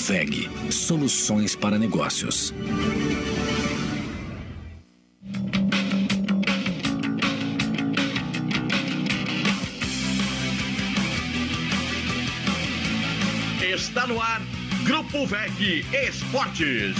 VEG. Soluções para negócios. Está no ar, Grupo VEG Esportes.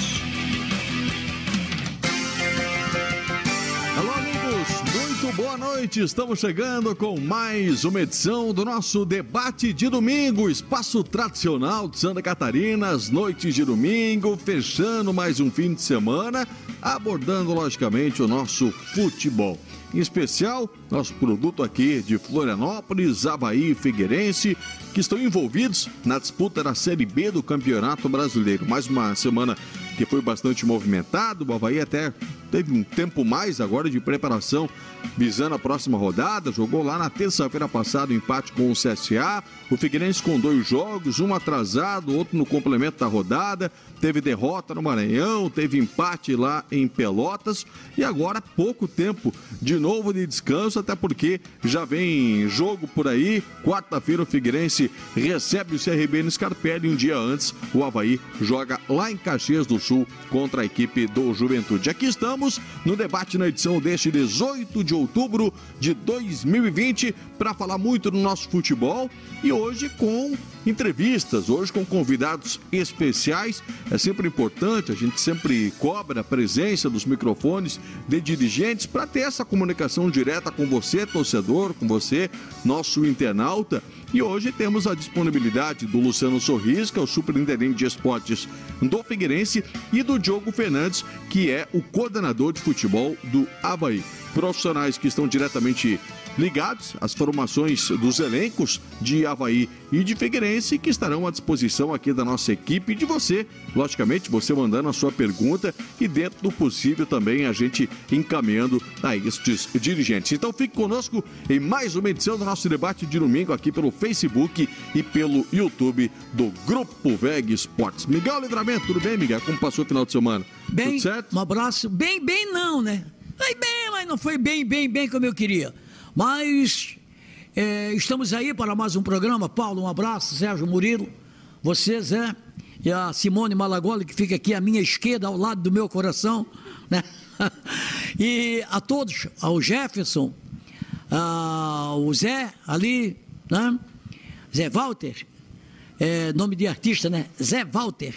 Alô, amigos, muito boa noite. Estamos chegando com mais uma edição do nosso debate de domingo, espaço tradicional de Santa Catarina, as noites de domingo, fechando mais um fim de semana, abordando logicamente o nosso futebol. Em especial, nosso produto aqui de Florianópolis, Havaí e Figueirense, que estão envolvidos na disputa da Série B do Campeonato Brasileiro. Mais uma semana que foi bastante movimentado, o Havaí até teve um tempo mais agora de preparação visando a próxima rodada. Jogou lá na terça-feira passada o um empate com o CSA. O Figueirense com dois jogos, um atrasado, outro no complemento da rodada. Teve derrota no Maranhão, teve empate lá em Pelotas e agora pouco tempo de novo de descanso, até porque já vem jogo por aí. Quarta-feira o Figueirense recebe o CRB no Scarpelli. Um dia antes, o Havaí joga lá em Caxias do Sul contra a equipe do Juventude. Aqui estamos no debate na edição deste 18 de outubro de 2020 para falar muito do nosso futebol e hoje com entrevistas, hoje com convidados especiais. É sempre importante, a gente sempre cobra a presença dos microfones de dirigentes para ter essa comunicação direta com você, torcedor, com você, nosso internauta. E hoje temos a disponibilidade do Luciano Sorris, que é o superintendente de esportes do Figueirense, e do Diogo Fernandes, que é o coordenador de futebol do Havaí. Profissionais que estão diretamente ligados às formações dos elencos de Havaí e de Figueirense que estarão à disposição aqui da nossa equipe e de você, logicamente, você mandando a sua pergunta e dentro do possível também a gente encaminhando a estes dirigentes. Então fique conosco em mais uma edição do nosso debate de domingo aqui pelo Facebook e pelo YouTube do Grupo VEG Esportes. Miguel Livramento, tudo bem, Miguel? Como passou o final de semana? Bem, tudo certo? um abraço. Bem, bem não, né? Foi bem, mas não foi bem, bem, bem como eu queria. Mas é, estamos aí para mais um programa. Paulo, um abraço. Sérgio Murilo, você, Zé, e a Simone Malagoli, que fica aqui à minha esquerda, ao lado do meu coração. Né? E a todos, ao Jefferson, ao Zé ali, né? Zé Walter, é, nome de artista, né? Zé Walter.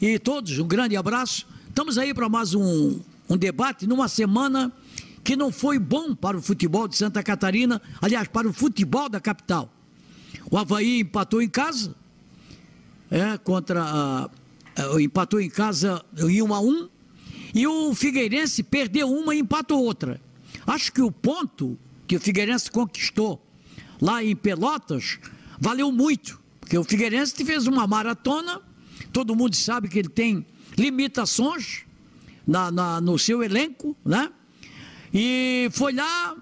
E todos, um grande abraço. Estamos aí para mais um, um debate numa semana que não foi bom para o futebol de Santa Catarina, aliás, para o futebol da capital. O Havaí empatou em casa, é, contra a, a, empatou em casa em 1 a 1 e o Figueirense perdeu uma e empatou outra. Acho que o ponto que o Figueirense conquistou lá em Pelotas valeu muito, porque o Figueirense fez uma maratona, todo mundo sabe que ele tem limitações na, na no seu elenco, né? E foi lá,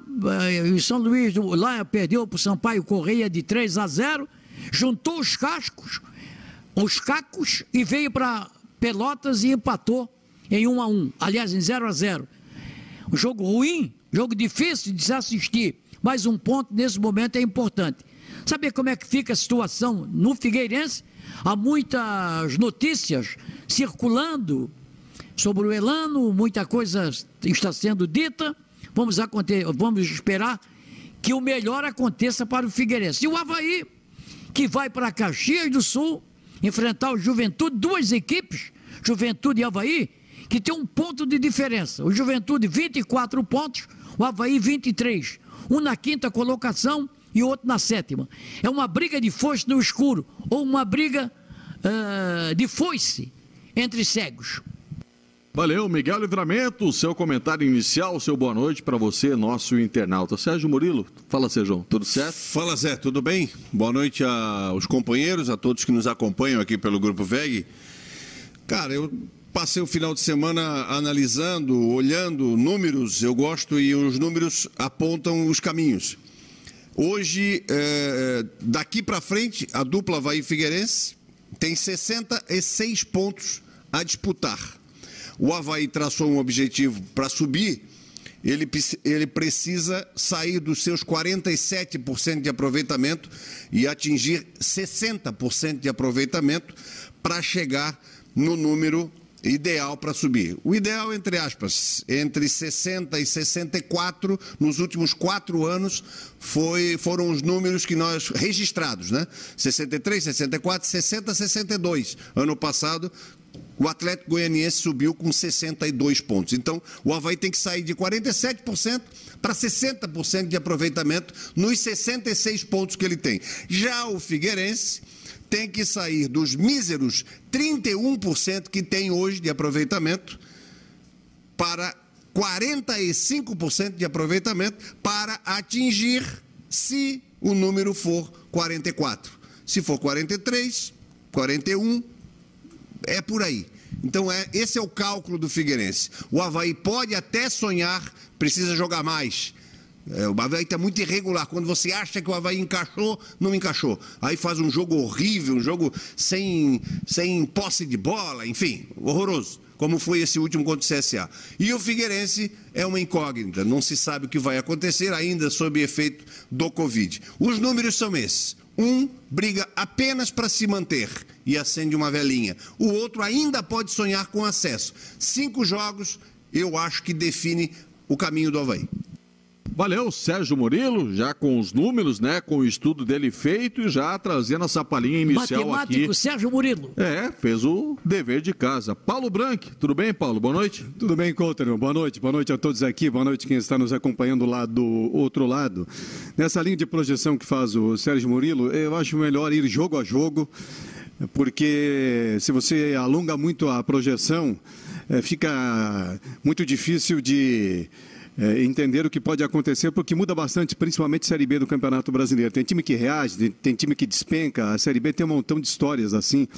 em São Luís, lá perdeu para o Sampaio Correia de 3 a 0, juntou os cascos, os cacos e veio para Pelotas e empatou em 1 a 1, aliás, em 0 a 0. Um jogo ruim, jogo difícil de se assistir, mas um ponto nesse momento é importante. Saber como é que fica a situação no Figueirense? Há muitas notícias circulando sobre o Elano, muita coisa está sendo dita. Vamos, vamos esperar que o melhor aconteça para o Figueirense. E o Havaí, que vai para Caxias do Sul enfrentar o Juventude, duas equipes, Juventude e Havaí, que tem um ponto de diferença. O Juventude 24 pontos, o Havaí 23. Um na quinta colocação e outro na sétima. É uma briga de foice no escuro, ou uma briga uh, de foice entre cegos. Valeu, Miguel Livramento, seu comentário inicial, seu boa noite para você, nosso internauta. Sérgio Murilo, fala Sérgio, tudo certo? Fala Zé, tudo bem? Boa noite aos companheiros, a todos que nos acompanham aqui pelo Grupo VEG. Cara, eu passei o final de semana analisando, olhando números, eu gosto e os números apontam os caminhos. Hoje, é, daqui para frente, a dupla Havaí Figueirense tem 66 pontos a disputar. O Havaí traçou um objetivo para subir ele, ele precisa sair dos seus 47% de aproveitamento e atingir 60% de aproveitamento para chegar no número ideal para subir. O ideal, entre aspas, entre 60 e 64, nos últimos quatro anos, foi, foram os números que nós registrados, né? 63, 64, 60, 62. Ano passado, o Atlético Goianiense subiu com 62 pontos. Então, o Havaí tem que sair de 47% para 60% de aproveitamento nos 66 pontos que ele tem. Já o Figueirense tem que sair dos míseros 31% que tem hoje de aproveitamento para 45% de aproveitamento para atingir, se o número for 44. Se for 43, 41, é por aí. Então, é, esse é o cálculo do Figueirense. O Havaí pode até sonhar, precisa jogar mais. É, o Havaí está muito irregular. Quando você acha que o Havaí encaixou, não encaixou. Aí faz um jogo horrível, um jogo sem, sem posse de bola, enfim, horroroso. Como foi esse último contra o CSA. E o Figueirense é uma incógnita. Não se sabe o que vai acontecer ainda sob efeito do Covid. Os números são esses. Um briga apenas para se manter e acende uma velhinha. O outro ainda pode sonhar com acesso. Cinco jogos, eu acho que define o caminho do Havaí. Valeu, Sérgio Murilo, já com os números, né? Com o estudo dele feito e já trazendo essa palhinha inicial Matemático, aqui. Sérgio Murilo. É, fez o dever de casa. Paulo Branco, tudo bem, Paulo? Boa noite. Tudo bem, Coutinho. Boa noite. Boa noite a todos aqui. Boa noite quem está nos acompanhando lá do outro lado. Nessa linha de projeção que faz o Sérgio Murilo, eu acho melhor ir jogo a jogo, porque se você alonga muito a projeção, eh, fica muito difícil de é, entender o que pode acontecer, porque muda bastante, principalmente a Série B do Campeonato Brasileiro. Tem time que reage, tem time que despenca, a Série B tem um montão de histórias assim,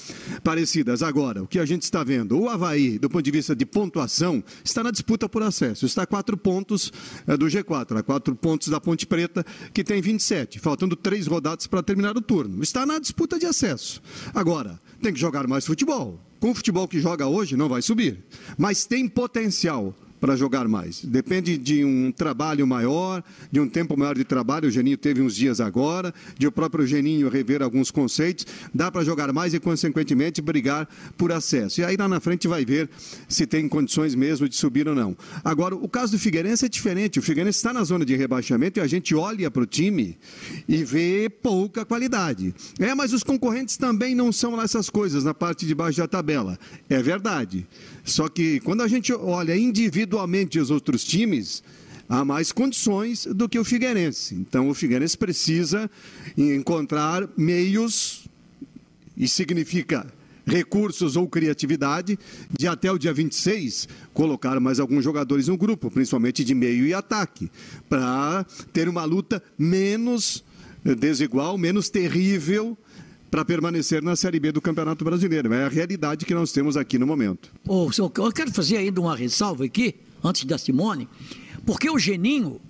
parecidas. Agora, o que a gente está vendo? O Havaí, do ponto de vista de pontuação, está na disputa por acesso. Está a quatro pontos é, do G4, a quatro pontos da Ponte Preta, que tem 27, faltando três rodadas para terminar o turno. Está na disputa de acesso. Agora, tem que jogar mais futebol. Com o futebol que joga hoje, não vai subir. Mas tem potencial para jogar mais. Depende de um trabalho maior, de um tempo maior de trabalho. O Geninho teve uns dias agora, de o próprio Geninho rever alguns conceitos. Dá para jogar mais e, consequentemente, brigar por acesso. E aí lá na frente vai ver se tem condições mesmo de subir ou não. Agora, o caso do Figueirense é diferente. O Figueirense está na zona de rebaixamento e a gente olha para o time e vê pouca qualidade. É, mas os concorrentes também não são lá essas coisas na parte de baixo da tabela. É verdade. Só que quando a gente olha individualmente os outros times, há mais condições do que o Figueirense. Então o Figueirense precisa encontrar meios, e significa recursos ou criatividade, de até o dia 26 colocar mais alguns jogadores no grupo, principalmente de meio e ataque, para ter uma luta menos desigual, menos terrível para permanecer na Série B do Campeonato Brasileiro. É a realidade que nós temos aqui no momento. Eu quero fazer ainda uma ressalva aqui, antes da Simone, porque o Geninho,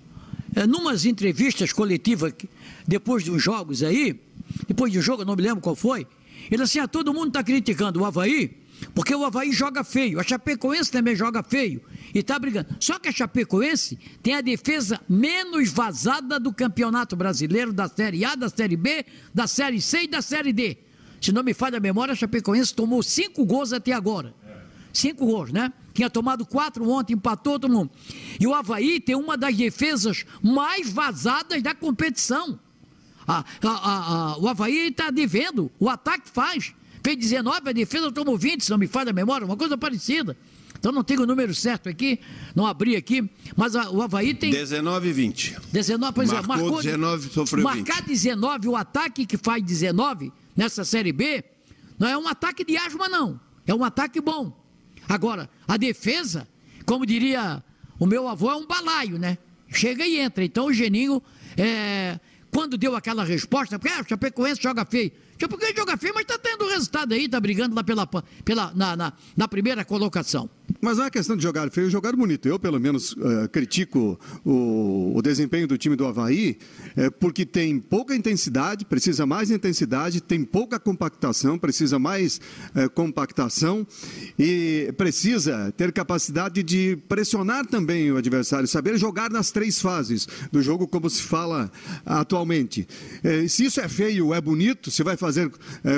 é, numas entrevistas coletivas, depois dos jogos aí, depois do jogo, eu não me lembro qual foi, ele assim, ah, todo mundo está criticando o Havaí, porque o Havaí joga feio, a Chapecoense também joga feio e está brigando. Só que a Chapecoense tem a defesa menos vazada do Campeonato Brasileiro, da Série A, da Série B, da Série C e da Série D. Se não me falha a memória, a Chapecoense tomou cinco gols até agora. Cinco gols, né? Tinha tomado quatro ontem, empatou todo mundo. E o Havaí tem uma das defesas mais vazadas da competição. A, a, a, o Havaí está devendo, o ataque faz. Fez 19, a defesa tomou 20, se não me falha a memória, uma coisa parecida. Então não tenho o número certo aqui, não abri aqui, mas a, o Havaí tem. 19 e 20. 19, pois marcou é, marcou 19, sofreu marcar 20. 19, o ataque que faz 19 nessa Série B, não é um ataque de asma, não. É um ataque bom. Agora, a defesa, como diria o meu avô, é um balaio, né? Chega e entra. Então o Geninho, é, quando deu aquela resposta, porque ah, o Chapecoense joga feio. Chapecoense joga feio, mas está tendo resultado aí, está brigando lá pela, pela, na, na, na primeira colocação. Mas não é questão de jogar feio, jogar bonito. Eu, pelo menos, uh, critico o, o, desempenho do time do Havaí, uh, porque tem pouca intensidade, precisa mais intensidade, tem pouca compactação, precisa mais uh, compactação e precisa ter capacidade de pressionar também o adversário, saber jogar nas três fases do jogo, como se fala atualmente. Eh, se isso é feio é bonito, se vai fazer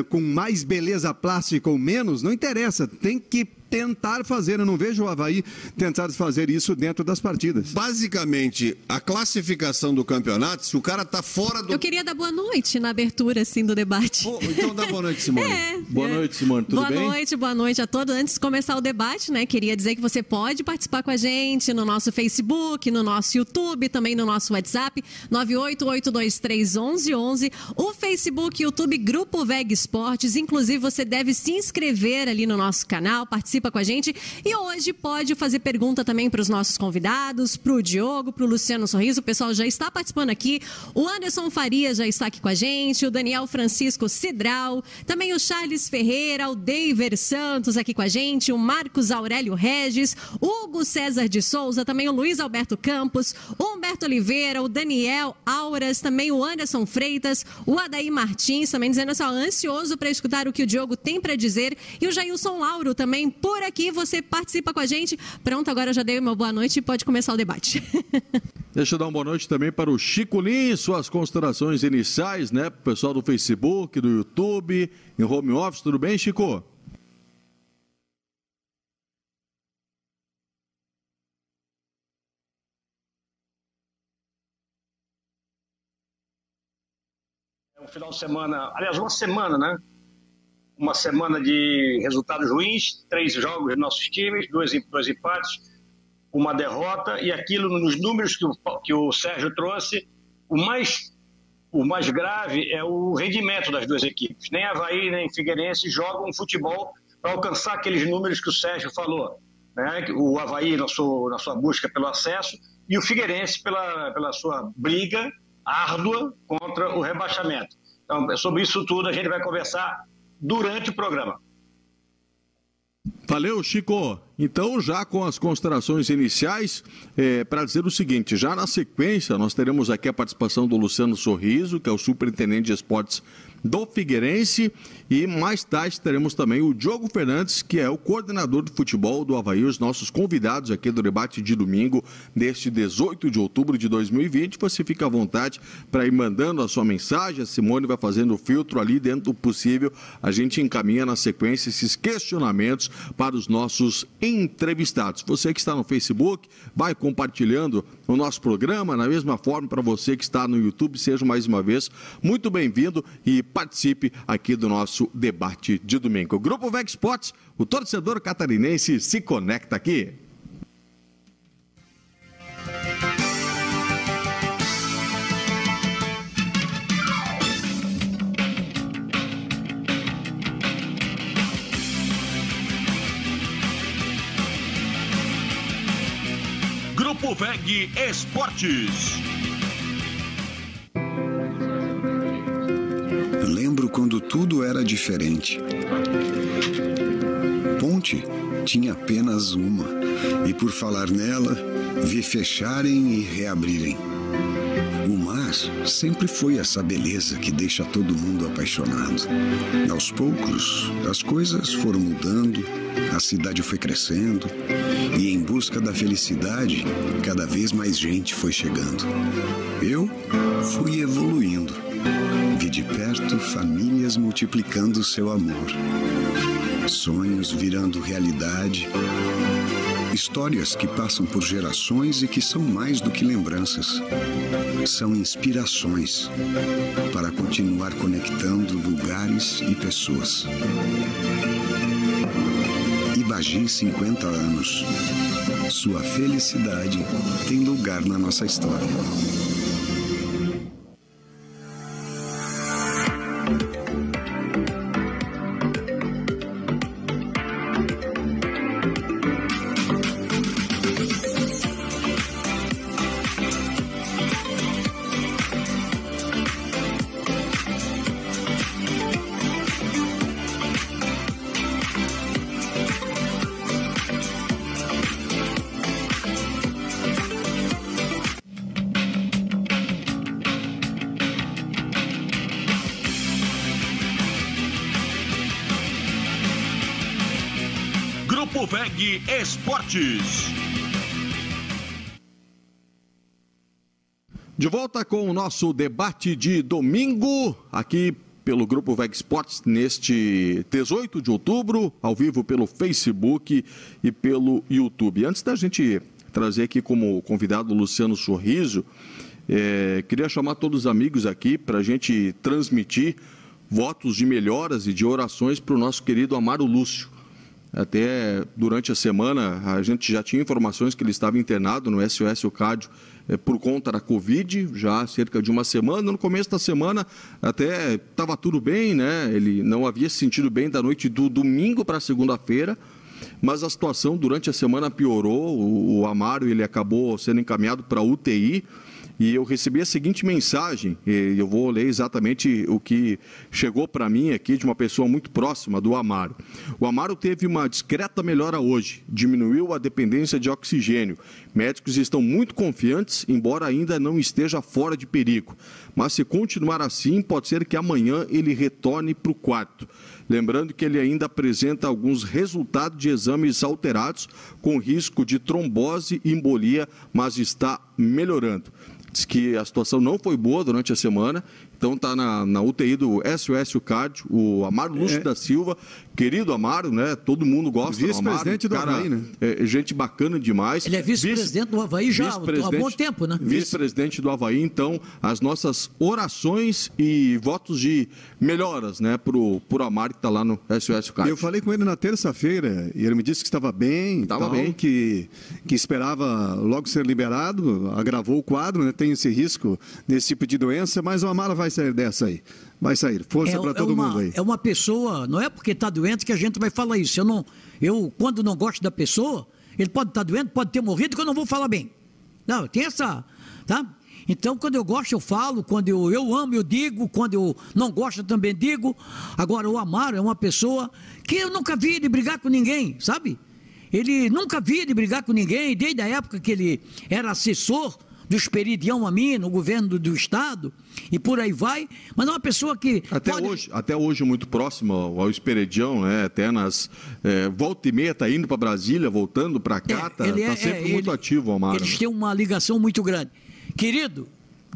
com mais beleza plástica ou menos, não interessa, tem que tentar fazer. Eu não vejo o Havaí tentar fazer isso dentro das partidas. Basicamente, a classificação do campeonato, se o cara tá fora do. Eu queria dar boa noite na abertura, assim, do debate. Oh, então dá boa noite, Simone. É, boa é. noite, Simone. Tudo boa bem? Boa noite, boa noite a todos. Antes de começar o debate, né, queria dizer que você pode participar com a gente no nosso Facebook, no nosso YouTube, também no nosso WhatsApp, 988231111. O Facebook, YouTube, Grupo VEG Esportes. Inclusive, você deve se inscrever ali no nosso canal, participa participa com a gente. E hoje pode fazer pergunta também para os nossos convidados, para o Diogo, para o Luciano Sorriso. O pessoal já está participando aqui. O Anderson Faria já está aqui com a gente, o Daniel Francisco Cidral, também o Charles Ferreira, o Deiver Santos aqui com a gente, o Marcos Aurélio Regis, Hugo César de Souza, também o Luiz Alberto Campos, o Humberto Oliveira, o Daniel Auras, também o Anderson Freitas, o Adair Martins, também dizendo assim, ó, ansioso para escutar o que o Diogo tem para dizer, e o Jailson Lauro também, por aqui, você participa com a gente. Pronto, agora já dei uma boa noite e pode começar o debate. Deixa eu dar uma boa noite também para o Chico Lins, suas considerações iniciais, né? Para o pessoal do Facebook, do YouTube, em home office, tudo bem, Chico? É um final de semana, aliás, uma semana, né? Uma semana de resultados ruins, três jogos dos nossos times, dois, dois empates, uma derrota, e aquilo nos números que o, que o Sérgio trouxe, o mais, o mais grave é o rendimento das duas equipes. Nem Havaí nem Figueirense jogam futebol para alcançar aqueles números que o Sérgio falou. Né? O Havaí na sua, na sua busca pelo acesso e o Figueirense pela, pela sua briga árdua contra o rebaixamento. Então, sobre isso tudo a gente vai conversar durante o programa. Valeu, Chico. Então, já com as considerações iniciais, é, para dizer o seguinte: já na sequência, nós teremos aqui a participação do Luciano Sorriso, que é o superintendente de esportes do Figueirense. E mais tarde teremos também o Diogo Fernandes, que é o coordenador de futebol do Havaí, os nossos convidados aqui do debate de domingo, deste 18 de outubro de 2020. Você fica à vontade para ir mandando a sua mensagem. A Simone vai fazendo o filtro ali dentro do possível. A gente encaminha na sequência esses questionamentos para os nossos entrevistados. Você que está no Facebook, vai compartilhando o nosso programa. Na mesma forma, para você que está no YouTube, seja mais uma vez muito bem-vindo e participe aqui do nosso debate de domingo. Grupo Veg Sports, o torcedor catarinense se conecta aqui. Grupo VEG Esportes. Lembro quando tudo era diferente. Ponte tinha apenas uma, e por falar nela, vi fecharem e reabrirem. O mar sempre foi essa beleza que deixa todo mundo apaixonado. Aos poucos, as coisas foram mudando, a cidade foi crescendo e, em busca da felicidade, cada vez mais gente foi chegando. Eu fui evoluindo. De perto famílias multiplicando seu amor, sonhos virando realidade, histórias que passam por gerações e que são mais do que lembranças. São inspirações para continuar conectando lugares e pessoas. Ibagi 50 anos. Sua felicidade tem lugar na nossa história. Esportes. De volta com o nosso debate de domingo, aqui pelo Grupo VEG Sports, neste 18 de outubro, ao vivo pelo Facebook e pelo YouTube. Antes da gente trazer aqui como convidado o Luciano Sorriso, é, queria chamar todos os amigos aqui para a gente transmitir votos de melhoras e de orações para o nosso querido Amaro Lúcio. Até durante a semana, a gente já tinha informações que ele estava internado no SOS Ocádio é, por conta da Covid, já há cerca de uma semana. No começo da semana até estava tudo bem, né? Ele não havia se sentido bem da noite do domingo para segunda-feira, mas a situação durante a semana piorou. O, o Amaro ele acabou sendo encaminhado para UTI e eu recebi a seguinte mensagem, e eu vou ler exatamente o que chegou para mim aqui de uma pessoa muito próxima do Amaro. O Amaro teve uma discreta melhora hoje, diminuiu a dependência de oxigênio. Médicos estão muito confiantes, embora ainda não esteja fora de perigo. Mas se continuar assim, pode ser que amanhã ele retorne para o quarto. Lembrando que ele ainda apresenta alguns resultados de exames alterados, com risco de trombose e embolia, mas está melhorando. Diz que a situação não foi boa durante a semana, então está na, na, UTI do SOS Cardio, o Amaro Lúcio é. da Silva, querido Amaro, né? Todo mundo gosta Vice-presidente do, Havaí, né? É, gente bacana demais. Ele é vice-presidente vice, do Havaí já há bom tempo, né? Vice-presidente do Havaí, então, as nossas orações e votos de melhoras, né, pro, pro Amaro que está lá no SOS Cardio. Eu falei com ele na terça-feira e ele me disse que estava bem, estava bem, que, que esperava logo ser liberado, agravou o quadro, né? Tem esse risco nesse tipo de doença, mas o Amaro vai sair dessa aí. Vai sair. Força é, para todo é uma, mundo aí. É uma pessoa, não é porque está doente que a gente vai falar isso. Eu, não, eu, quando não gosto da pessoa, ele pode estar tá doente, pode ter morrido, que eu não vou falar bem. Não, tem essa. Tá? Então, quando eu gosto, eu falo, quando eu, eu amo, eu digo, quando eu não gosto, eu também digo. Agora, o Amaro é uma pessoa que eu nunca vi ele brigar com ninguém, sabe? Ele nunca vi ele brigar com ninguém, desde a época que ele era assessor do Esperidião a mim, no governo do, do, Estado, e por aí vai, mas é uma pessoa que. Até, pode... hoje, até hoje, muito próximo ao Esperidião, né? até nas. É, volta e meia, está indo para Brasília, voltando para cá, está é, tá, tá é, sempre muito ele, ativo, Amaro. Eles têm uma ligação muito grande. Querido,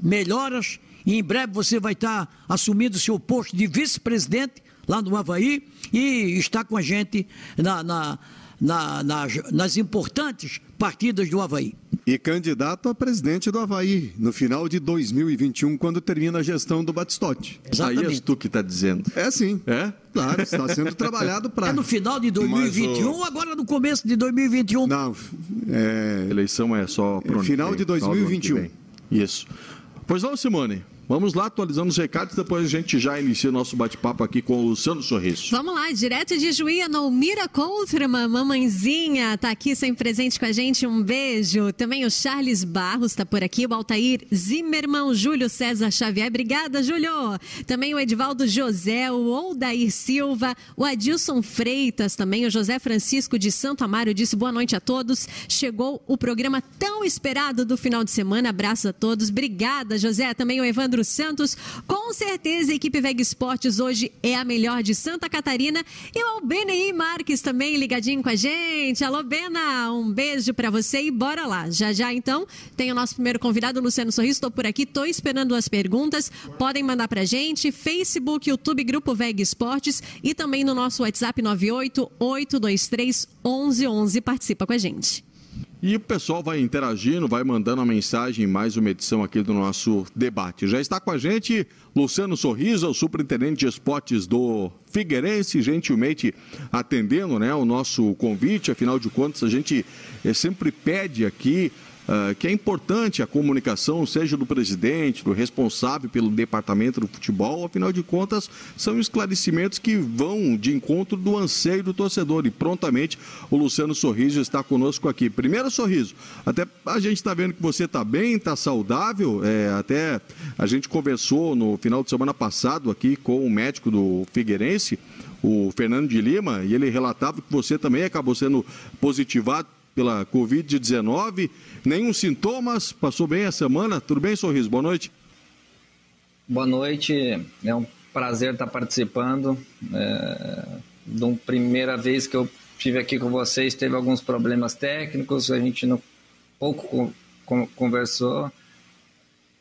melhoras, e em breve você vai estar tá assumindo o seu posto de vice-presidente lá no Havaí e está com a gente na, na, na, nas, nas importantes partidas do Havaí. E candidato a presidente do Havaí no final de 2021, quando termina a gestão do Batistote. Exatamente. Aí és tu que está dizendo. É sim. É? Claro, está sendo trabalhado para. É no final de 2021 ou agora no começo de 2021? Não. É... Eleição é só para é final de 2021. Isso. Pois não, Simone. Vamos lá, atualizando os recados, depois a gente já inicia o nosso bate-papo aqui com o Luciano Sorriso. Vamos lá, direto de Juí, a Nolmira Coutrama, mamãezinha, tá aqui sempre presente com a gente, um beijo. Também o Charles Barros tá por aqui, o Altair Zimmermann, Júlio César Xavier, obrigada, Júlio. Também o Edivaldo José, o Oldair Silva, o Adilson Freitas, também o José Francisco de Santo Amaro disse boa noite a todos. Chegou o programa tão esperado do final de semana, abraço a todos, obrigada, José. Também o Evandro Pedro Santos. Com certeza a equipe Veg Esportes hoje é a melhor de Santa Catarina. E o BNI Marques também ligadinho com a gente. Alô, Bena, um beijo para você e bora lá. Já já então tem o nosso primeiro convidado, Luciano Sorriso. Estou por aqui, estou esperando as perguntas. Podem mandar pra gente, Facebook, YouTube, Grupo Veg Esportes e também no nosso WhatsApp 98 823 1111. Participa com a gente. E o pessoal vai interagindo, vai mandando a mensagem, mais uma edição aqui do nosso debate. Já está com a gente Luciano Sorriso, o superintendente de esportes do Figueirense, gentilmente atendendo né, o nosso convite. Afinal de contas, a gente eh, sempre pede aqui uh, que é importante a comunicação, seja do presidente, do responsável pelo departamento do futebol, afinal de contas, são esclarecimentos que vão de encontro do anseio do torcedor. E prontamente o Luciano Sorriso está conosco aqui. Primeiro, Sorriso, até a gente está vendo que você está bem, está saudável, é, até a gente conversou no final de semana passado aqui com o médico do Figueirense, o Fernando de Lima, e ele relatava que você também acabou sendo positivado pela Covid-19. Nenhum sintomas, passou bem a semana. Tudo bem, Sorriso? Boa noite. Boa noite, é um prazer estar participando. É, uma primeira vez que eu estive aqui com vocês, teve alguns problemas técnicos, a gente não pouco conversou.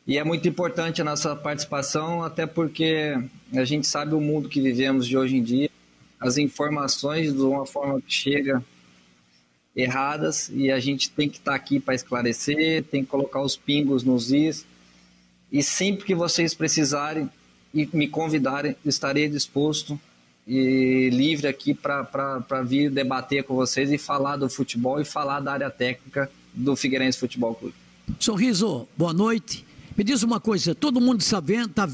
E é muito importante a nossa participação, até porque a gente sabe o mundo que vivemos de hoje em dia, as informações de uma forma que chega erradas e a gente tem que estar tá aqui para esclarecer, tem que colocar os pingos nos is. E sempre que vocês precisarem e me convidarem, estarei disposto e livre aqui para vir debater com vocês e falar do futebol e falar da área técnica do Figueirense Futebol Clube. Sorriso, boa noite. Me diz uma coisa, todo mundo está vendo, tá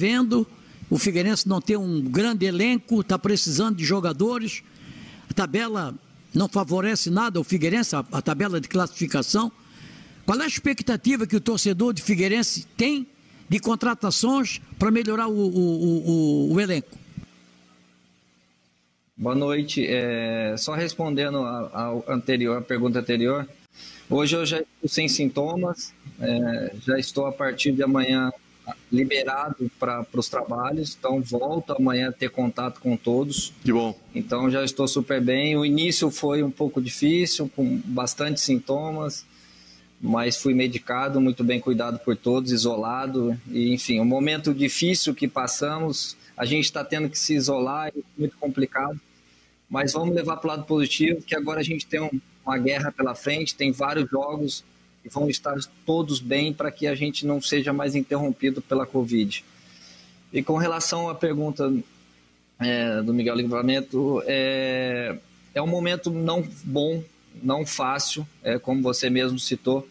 o Figueirense não tem um grande elenco, está precisando de jogadores, a tabela não favorece nada o Figueirense, a, a tabela de classificação. Qual é a expectativa que o torcedor de Figueirense tem de contratações para melhorar o, o, o, o, elenco? Boa noite. É, só respondendo ao anterior, a pergunta anterior, hoje eu já estou sem sintomas, é, já estou a partir de amanhã liberado para os trabalhos, então volto amanhã a ter contato com todos. Que bom. Então já estou super bem. O início foi um pouco difícil, com bastante sintomas, mas fui medicado, muito bem cuidado por todos, isolado. E, enfim, um momento difícil que passamos, a gente está tendo que se isolar, é muito complicado. Mas vamos levar para o lado positivo, que agora a gente tem um, uma guerra pela frente, tem vários jogos e vão estar todos bem para que a gente não seja mais interrompido pela Covid. E com relação à pergunta é, do Miguel Livramento, é, é um momento não bom, não fácil, é, como você mesmo citou,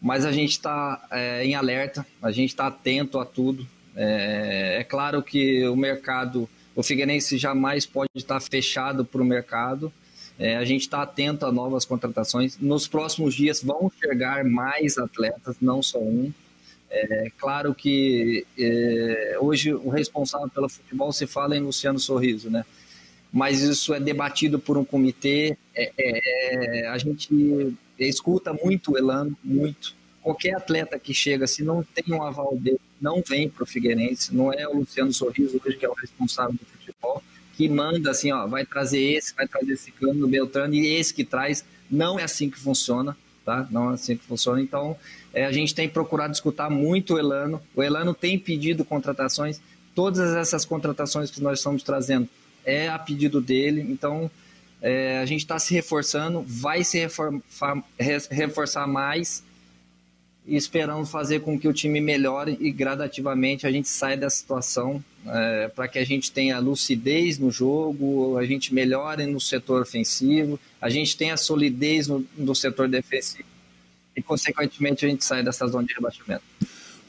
mas a gente está é, em alerta, a gente está atento a tudo. É, é, claro que o mercado, o Figueirense jamais pode estar fechado para o mercado, é, a gente está atento a novas contratações. Nos próximos dias vão chegar mais atletas, não só um. É claro que é, hoje o responsável pelo futebol se fala em Luciano Sorriso, né? Mas isso é debatido por um comitê. É, é, é a gente escuta muito o Elano, muito. Qualquer atleta que chega, se não tem um aval dele, não vem para o Figueirense. Não é o Luciano Sorriso hoje que é o responsável do futebol que manda assim, ó, vai trazer esse, vai trazer esse cano, Beltrano, e esse que traz. Não é assim que funciona, tá? Não é assim que funciona. Então, é, a gente tem procurado escutar muito o Elano. O Elano tem pedido contratações. Todas essas contratações que nós estamos trazendo é a pedido dele. Então, é, a gente está se reforçando, vai se reforçar, reforçar mais e esperamos fazer com que o time melhore e gradativamente a gente saia dessa situação é, para que a gente tenha lucidez no jogo, a gente melhore no setor ofensivo, a gente tenha solidez no, no setor defensivo e, consequentemente, a gente saia dessa zona de rebaixamento.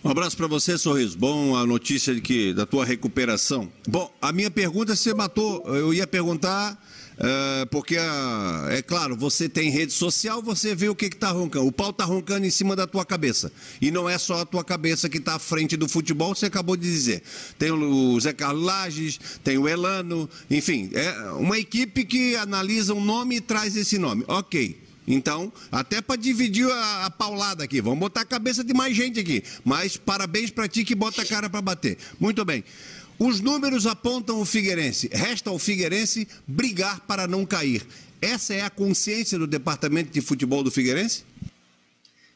Um abraço para você, Sorriso. Bom a notícia de que da tua recuperação. Bom, a minha pergunta você matou. Eu ia perguntar é, porque, ah, é claro, você tem rede social, você vê o que está roncando. O pau está roncando em cima da tua cabeça. E não é só a tua cabeça que está à frente do futebol, você acabou de dizer. Tem o Zé Carlos Lages, tem o Elano, enfim, é uma equipe que analisa um nome e traz esse nome. Ok. Então, até para dividir a, a, paulada aqui, vamos botar a cabeça de mais gente aqui. Mas parabéns para ti que bota a cara para bater. Muito bem. Os números apontam o Figueirense. Resta ao Figueirense brigar para não cair. Essa é a consciência do departamento de futebol do Figueirense?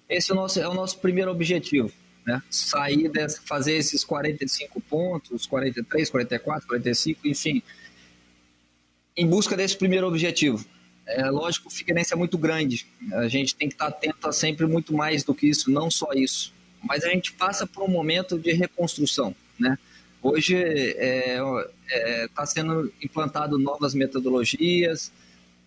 Esse é o nosso, é o nosso primeiro objetivo. Né? Sair dessa, fazer esses 45 pontos, 43, 44, 45, enfim, em busca desse primeiro objetivo. É lógico o Figueirense é muito grande. A gente tem que estar atento a sempre muito mais do que isso, não só isso. Mas a gente passa por um momento de reconstrução, né? Hoje está é, é, tá sendo implantado novas metodologias,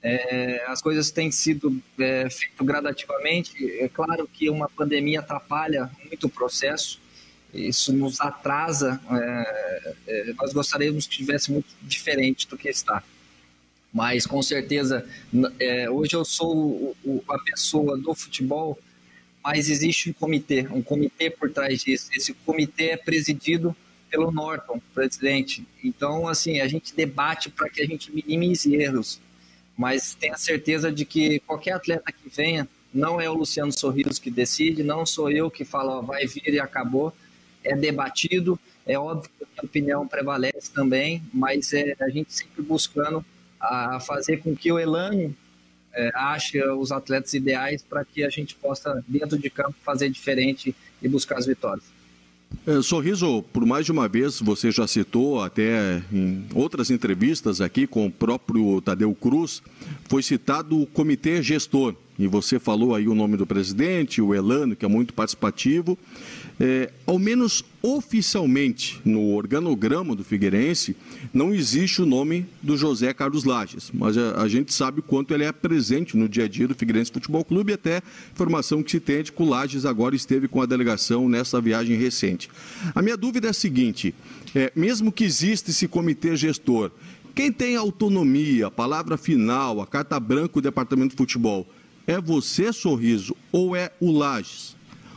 é, as coisas têm sido é, feitas gradativamente. É claro que uma pandemia atrapalha muito o processo, isso nos atrasa. É, é, nós gostaríamos que tivesse muito diferente do que está. Mas com certeza, é, hoje eu sou o, a pessoa do futebol, mas existe um comitê, um comitê por trás disso. Esse comitê é presidido pelo Norton, presidente. Então, assim, a gente debate para que a gente minimize erros, mas tenha certeza de que qualquer atleta que venha, não é o Luciano Sorriso que decide, não sou eu que falo, ó, vai vir e acabou. É debatido, é óbvio que a opinião prevalece também, mas é a gente sempre buscando a fazer com que o Elano é, acha os atletas ideais para que a gente possa, dentro de campo, fazer diferente e buscar as vitórias. É, Sorriso, por mais de uma vez, você já citou até em outras entrevistas aqui com o próprio Tadeu Cruz, foi citado o comitê gestor. E você falou aí o nome do presidente, o Elano, que é muito participativo. É, ao menos oficialmente, no organograma do Figueirense, não existe o nome do José Carlos Lages, mas a, a, gente sabe o quanto ele é presente no dia a dia do Figueirense Futebol Clube e até informação que se tem de que o Lages agora esteve com a delegação nessa viagem recente. A minha dúvida é a seguinte, é, mesmo que exista esse comitê gestor, quem tem autonomia, a palavra final, a carta branca do Departamento de Futebol, é você, Sorriso, ou é o Lages?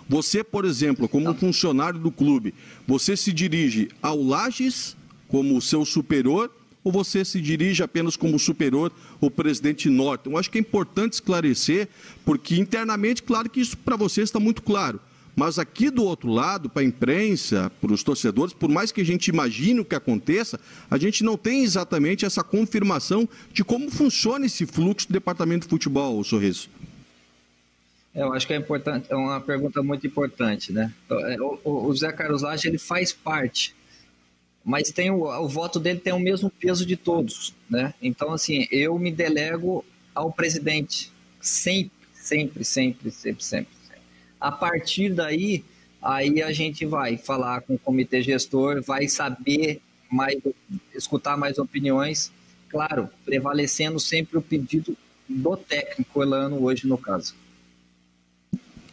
Você, por exemplo, como funcionário do clube, você se dirige ao Lages como seu superior ou você se dirige apenas como superior o presidente Norton? Eu acho que é importante esclarecer, porque internamente, claro que isso para você está muito claro. Mas aqui do outro lado, para a imprensa, para os torcedores, por mais que a gente imagine o que aconteça, a gente não tem exatamente essa confirmação de como funciona esse fluxo do departamento de futebol, Sorriso. Eu acho que é importante, é uma pergunta muito importante, né? É, o, o Zé Carlos Laje, ele faz parte, mas tem o, o voto dele tem o mesmo peso de todos, né? Então, assim, eu me delego ao presidente, sempre, sempre, sempre, sempre, sempre. A partir daí, aí a gente vai falar com o comitê gestor, vai saber mais, escutar mais opiniões, claro, prevalecendo sempre o pedido do técnico Elano hoje no caso.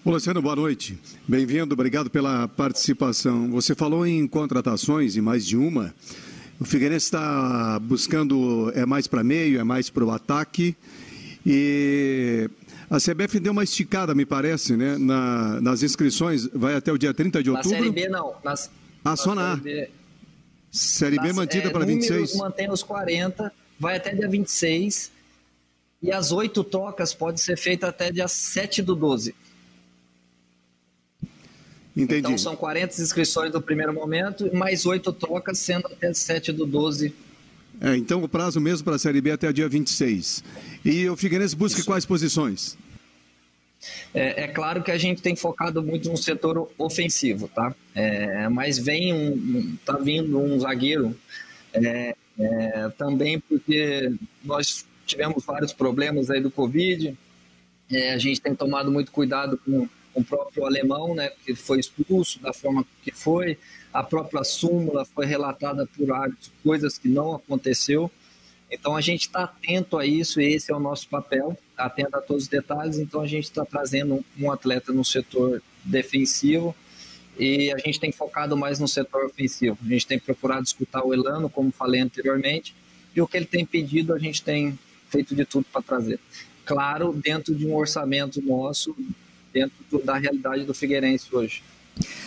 Ô, Luciano, boa noite. Bem-vindo, obrigado pela participação. Você falou em contratações, e mais de uma. O Figueirense está buscando, é mais para meio, é mais para o ataque. E a CBF deu uma esticada, me parece, né? Na, nas inscrições, vai até o dia 30 de outubro. Na Série B, não. Nas, ah, só na, Série B. Série B mantida é, para 26? Mantém os 40, vai até dia 26. E as oito trocas pode ser feita até dia 7 do 12. Entendi. Então são 40 inscrições no primeiro momento mais oito trocas, sendo até 7 do 12. É, então o prazo mesmo para a Série B é até o dia 26. E o Figueirense busca Isso. quais posições? É, é, claro que a gente tem focado muito no setor ofensivo, tá? É, mas vem um, tá vindo um zagueiro é, é, também porque nós tivemos vários problemas aí do Covid. É, a gente tem tomado muito cuidado com o próprio alemão, né, que foi expulso da forma que foi, a própria súmula foi relatada por árbitros, coisas que não aconteceu. Então a gente está atento a isso, e esse é o nosso papel, atento a todos os detalhes. Então a gente está trazendo um atleta no setor defensivo e a gente tem focado mais no setor ofensivo. A gente tem procurado escutar o Elano, como falei anteriormente, e o que ele tem pedido a gente tem feito de tudo para trazer. Claro, dentro de um orçamento nosso dentro da realidade do Figueirense hoje.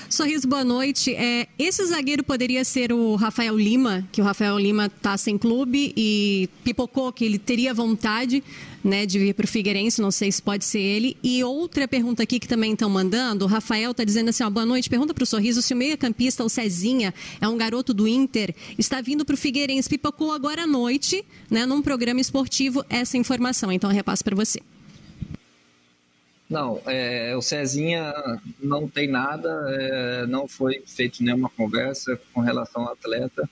Sorriso, boa noite. É, esse zagueiro poderia ser o Rafael Lima, que o Rafael Lima está sem clube e pipocou que ele teria vontade né, de vir para o Figueirense, não sei se pode ser ele. E outra pergunta aqui que também estão mandando, o Rafael está dizendo assim, ó, boa noite, pergunta para o Sorriso se o meia-campista, o Cezinha, é um garoto do Inter, está vindo para o Figueirense, pipocou agora à noite, né, num programa esportivo, essa informação. Então eu repasso para você. Não, é, o Cezinha não tem nada, é, não foi feito nenhuma conversa com relação ao atleta.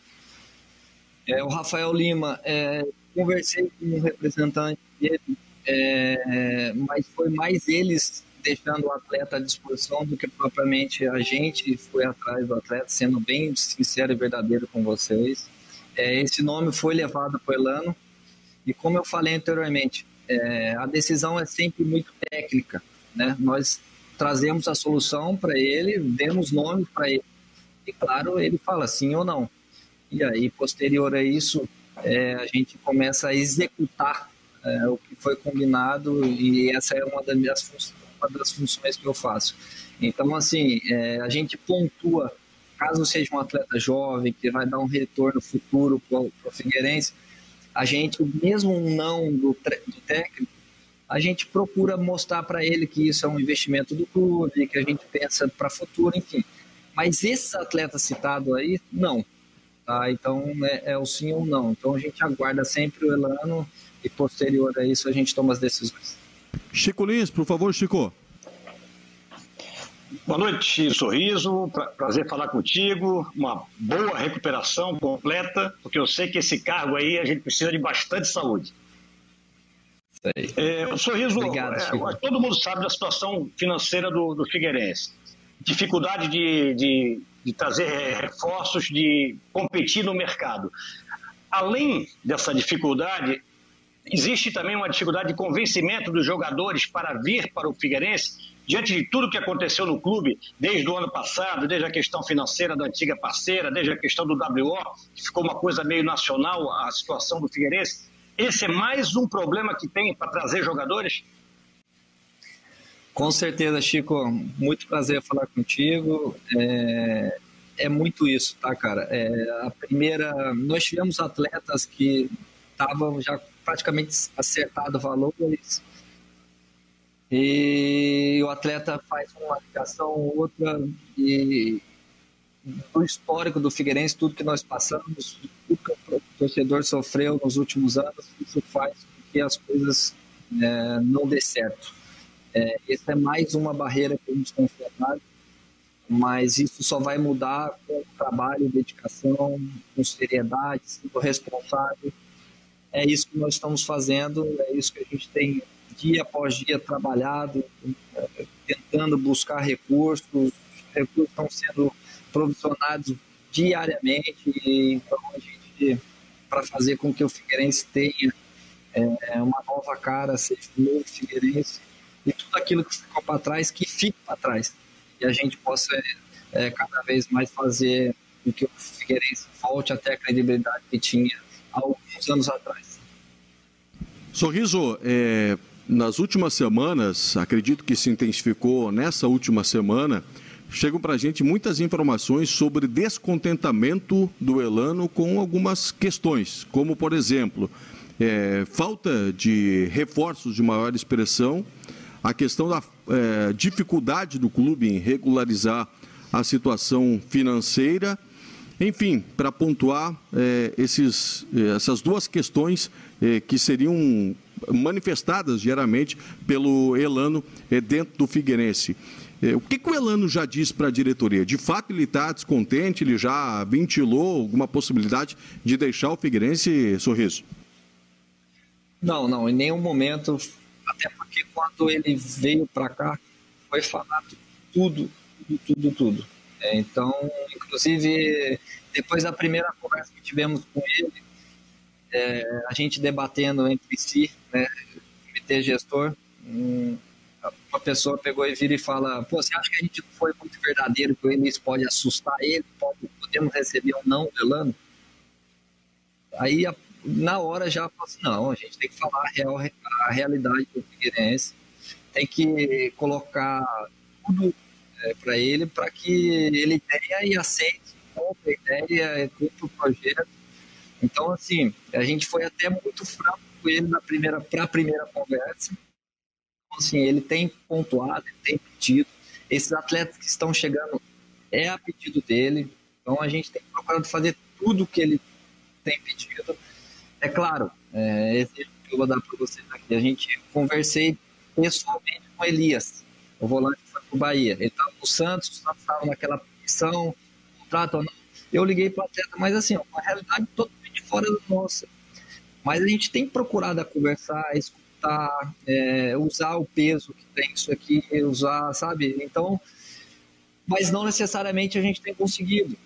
É, o Rafael Lima, é, conversei com um representante dele, é, mas foi mais eles deixando o atleta à disposição do que propriamente a gente foi atrás do atleta, sendo bem sincero e verdadeiro com vocês. É, esse nome foi levado o Elano, e como eu falei anteriormente, a decisão é sempre muito técnica. Né? Nós trazemos a solução para ele, demos nome para ele, e claro, ele fala sim ou não. E aí, posterior a isso, é, a gente começa a executar é, o que foi combinado, e essa é uma das, minhas funções, uma das funções que eu faço. Então, assim, é, a gente pontua, caso seja um atleta jovem, que vai dar um retorno futuro para o Figueirense, a gente, mesmo um não do, do técnico, a gente procura mostrar para ele que isso é um investimento do clube, que a gente pensa para futuro, enfim. Mas esse atleta citado aí, não. Tá? Então é, é, o sim ou não. Então a gente aguarda sempre o Elano e posterior a isso a gente toma as decisões. Chico Lins, por favor, Chico. Boa noite, Sorriso. Prazer falar contigo. Uma boa recuperação completa, porque eu sei que esse cargo aí a gente precisa de bastante saúde. É, Sorriso, Obrigado, é, todo mundo sabe da situação financeira do, do Figueirense. Dificuldade de, de, de trazer reforços, de competir no mercado. Além dessa dificuldade, existe também uma dificuldade de convencimento dos jogadores para vir para o Figueirense diante de tudo que aconteceu no clube desde o ano passado, desde a questão financeira da antiga parceira, desde a questão do WO, que ficou uma coisa meio nacional a situação do Figueirense, esse é mais um problema que tem para trazer jogadores? Com certeza, Chico. Muito prazer falar contigo. É, é muito isso, tá, cara? É, a primeira, nós tivemos atletas que estavam já praticamente acertado valores e o atleta faz uma ligação ou outra e do histórico do Figueirense, tudo que nós passamos, tudo que o torcedor sofreu nos últimos anos, isso faz com que as coisas é, não dê certo. É, essa é mais uma barreira que nos confrontar, mas isso só vai mudar com trabalho, dedicação, com seriedade, sendo responsável. É isso que nós estamos fazendo, é isso que a gente tem dia após dia trabalhado, tentando buscar recursos, os recursos estão sendo provisionados diariamente, então a gente, para fazer com que o Figueirense tenha é, uma nova cara, seja um novo Figueirense, e tudo aquilo que ficou para trás, que fique para trás, e a gente possa é, cada vez mais fazer com que o Figueirense volte até a credibilidade que tinha há alguns anos atrás. Sorriso, é, nas últimas semanas, acredito que se intensificou nessa última semana, chegam para a gente muitas informações sobre descontentamento do Elano com algumas questões, como, por exemplo, é, falta de reforços de maior expressão, a questão da é, dificuldade do clube em regularizar a situação financeira. Enfim, para pontuar é, esses, essas duas questões é, que seriam manifestadas diariamente pelo Elano eh, dentro do Figueirense. Eh, o que, que o Elano já disse para a diretoria? De fato, ele está descontente? Ele já ventilou alguma possibilidade de deixar o Figueirense sorriso? Não, não, em nenhum momento. Até porque quando ele veio para cá, foi falado tudo, tudo, tudo, tudo. É, então, inclusive, depois da primeira conversa que tivemos com ele, é, a gente debatendo entre si, né, comitê gestor, um, uma pessoa pegou e vira e fala, pô, você acha que a gente não foi muito verdadeiro com ele, isso pode assustar ele, pode, podemos receber um não velando? Aí, na hora, já falou assim, não, a gente tem que falar a, real, a realidade do Figueirense, tem que colocar tudo é, para ele, para que ele tenha e aceite, compre a ideia, compre o projeto, então, assim, a gente foi até muito franco com ele na primeira, para a primeira conversa. Assim, ele tem pontuado, ele tem pedido. Esses atletas que estão chegando é a pedido dele. Então, a gente tem procurado fazer tudo que ele tem pedido. É claro, é, esse que eu vou dar para vocês aqui. A gente conversei pessoalmente com Elias, o volante que foi para o Bahia. Ele estava no Santos, o Santos estava naquela missão, contrato ou não. Eu liguei para o atleta, mas assim, uma realidade totalmente fora da nossa. Mas a gente tem procurado conversar, escutar, é, usar o peso que tem isso aqui, usar, sabe? Então, mas não necessariamente a gente tem conseguido,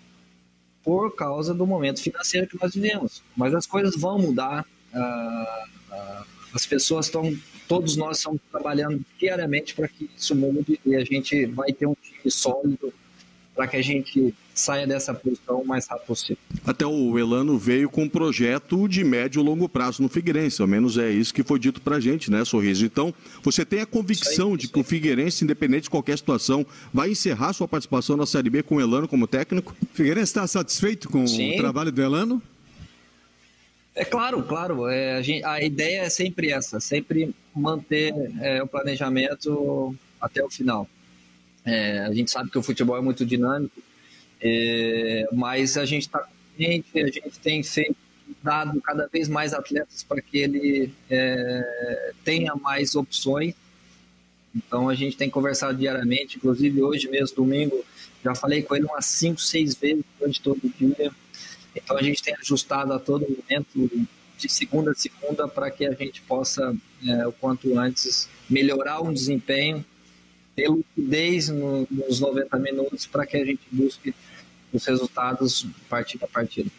por causa do momento financeiro que nós vivemos. Mas as coisas vão mudar, ah, ah, as pessoas estão, todos nós estamos trabalhando diariamente para que isso mude e a gente vai ter um time sólido para que a gente saia dessa posição o mais rápido possível. Até o Elano veio com um projeto de médio e longo prazo no Figueirense, ao menos é isso que foi dito para a gente, né, Sorriso? Então, você tem a convicção aí, de que o Figueirense, independente de qualquer situação, vai encerrar sua participação na Série B com o Elano como técnico? O Figueirense está satisfeito com Sim. o trabalho do Elano? É claro, claro. É, a, gente, a, ideia é sempre essa, sempre manter é, o planejamento até o final. É, a gente sabe que o futebol é muito dinâmico, é, mas a gente está consciente, a gente tem feito dado cada vez mais atletas para que ele é, tenha mais opções. Então a gente tem conversado diariamente, inclusive hoje mesmo, domingo, já falei com ele umas 5, 6 vezes durante todo o dia. Então a gente tem ajustado a todo momento, de segunda a segunda, para que a gente possa, é, o quanto antes, melhorar o desempenho, ter lucidez no, nos 90 minutos, para que a gente busque os resultados partida a partida.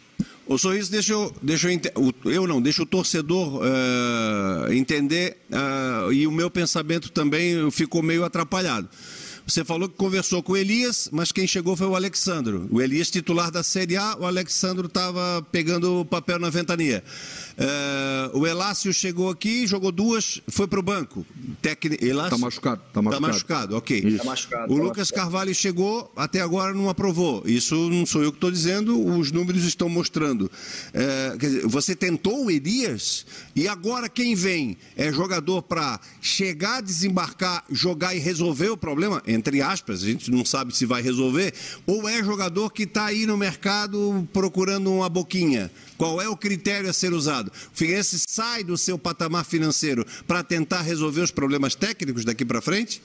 O Sorriso, deixa eu, deixa eu, eu não, deixa o torcedor uh, entender uh, e o meu pensamento também ficou meio atrapalhado. Você falou que conversou com o Elias, mas quem chegou foi o Alexandro. O Elias, titular da Série A, o Alexandro estava pegando o papel na ventania. Uh, o Elácio chegou aqui, jogou duas, foi para o banco. Está machucado. Está machucado. Tá machucado, ok. Tá machucado, o tá Lucas machucado. Carvalho chegou, até agora não aprovou. Isso não sou eu que estou dizendo, os números estão mostrando. Uh, dizer, você tentou o Elias e agora quem vem é jogador para chegar, desembarcar, jogar e resolver o problema? Entre aspas, a gente não sabe se vai resolver. Ou é jogador que está aí no mercado procurando uma boquinha? Qual é o critério a ser usado? O Figueirense sai do seu patamar financeiro para tentar resolver os problemas técnicos daqui para frente?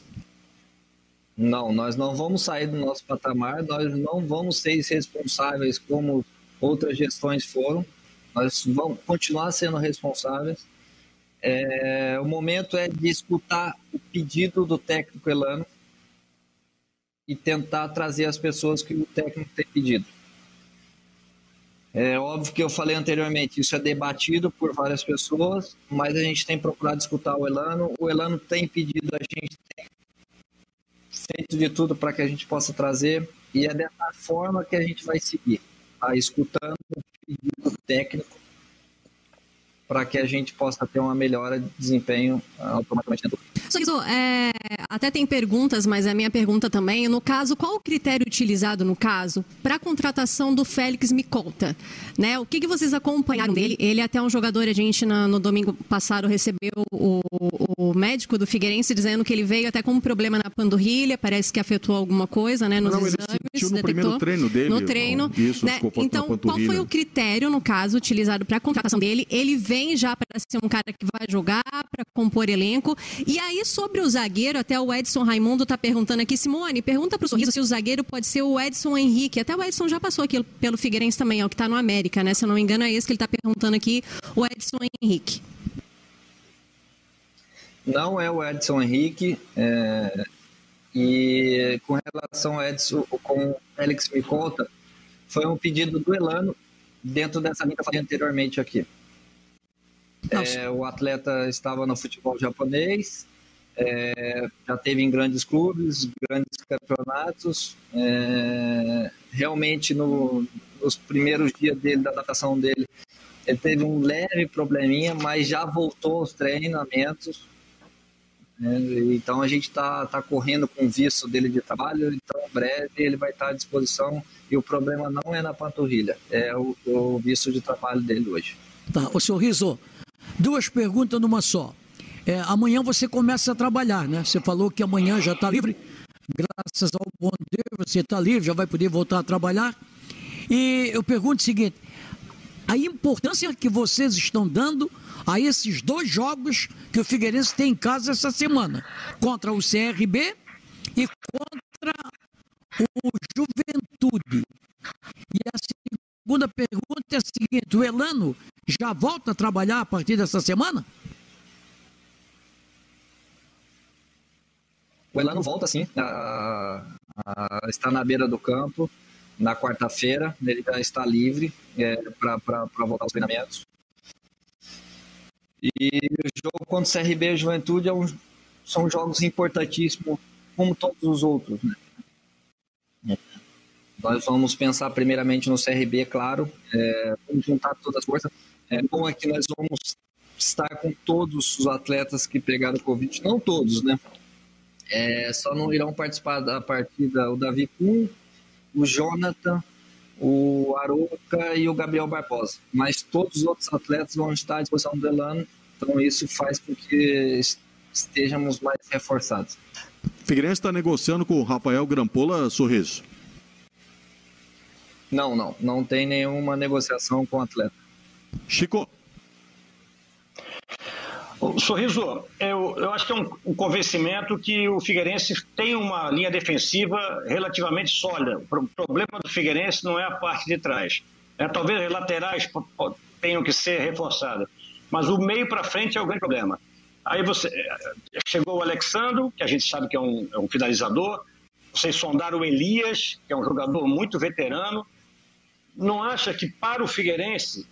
Não, nós não vamos sair do nosso patamar, nós não vamos ser responsáveis como outras gestões foram, nós vamos continuar sendo responsáveis. É, o momento é de escutar o pedido do técnico Elano e tentar trazer as pessoas que o técnico tem pedido. É óbvio que eu falei anteriormente, isso é debatido por várias pessoas, mas a gente tem procurado escutar o Elano. O Elano tem pedido, a gente tem feito de tudo para que a gente possa trazer, e é dessa forma que a gente vai seguir, tá? escutando o pedido técnico para que a gente possa ter uma melhora de desempenho automaticamente dentro do Sorriso, é, até tem perguntas, mas a minha pergunta também, no caso, qual o critério utilizado no caso para a contratação do Félix Micolta? Né? O que, que vocês acompanharam dele? Ele é até um jogador, a gente na, no domingo passado recebeu o, o, médico do Figueirense dizendo que ele veio até com um problema na panturrilha, parece que afetou alguma coisa, né, nos Não, exames. Ele no detectou, primeiro treino dele. No treino. Isso, né? Então, qual foi o critério, no caso, utilizado para a contratação dele? Ele vem já para ser um cara que vai jogar, para compor elenco. E aí, sobre o zagueiro, até o Edson Raimundo está perguntando aqui, Simone, pergunta para o Sorriso se o zagueiro pode ser o Edson Henrique. Até o Edson já passou aqui pelo Figueirense também, é o que está no América, né? Se eu não me engano, é esse que ele está perguntando aqui, o Edson Henrique. Não é o Edson Henrique. É... E com relação ao Edson, com Félix Micolta, foi um pedido do Elano, dentro dessa linha que eu falei anteriormente aqui. É, o atleta estava no futebol japonês, é, já teve em grandes clubes, grandes campeonatos. É, realmente, no, nos primeiros dias dele, da adaptação dele, ele teve um leve probleminha, mas já voltou aos treinamentos. Né? Então, a gente está tá correndo com o visto dele de trabalho, então, em breve, ele vai estar à disposição. E o problema não é na panturrilha, é o, o visto de trabalho dele hoje. Tá, o sorriso, duas perguntas numa só. É, amanhã você começa a trabalhar, né? Você falou que amanhã já está livre. Graças ao bom Deus, você está livre, já vai poder voltar a trabalhar. E eu pergunto o seguinte: a importância que vocês estão dando a esses dois jogos que o Figueirense tem em casa essa semana, contra o CRB e contra o Juventude. E a segunda pergunta é a seguinte: o Elano já volta a trabalhar a partir dessa semana? O Elano volta, sim, a, a, está na beira do campo na quarta-feira. Ele já está livre é, para voltar aos treinamentos. E o jogo contra o CRB e Juventude é um, são jogos importantíssimos, como todos os outros. Né? Nós vamos pensar primeiramente no CRB, claro, é, vamos juntar todas as forças. É bom é que nós vamos estar com todos os atletas que pegaram Covid, não todos, né? É, só não irão participar da partida o Davi Kuhn, o Jonathan, o Aroca e o Gabriel Barbosa. Mas todos os outros atletas vão estar à disposição do Elano, então isso faz com que estejamos mais reforçados. Figueirense está negociando com o Rafael Grampola Sorriso? Não, não. Não tem nenhuma negociação com o atleta. Chico. Sorriso, eu, eu acho que é um, um, convencimento que o Figueirense tem uma linha defensiva relativamente sólida. O problema do Figueirense não é a parte de trás. É, talvez as laterais tenham que ser reforçadas, mas o meio para frente é o grande problema. Aí você chegou o Alexandre, que a gente sabe que é um, é um finalizador. Vocês sondaram o Elias, que é um jogador muito veterano. Não acha que para o Figueirense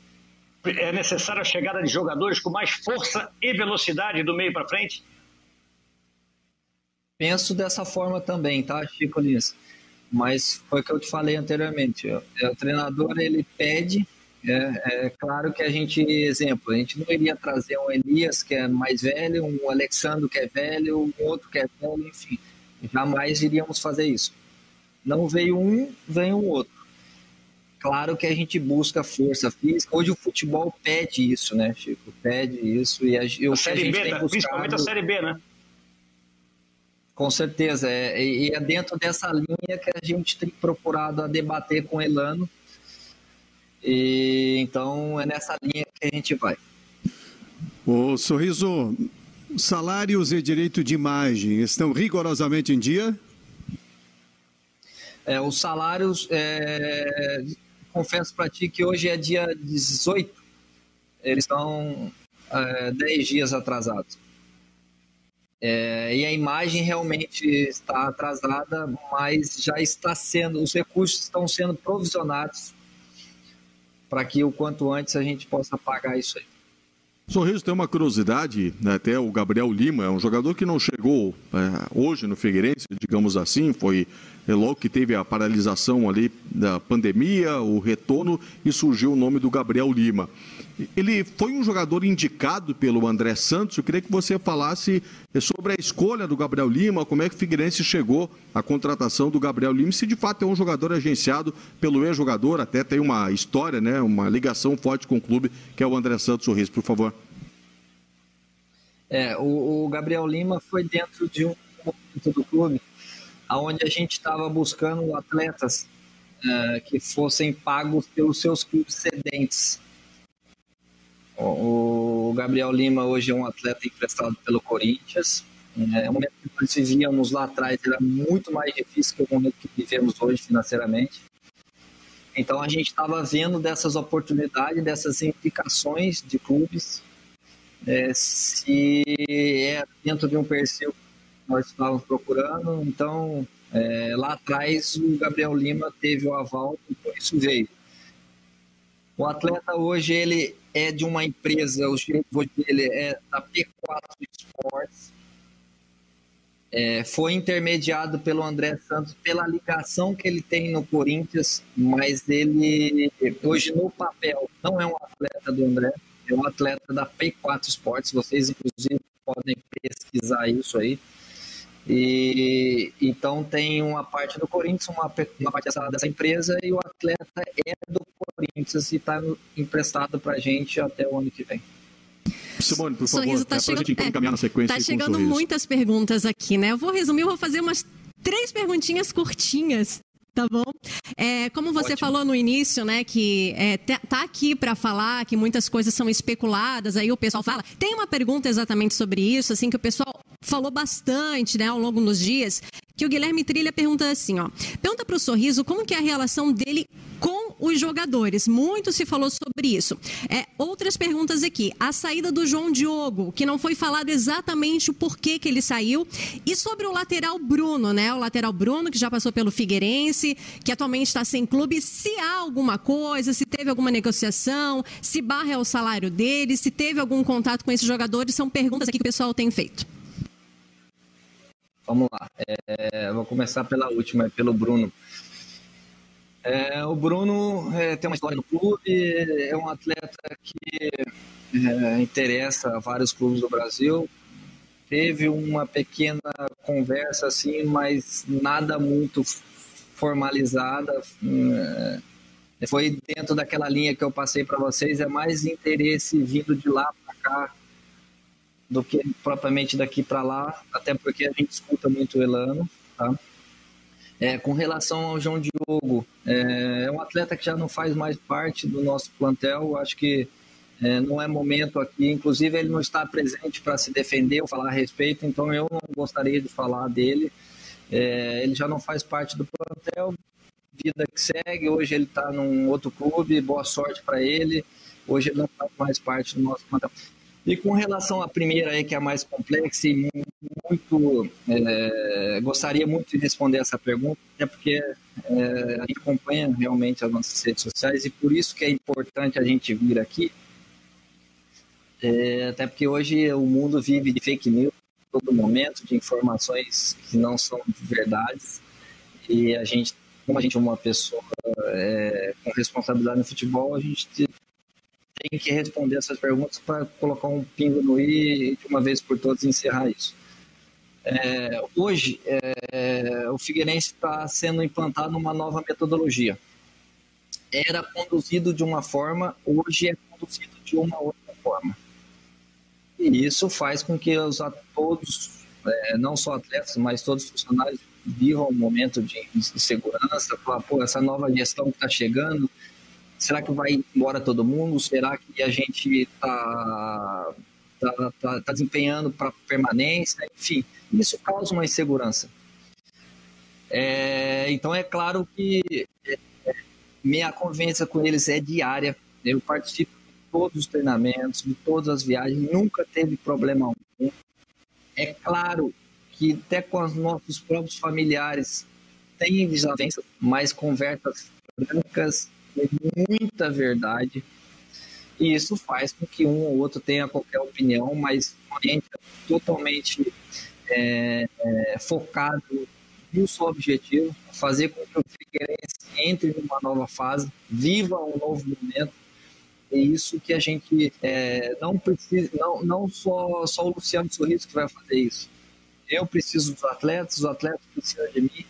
é necessária a chegada de jogadores com mais força e velocidade do meio para frente? Penso dessa forma também, tá, Chico Lins? Mas foi o que eu te falei anteriormente. É, o treinador ele pede. É, é, claro que a gente, exemplo, a gente não iria trazer um Elias que é mais velho, um Alexandre que é velho, um outro que é velho, enfim. Jamais iríamos fazer isso. Não veio um, vem o outro Claro que a gente busca força física. Hoje o futebol pede isso, né, Chico? Pede isso. E a, a Série a B, buscado... principalmente a Série B, né? Com certeza. É, e é dentro dessa linha que a gente tem procurado a debater com o Elano. E, então é nessa linha que a gente vai. O Sorriso, salários e direito de imagem estão rigorosamente em dia? É, os salários é, confesso para ti que hoje é dia 18, eles estão é, 10 dias atrasados. É, e a imagem realmente está atrasada, mas já está sendo, os recursos estão sendo provisionados para que o quanto antes a gente possa pagar isso aí. Sorriso tem uma curiosidade, né? até o Gabriel Lima é um jogador que não chegou é, hoje no Figueirense, digamos assim, foi logo que teve a paralisação ali da pandemia, o retorno e surgiu o nome do Gabriel Lima. Ele foi um jogador indicado pelo André Santos. Eu queria que você falasse é, sobre a escolha do Gabriel Lima, como é que o Figueirense chegou à contratação do Gabriel Lima, se de fato é um jogador agenciado pelo ex-jogador, até tem uma história, né, uma ligação forte com o clube, que é o André Santos Sorriso, por favor. É, o, o Gabriel Lima foi dentro de um momento do clube onde a gente estava buscando atletas é, que fossem pagos pelos seus clubes cedentes. O Gabriel Lima hoje é um atleta emprestado pelo Corinthians. É, o momento que nós vivíamos lá atrás era muito mais difícil que o momento que vivemos hoje financeiramente. Então a gente estava vendo dessas oportunidades, dessas implicações de clubes, é, se é dentro de um perfil nós estávamos procurando. Então é, lá atrás o Gabriel Lima teve o aval e por isso veio. O atleta hoje ele é de uma empresa, o direito dele é da P4 Sports. É, foi intermediado pelo André Santos pela ligação que ele tem no Corinthians, mas ele hoje no papel não é um atleta do André, é um atleta da P4 Sports. Vocês inclusive podem pesquisar isso aí. E então tem uma parte do Corinthians, uma, uma parte dessa, dessa empresa, e o atleta é do Corinthians e está emprestado para a gente até o ano que vem. Simone, por favor, sorriso tá é, chegando, gente encaminhar na sequência. Tá chegando muitas perguntas aqui, né? Eu vou resumir, eu vou fazer umas três perguntinhas curtinhas Tá bom. É, como você Ótimo. falou no início, né, que é, tá aqui para falar que muitas coisas são especuladas, aí o pessoal fala. Tem uma pergunta exatamente sobre isso, assim, que o pessoal falou bastante, né, ao longo dos dias, que o Guilherme Trilha pergunta assim, ó. Pergunta para o Sorriso como que é a relação dele com os jogadores. Muito se falou sobre isso. É, outras perguntas aqui. A saída do João Diogo, que não foi falado exatamente o porquê que ele saiu. E sobre o lateral Bruno, né? O lateral Bruno, que já passou pelo Figueirense, que atualmente está sem clube. Se há alguma coisa, se teve alguma negociação, se barra é o salário dele, se teve algum contato com esses jogadores, são perguntas aqui que o pessoal tem feito. Vamos lá. É, vou começar pela última, pelo Bruno. É, o Bruno é, tem uma história no clube, é um atleta que é, interessa a vários clubes do Brasil. Teve uma pequena conversa assim, mas nada muito formalizada. É, foi dentro daquela linha que eu passei para vocês, é mais interesse vindo de lá para cá do que propriamente daqui para lá, até porque a gente escuta muito o Elano, tá? É, com relação ao João Diogo, é, é, um atleta que já não faz mais parte do nosso plantel. Acho que É, não é momento aqui, inclusive ele não está presente para se defender ou falar a respeito, então eu não gostaria de falar dele. É, ele já não faz parte do plantel, vida que segue. Hoje ele está num outro clube, boa sorte para ele. Hoje ele não faz mais parte do nosso plantel. E com relação à primeira aí, que é a mais complexa e muito é, gostaria muito de responder essa pergunta, até porque é, a gente acompanha realmente as nossas redes sociais e por isso que é importante a gente vir aqui, é, até porque hoje o mundo vive de fake news todo momento, de informações que não são verdades e a gente, como a gente é uma pessoa é, com responsabilidade no futebol, a gente tem que responder essas perguntas para colocar um pingo no i e de uma vez por todas encerrar isso. É, hoje, é, o Figueirense está sendo implantado numa nova metodologia. Era conduzido de uma forma, hoje é conduzido de uma outra forma. E isso faz com que os todos, é, não só atletas, mas todos os funcionários vivam um momento de insegurança, falar, pô, essa nova gestão que está chegando, Será que vai embora todo mundo? Será que a gente está tá, tá, tá desempenhando para permanência? Enfim, isso causa uma insegurança. É, então, é claro que é, minha convivência com eles é diária. Eu participo de todos os treinamentos, de todas as viagens, nunca teve problema algum. É claro que até com os nossos próprios familiares tem desavenças, mas conversas francas muita verdade. E isso faz com que um ou outro tenha qualquer opinião, mas totalmente é, é, focado no seu objetivo, fazer com que o Figueirense entre numa nova fase, viva um novo momento. É isso que a gente é, não precisa, não, não só, só o Luciano Sorriso que vai fazer isso. Eu preciso dos atletas, os atletas precisam de mim,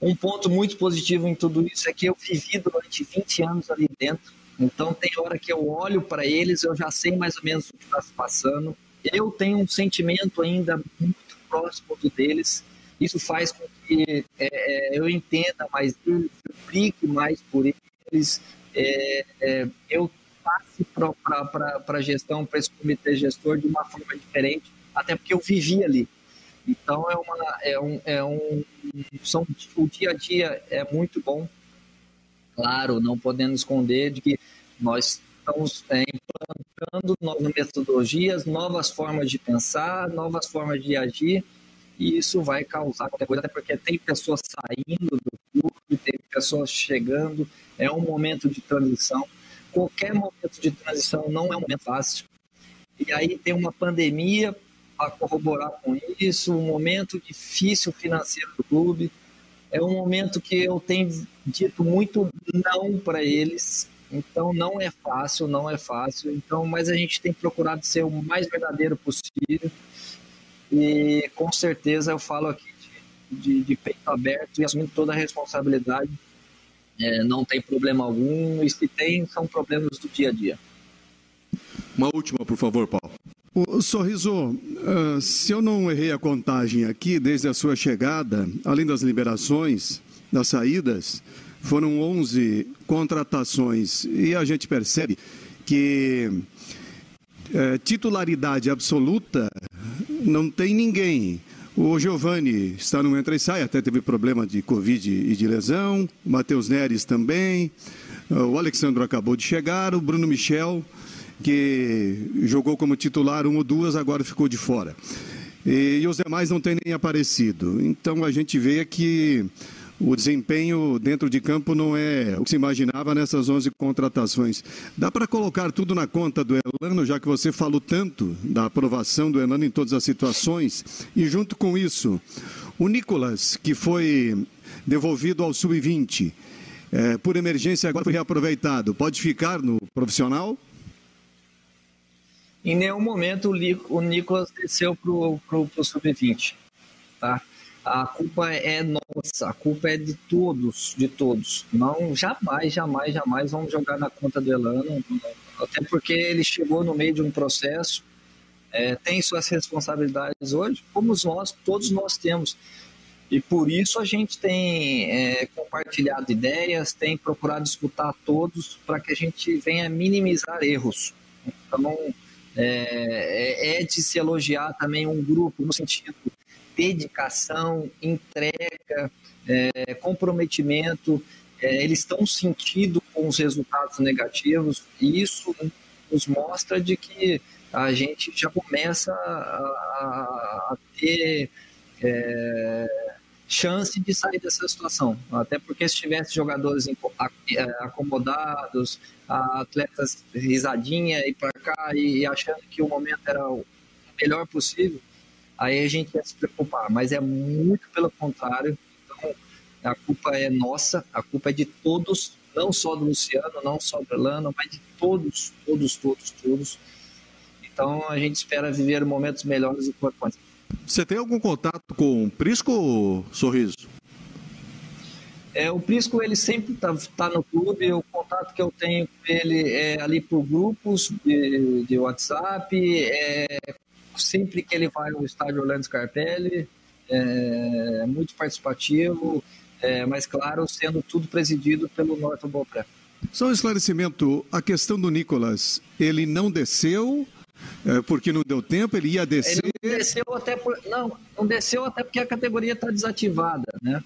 um ponto muito positivo em tudo isso é que eu vivi durante 20 anos ali dentro. Então, tem hora que eu olho para eles, eu já sei mais ou menos o que está se passando. Eu tenho um sentimento ainda muito próximo do deles. Isso faz com que é, é eu entenda mais deles, eu brigue mais por eles. É, é, eu passe para a gestão, para esse comitê gestor de uma forma diferente, até porque eu vivi ali. Então é uma é um, é um são, o dia a dia é muito bom. Claro, não podendo esconder de que nós estamos é, implantando novas metodologias, novas formas de pensar, novas formas de agir, e isso vai causar qualquer coisa, até porque tem pessoas saindo do clube, tem pessoas chegando, é um momento de transição. Qualquer momento de transição não é um momento fácil. E aí tem uma pandemia a corroborar com isso, um momento difícil financeiro do clube. É um momento que eu tenho dito muito não para eles. Então não é fácil, não é fácil. Então, mas a gente tem procurado ser o mais verdadeiro possível. E com certeza eu falo aqui de, de, de peito aberto e assumindo toda a responsabilidade. É, não tem problema algum. E se tem, são problemas do dia a dia. Uma última, por favor, Paulo. O Sorriso, uh, se eu não errei a contagem aqui, desde a sua chegada, além das liberações, das saídas, foram 11 contratações. E a gente percebe que uh, titularidade absoluta não tem ninguém. O Giovani está no entra e sai, até teve problema de Covid e de lesão. O Matheus Neres também. Uh, o Alexandre acabou de chegar. O Bruno Michel que jogou como titular uma ou duas, agora ficou de fora. E, e os demais não têm nem aparecido. Então a gente vê que o desempenho dentro de campo não é o que se imaginava nessas 11 contratações. Dá para colocar tudo na conta do Elano, já que você falou tanto da aprovação do Elano em todas as situações. E junto com isso, o Nicolas, que foi devolvido ao sub-20, é, por emergência agora foi reaproveitado, pode ficar no profissional? Em nenhum momento o Nicolas desceu para o sub-20. Tá? A culpa é nossa, a culpa é de todos, de todos. Não, jamais, jamais, jamais vamos jogar na conta do Elano, até porque ele chegou no meio de um processo, é, tem suas responsabilidades hoje, como nós, todos nós temos. E por isso a gente tem é, compartilhado ideias, tem procurado escutar todos para que a gente venha minimizar erros. Então, é, é, de se elogiar também um grupo no sentido dedicação, entrega, é, comprometimento. É, eles estão sentindo com os resultados negativos e isso nos mostra de que a gente já começa a, a ter é, chance de sair dessa situação. Até porque se tivesse jogadores é, acomodados, atletas risadinha e para cá e achando que o momento era o melhor possível, aí a gente ia se preocupar. Mas é muito pelo contrário. Então, a culpa é nossa, a culpa é de todos, não só do Luciano, não só do Elano, mas de todos, todos, todos, todos. Então a gente espera viver momentos melhores do quanto antes. Você tem algum contato com o Prisco, Sorriso? É, o Prisco ele sempre está tá no clube, o contato que eu tenho com ele é ali por grupos de, de WhatsApp, é, sempre que ele vai ao estádio Orlando Scarpelli, é, é muito participativo, é, mas claro, sendo tudo presidido pelo Norton Bopré. Só um esclarecimento, a questão do Nicolas, ele não desceu porque não deu tempo, ele ia descer. Ele não desceu até por, não, não desceu até porque a categoria está desativada, né?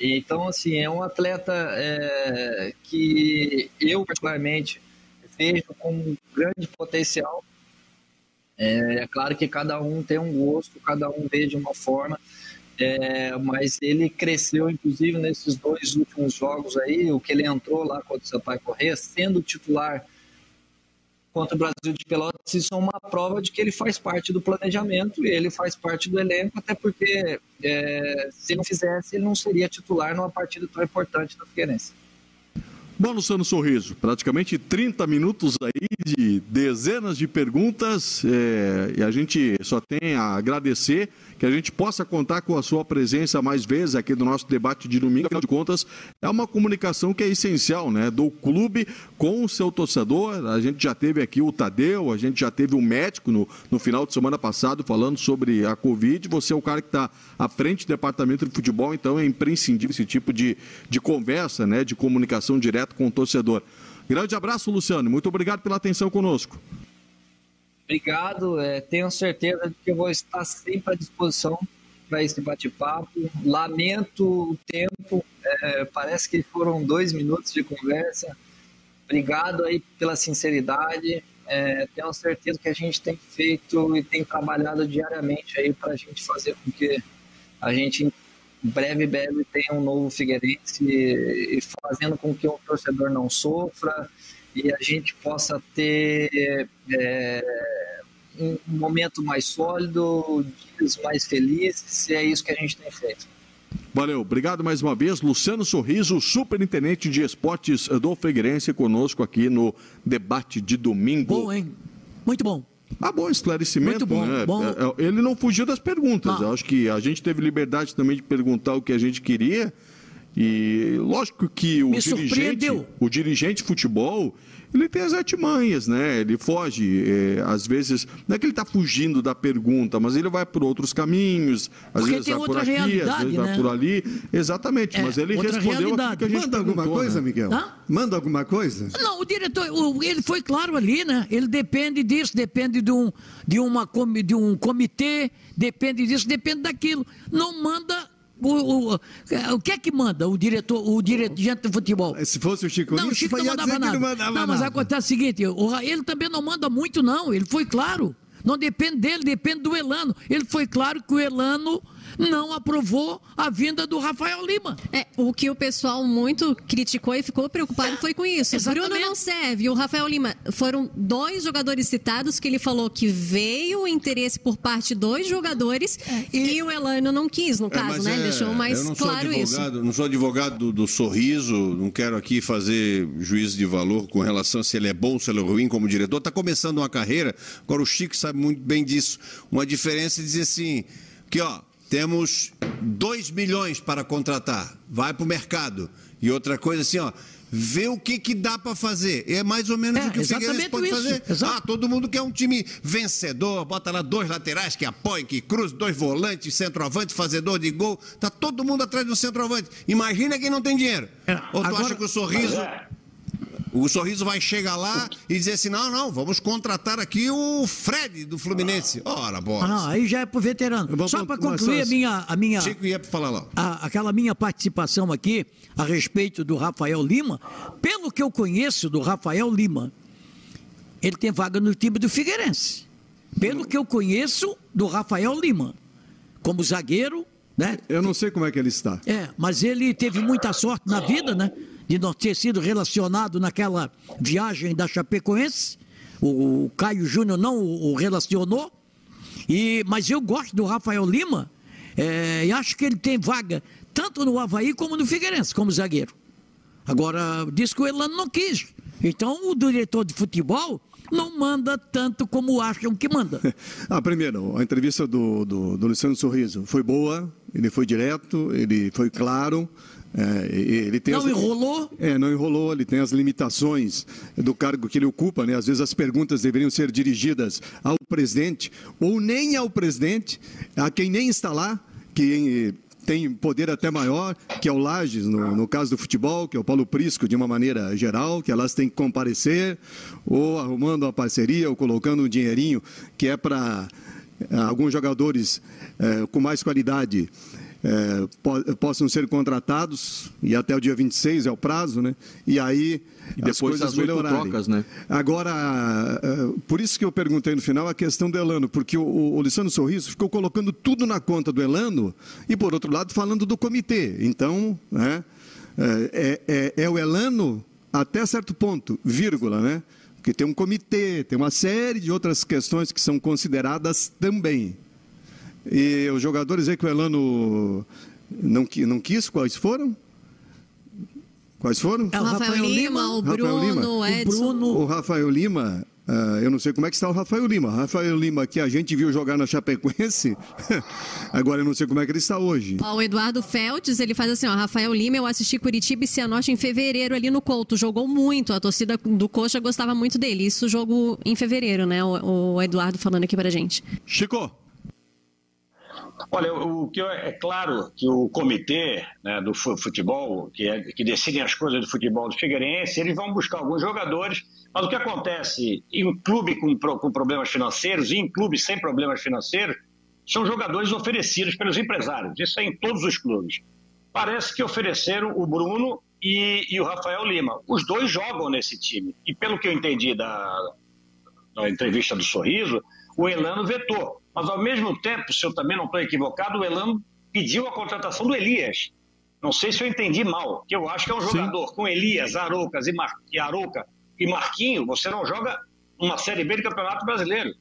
Então, assim, é um atleta é, que eu, particularmente, vejo com um grande potencial. É, é, claro que cada um tem um gosto, cada um vê de uma forma, é, mas ele cresceu, inclusive, nesses dois últimos jogos aí, o que ele entrou lá contra o Sampaio Corrêa, sendo titular contra o Brasil de Pelotas, isso é uma prova de que ele faz parte do planejamento e ele faz parte do elenco, até porque é, se não fizesse, ele não seria titular numa partida tão importante da Figueirense. Bom, Luciano Sorriso, praticamente 30 minutos aí de dezenas de perguntas é, e a gente só tem a agradecer que a gente possa contar com a sua presença mais vezes aqui no nosso debate de domingo. Afinal de contas, é uma comunicação que é essencial, né? Do clube com o seu torcedor. A gente já teve aqui o Tadeu, a gente já teve o médico no, no final de semana passado falando sobre a Covid. Você é o cara que está à frente do departamento de futebol, então é imprescindível esse tipo de, de conversa, né? De comunicação direta com o torcedor. Grande abraço, Luciano. Muito obrigado pela atenção conosco. Obrigado, é, tenho certeza de que eu vou estar sempre à disposição para esse bate-papo. Lamento o tempo, é, parece que foram dois minutos de conversa. Obrigado aí pela sinceridade. É, tenho certeza que a gente tem feito e tem trabalhado diariamente aí para a gente fazer com que a gente em breve, breve tenha um novo Figueirense e fazendo com que o torcedor não sofra e a gente possa ter é, um momento mais sólido, dias mais felizes, e é isso que a gente tem feito. Valeu, obrigado mais uma vez. Luciano Sorriso, superintendente de esportes do Figueirense, conosco aqui no debate de domingo. Bom, hein? Muito bom. Ah, bom esclarecimento. Muito bom, né? bom. É, é, ele não fugiu das perguntas. Ah. Eu acho que a gente teve liberdade também de perguntar o que a gente queria. E lógico que o Me dirigente, o dirigente de futebol, ele tem as artimanhas, né? Ele foge, é, às vezes, não é que ele está fugindo da pergunta, mas ele vai por outros caminhos, às Porque vezes tem vai por aqui, às vezes vai né? por ali. Exatamente, É, mas ele respondeu aquilo que a gente Manda alguma coisa, né? Miguel? Hã? Manda alguma coisa? Não, o diretor, o- ele foi claro ali, né? Ele depende disso, depende de um, de uma, de um comitê, depende disso, depende daquilo. Não manda. O, o, o que é que manda o diretor, o dirigente de futebol? Se fosse o Chico Não, o Chico não mandava nada. não mandava não, mas nada. acontece o seguinte: o também não manda muito, não. Ele foi claro. Não depende dele, depende do Elano. Ele foi claro que o Elano não aprovou a vinda do Rafael Lima. É, o que o pessoal muito criticou e ficou preocupado foi com isso. O Exatamente. Bruno não serve. O Rafael Lima foram dois jogadores citados que ele falou que veio o interesse por parte dos jogadores e... o Elano não quis, no É, caso, né? é, Ele deixou mais eu não claro sou isso. Não sou advogado do, do sorriso, não quero aqui fazer juízo de valor com relação a se ele é bom, se ele é ruim como diretor. Está começando uma carreira, agora o Chico sabe muito bem disso. Uma diferença é dizer assim, que ó, temos 2 milhões para contratar, vai para o mercado. E outra coisa assim, ó, vê o que, que dá para fazer. É mais ou menos É, o que o Figueirense pode isso, fazer. exato. Ah, todo mundo quer um time vencedor, bota lá dois laterais que apoiem, que cruzem, dois volantes, centroavante, fazedor de gol. Tá todo mundo atrás do centroavante. Imagina quem não tem dinheiro. É, Ou tu agora- acha que o sorriso. O sorriso vai chegar lá e dizer assim: não, não, vamos contratar aqui o Fred do Fluminense. Ora, Ah, bola. não, aí já é pro veterano. Só para concluir a assim. minha, a minha, Chico ia falar lá. a- aquela minha participação aqui a respeito do Rafael Lima, pelo que eu conheço do Rafael Lima, ele tem vaga no time do Figueirense. Pelo que eu conheço do Rafael Lima, como zagueiro, né? Eu não sei como é que ele está. É, mas ele teve muita sorte na vida, né? De não ter sido relacionado naquela viagem da Chapecoense. O, o Caio Júnior não o, o relacionou. E, mas eu gosto do Rafael Lima é, e acho que ele tem vaga tanto no Havaí como no Figueirense, como zagueiro. Agora, diz que o Elano não quis. Então, o diretor de futebol não manda tanto como acham que manda. Ah, primeiro, a entrevista do, do, do Luciano Sorriso foi boa, ele foi direto, ele foi claro. É, ele tem Não as- enrolou? É, não enrolou, ele tem as limitações do cargo que ele ocupa, né? Às vezes as perguntas deveriam ser dirigidas ao presidente, ou nem ao presidente, a quem nem está lá, que tem poder até maior, que é o Lages, no, no caso do futebol, que é o Paulo Prisco, de uma maneira geral, que elas têm que comparecer, ou arrumando uma parceria, ou colocando um dinheirinho, que é para alguns jogadores eh, com mais qualidade eh, po- possam ser contratados, e até o dia 26 é o prazo, né? E aí E as coisas melhorarem. trocas, né? Agora, eh, por isso que eu perguntei no final a questão do Elano, porque o, o, o Luciano Sorriso ficou colocando tudo na conta do Elano e, por outro lado, falando do comitê. Então, né, é, é, é o Elano até certo ponto, vírgula, né? Porque tem um comitê, tem uma série de outras questões que são consideradas também. E os jogadores aí que o Elano não, não quis, quais foram? Quais foram? É o Rafael, Lima, o Rafael Bruno, Lima. o O Edson. Bruno. O Rafael Lima, ah, eu não sei como é que está o Rafael Lima. Rafael Lima, que a gente viu jogar na Chapecoense, agora eu não sei como é que ele está hoje. Ó, o Eduardo Feltes, ele faz assim, ó, Rafael Lima, eu assisti Curitiba e Cianorte em fevereiro ali no Couto, jogou muito, a torcida do Coxa gostava muito dele, isso jogo em fevereiro, né, o, o Eduardo falando aqui pra gente. Chico, Olha, o que é claro que o comitê né, do fu- futebol, que, é, que decidem as coisas do futebol do Figueirense, eles vão buscar alguns jogadores, mas o que acontece em um clube com, com problemas financeiros e em clube sem problemas financeiros, são jogadores oferecidos pelos empresários. Isso é em todos os clubes. Parece que ofereceram o Bruno e, e o Rafael Lima. Os dois jogam nesse time. E pelo que eu entendi da, na entrevista do Sorriso, o Elano vetou. Mas, ao mesmo tempo, se eu também não estou equivocado, o Elano pediu a contratação do Elias. Não sei se eu entendi mal, que eu acho que é um jogador com Elias, Aroucas e, Mar... e Arouca e Marquinho, você não joga uma Série B de Campeonato Brasileiro.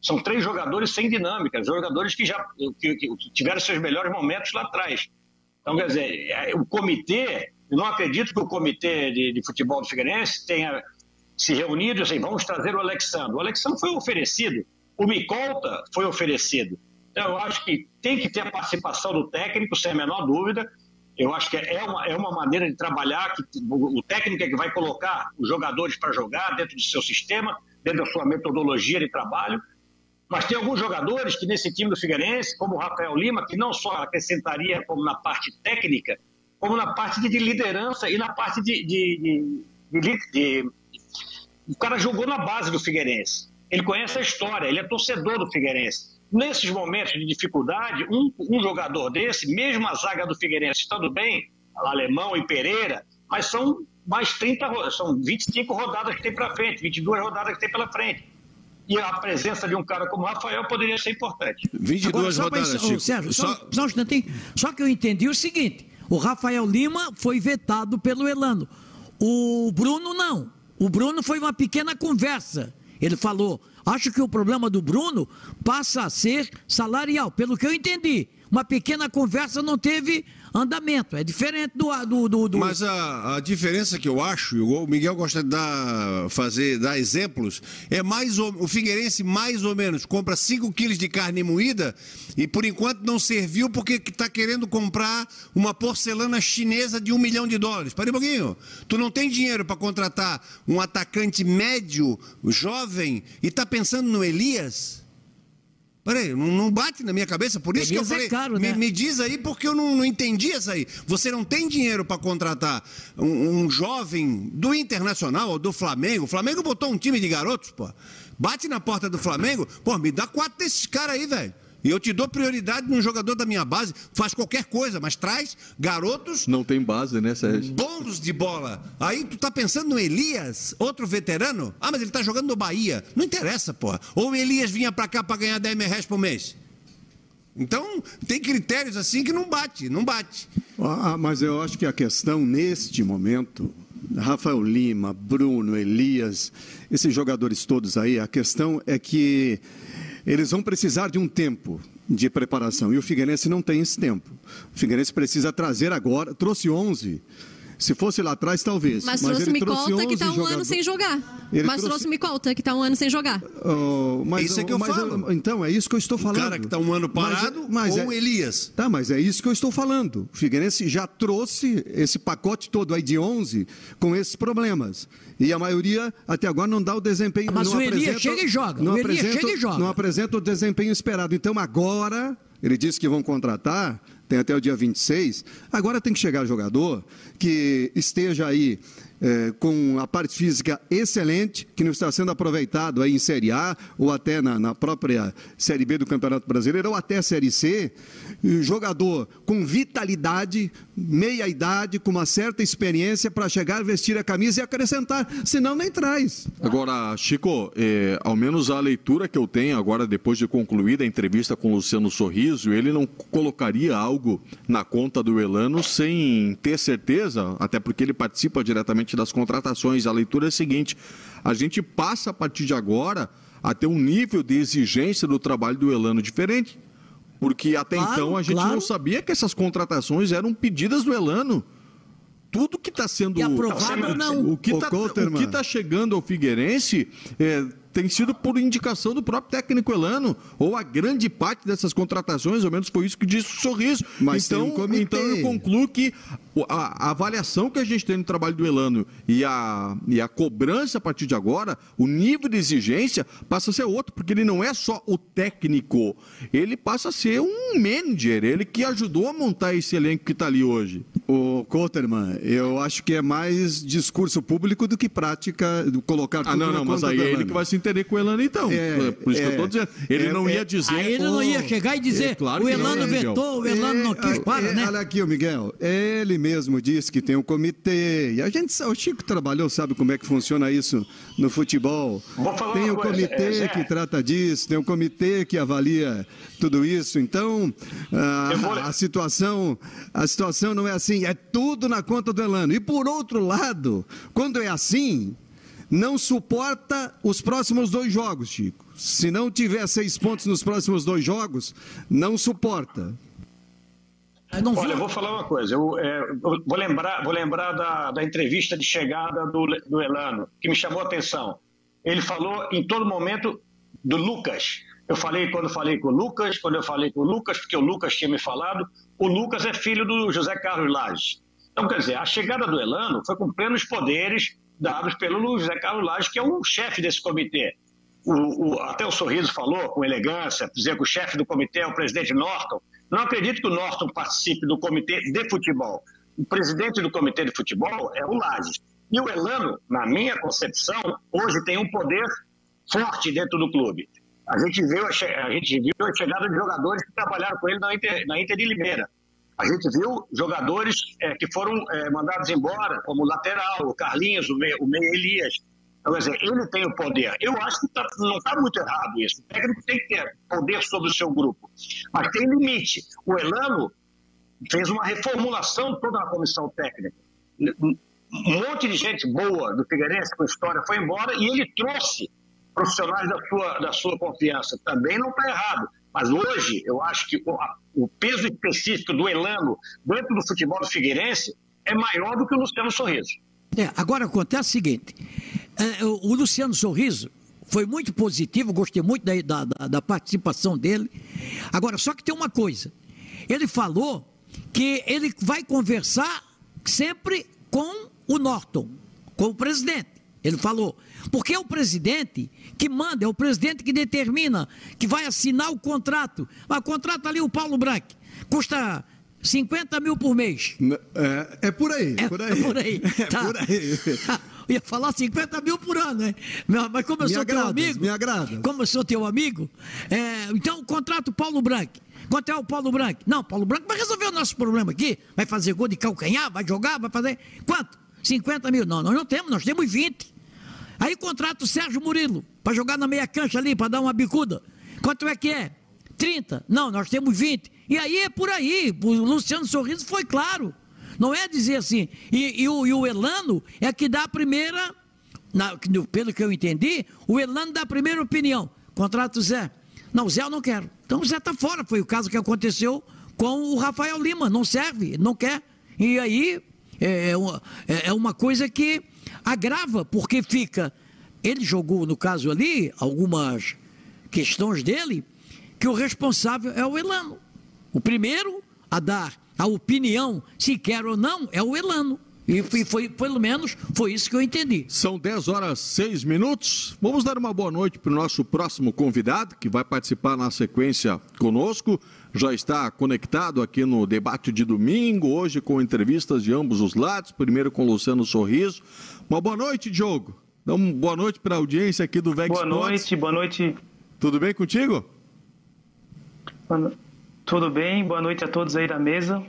São três jogadores sem dinâmica, jogadores que já que, que tiveram seus melhores momentos lá atrás. Então, quer dizer, é, o comitê, eu não acredito que o comitê de, de futebol do Figueirense tenha se reunido e assim, vamos trazer o Alexandre. O Alexandre foi oferecido, o Micolta foi oferecido. Então, eu acho que tem que ter a participação do técnico, sem a menor dúvida. Eu acho que é uma, é uma maneira de trabalhar, que o, técnico é que vai colocar os jogadores para jogar dentro do seu sistema, dentro da sua metodologia de trabalho. Mas tem alguns jogadores que nesse time do Figueirense, como o Rafael Lima, que não só acrescentaria como na parte técnica, como na parte de liderança e na parte de, de, de, de o cara jogou na base do Figueirense. Ele conhece a história, ele é torcedor do Figueirense. Nesses momentos de dificuldade, um, um jogador desse, mesmo a zaga do Figueirense estando bem, Alemão e Pereira, mas são mais 30, ro- são 25 rodadas que tem para frente, 22 rodadas que tem pela frente. E a presença de um cara como o Rafael poderia ser importante. 22 Agora, só rodadas, ô, Chico. Sérgio, só, Só- só um instantinho. Só que eu entendi o seguinte: o Rafael Lima foi vetado pelo Elano. O Bruno não. O Bruno foi uma pequena conversa. Ele falou: acho que o problema do Bruno passa a ser salarial, pelo que eu entendi. Uma pequena conversa não teve andamento. É diferente do. do, do, do... Mas a, a, diferença que eu acho, o Miguel gosta de dar, fazer, dar exemplos, é mais ou, o Figueirense mais ou menos compra 5 quilos de carne moída e por enquanto não serviu porque está querendo comprar uma porcelana chinesa de um milhão de dólares. Pare um pouquinho. Tu não tem dinheiro para contratar um atacante médio, jovem, e está pensando no Elias? Peraí, não, bate na minha cabeça, por isso que eu falei. É caro, né? me, me, diz aí porque eu não, não entendi isso aí. Você não tem dinheiro para contratar um, um, jovem do Internacional ou do Flamengo. O Flamengo botou um time de garotos, pô. Bate na porta do Flamengo, pô, me dá quatro desses caras aí, velho. E eu te dou prioridade num jogador da minha base, faz qualquer coisa, mas traz garotos. Não tem base, né, Sérgio? Bons de bola. Aí tu tá pensando no Elias, outro veterano? Ah, mas ele tá jogando no Bahia. Não interessa, porra. Ou o Elias vinha pra cá pra ganhar 10 mil reais por mês. Então, tem critérios assim que não bate, não bate. Ah, mas eu acho que a questão neste momento, Rafael Lima, Bruno, Elias, esses jogadores todos aí, a questão é que eles vão precisar de um tempo de preparação e o Figueirense não tem esse tempo. O Figueirense precisa trazer agora, trouxe 11 se fosse lá atrás, talvez. Mas, mas trouxe Micolta que está um ano sem jogar. Ele mas trouxe, trouxe Micolta que está um ano sem jogar. Uh, mas, isso é que eu mas, falo. Então, é isso que eu estou falando. O cara que está um ano parado mas, mas ou é, Elias. Tá, mas é isso que eu estou falando. O Figueirense já trouxe esse pacote todo aí de 11 com esses problemas. E a maioria até agora não dá o desempenho. Mas o Elias chega e joga. Não o Elias apresenta, chega e joga. Não apresenta o desempenho esperado. Então agora, ele disse que vão contratar tem até o dia 26. Agora tem que chegar jogador que esteja aí é, com a parte física excelente, que não está sendo aproveitado aí em Série A, ou até na, na própria Série B do Campeonato Brasileiro, ou até Série C, jogador com vitalidade, meia idade, com uma certa experiência para chegar, vestir a camisa e acrescentar, senão nem traz. Agora, Chico, é, ao menos a leitura que eu tenho agora, depois de concluída a entrevista com o Luciano Sorriso, ele não colocaria algo na conta do Elano sem ter certeza, até porque ele participa diretamente das contratações. A leitura é a seguinte: a gente passa a partir de agora a ter um nível de exigência do trabalho do Elano diferente. Porque até claro, então a gente claro. não sabia que essas contratações eram pedidas do Elano. Tudo que está sendo. E aprovado não. O que está tá chegando ao Figueirense é, tem sido por indicação do próprio técnico Elano, ou a grande parte dessas contratações, ao menos foi isso que disse o Sorriso. Mas então, um então eu concluo que a, a, avaliação que a gente tem no trabalho do Elano e a, e a cobrança a partir de agora, o nível de exigência passa a ser outro, porque ele não é só o técnico, ele passa a ser um manager, ele que ajudou a montar esse elenco que está ali hoje. O Kotterman, eu acho que é mais discurso público do que prática, colocar tudo ah, não, não, mas aí é ele que vai se entender com o Elano então. É, Por isso é, que eu estou dizendo. Ele é, não ia é. dizer. Aí ele não ia chegar e dizer, claro o Elano vetou, o Elano não quis, para, né? Olha aqui, o Miguel, ele mesmo disse que tem um comitê, e a gente, o Chico trabalhou, sabe como é que funciona isso no futebol. Tem o um comitê que trata disso, tem um comitê que avalia tudo isso. Então, a, a situação, a situação não é assim, é tudo na conta do Elano. E por outro lado, quando é assim, não suporta os próximos dois jogos, Chico. Se não tiver seis pontos nos próximos dois jogos, não suporta. Olha, eu vou falar uma coisa. Eu, é, vou lembrar, vou lembrar da, da, entrevista de chegada do, do Elano, que me chamou a atenção. Ele falou em todo momento do Lucas. Eu falei quando falei com o Lucas, quando eu falei com o Lucas, porque o Lucas tinha me falado. O Lucas é filho do José Carlos Lages. Então, quer dizer, a chegada do Elano foi com plenos poderes dados pelo José Carlos Lages, que é o chefe desse comitê. O, o, até o Sorriso falou com elegância, dizer que o chefe do comitê é o presidente Norton. Não acredito que o Norton participe do comitê de futebol. O presidente do comitê de futebol é o Lages. E o Elano, na minha concepção, hoje tem um poder forte dentro do clube. A gente viu a, a, gente viu a chegada de jogadores que trabalharam com ele na Inter, na Inter de Limeira. A gente viu jogadores é, que foram é, mandados embora, como o lateral, o Carlinhos, o meio Elias. Então, quer dizer, ele tem o poder. Eu acho que tá, não está muito errado isso. O técnico tem que ter poder sobre o seu grupo. Mas tem limite. O Elano fez uma reformulação toda na comissão técnica. Um monte de gente boa do Figueirense com história foi embora e ele trouxe profissionais da sua, da sua confiança. Também não está errado. Mas hoje, eu acho que o peso específico do Elano dentro do futebol do Figueirense é maior do que o Luciano Sorriso. É, agora acontece o seguinte: é, o Luciano Sorriso foi muito positivo, gostei muito da, da, da participação dele. Agora, só que tem uma coisa: ele falou que ele vai conversar sempre com o Norton, com o presidente. Ele falou. Porque é o presidente que manda, é o presidente que determina, que vai assinar o contrato. Mas o contrato ali, o Paulo Branco, custa 50 mil por mês. É, é por aí, é, por aí. É por aí. É tá. por aí. Ia falar 50 mil por ano, né? Mas como eu me sou agrada, teu amigo. Me agrada. Como eu sou teu amigo, é, então o contrato Paulo Branco. Quanto é o Paulo Branco? Não, Paulo Branco vai resolver o nosso problema aqui. Vai fazer gol de calcanhar, vai jogar, vai fazer. Quanto? 50 mil. Não, nós não temos, nós temos 20. Aí contrata o Sérgio Murilo para jogar na meia cancha ali, para dar uma bicuda. Quanto é que é? 30. Não, nós temos 20. E aí é por aí. O Luciano Sorriso foi claro. Não é dizer assim. E, e, o, e o, Elano é que dá a primeira. Na, pelo que eu entendi, o Elano dá a primeira opinião. Contrato o Zé. Não, o Zé eu não quero. Então o Zé está fora. Foi o caso que aconteceu com o Rafael Lima. Não serve, não quer. E aí é, uma, é uma coisa que agrava, porque fica. Ele jogou, no caso ali, algumas questões dele, que o responsável é o Elano. O primeiro a dar a opinião, se quer ou não, é o Elano. E foi, foi, pelo menos foi isso que eu entendi. São 10 horas 6 minutos. Vamos dar uma boa noite para o nosso próximo convidado, que vai participar na sequência conosco. Já está conectado aqui no debate de domingo, hoje com entrevistas de ambos os lados. Primeiro com Luciano Sorriso. Uma boa noite, Diogo. Uma boa noite para a audiência aqui do VEG Boa Sports. noite, boa noite. Tudo bem contigo? Tudo bem, boa noite a todos aí da mesa.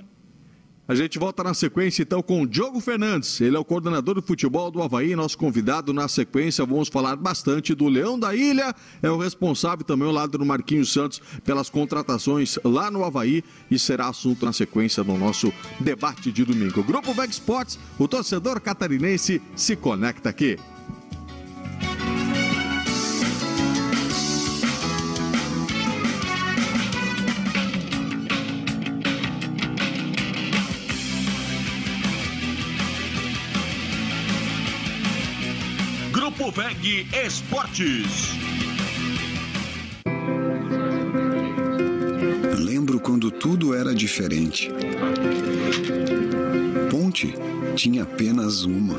A gente volta na sequência então com o Diogo Fernandes. Ele é o coordenador do futebol do Havaí, nosso convidado na sequência. Vamos falar bastante do Leão da Ilha, é o responsável também ao lado do Marquinhos Santos pelas contratações lá no Havaí e será assunto na sequência do nosso debate de domingo. Grupo Veg Sports, o torcedor catarinense se conecta aqui. VEG Esportes. Lembro quando tudo era diferente. Ponte tinha apenas uma,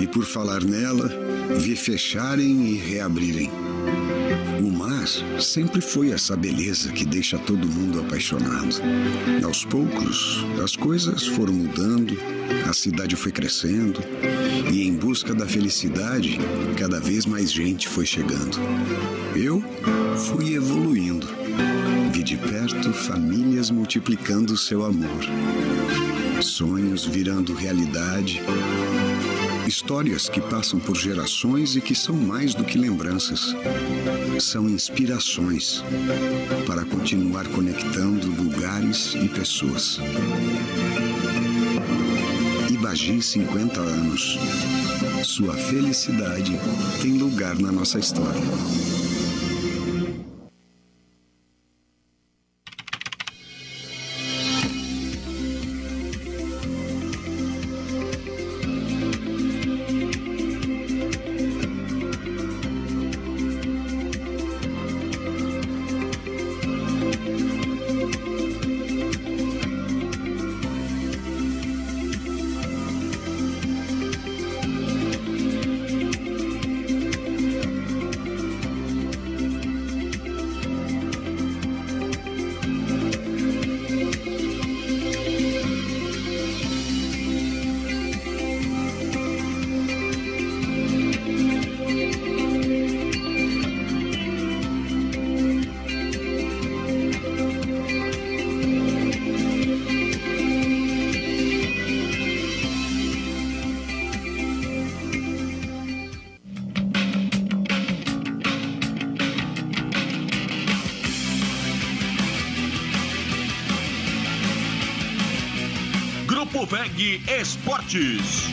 e por falar nela, vi fecharem e reabrirem. O mar sempre foi essa beleza que deixa todo mundo apaixonado. Aos poucos, as coisas foram mudando, a cidade foi crescendo e, em busca da felicidade, cada vez mais gente foi chegando. Eu fui evoluindo. Vi de perto famílias multiplicando seu amor, sonhos virando realidade. Histórias que passam por gerações e que são mais do que lembranças. São inspirações para continuar conectando lugares e pessoas. Ibagi 50 anos. Sua felicidade tem lugar na nossa história. Esportes.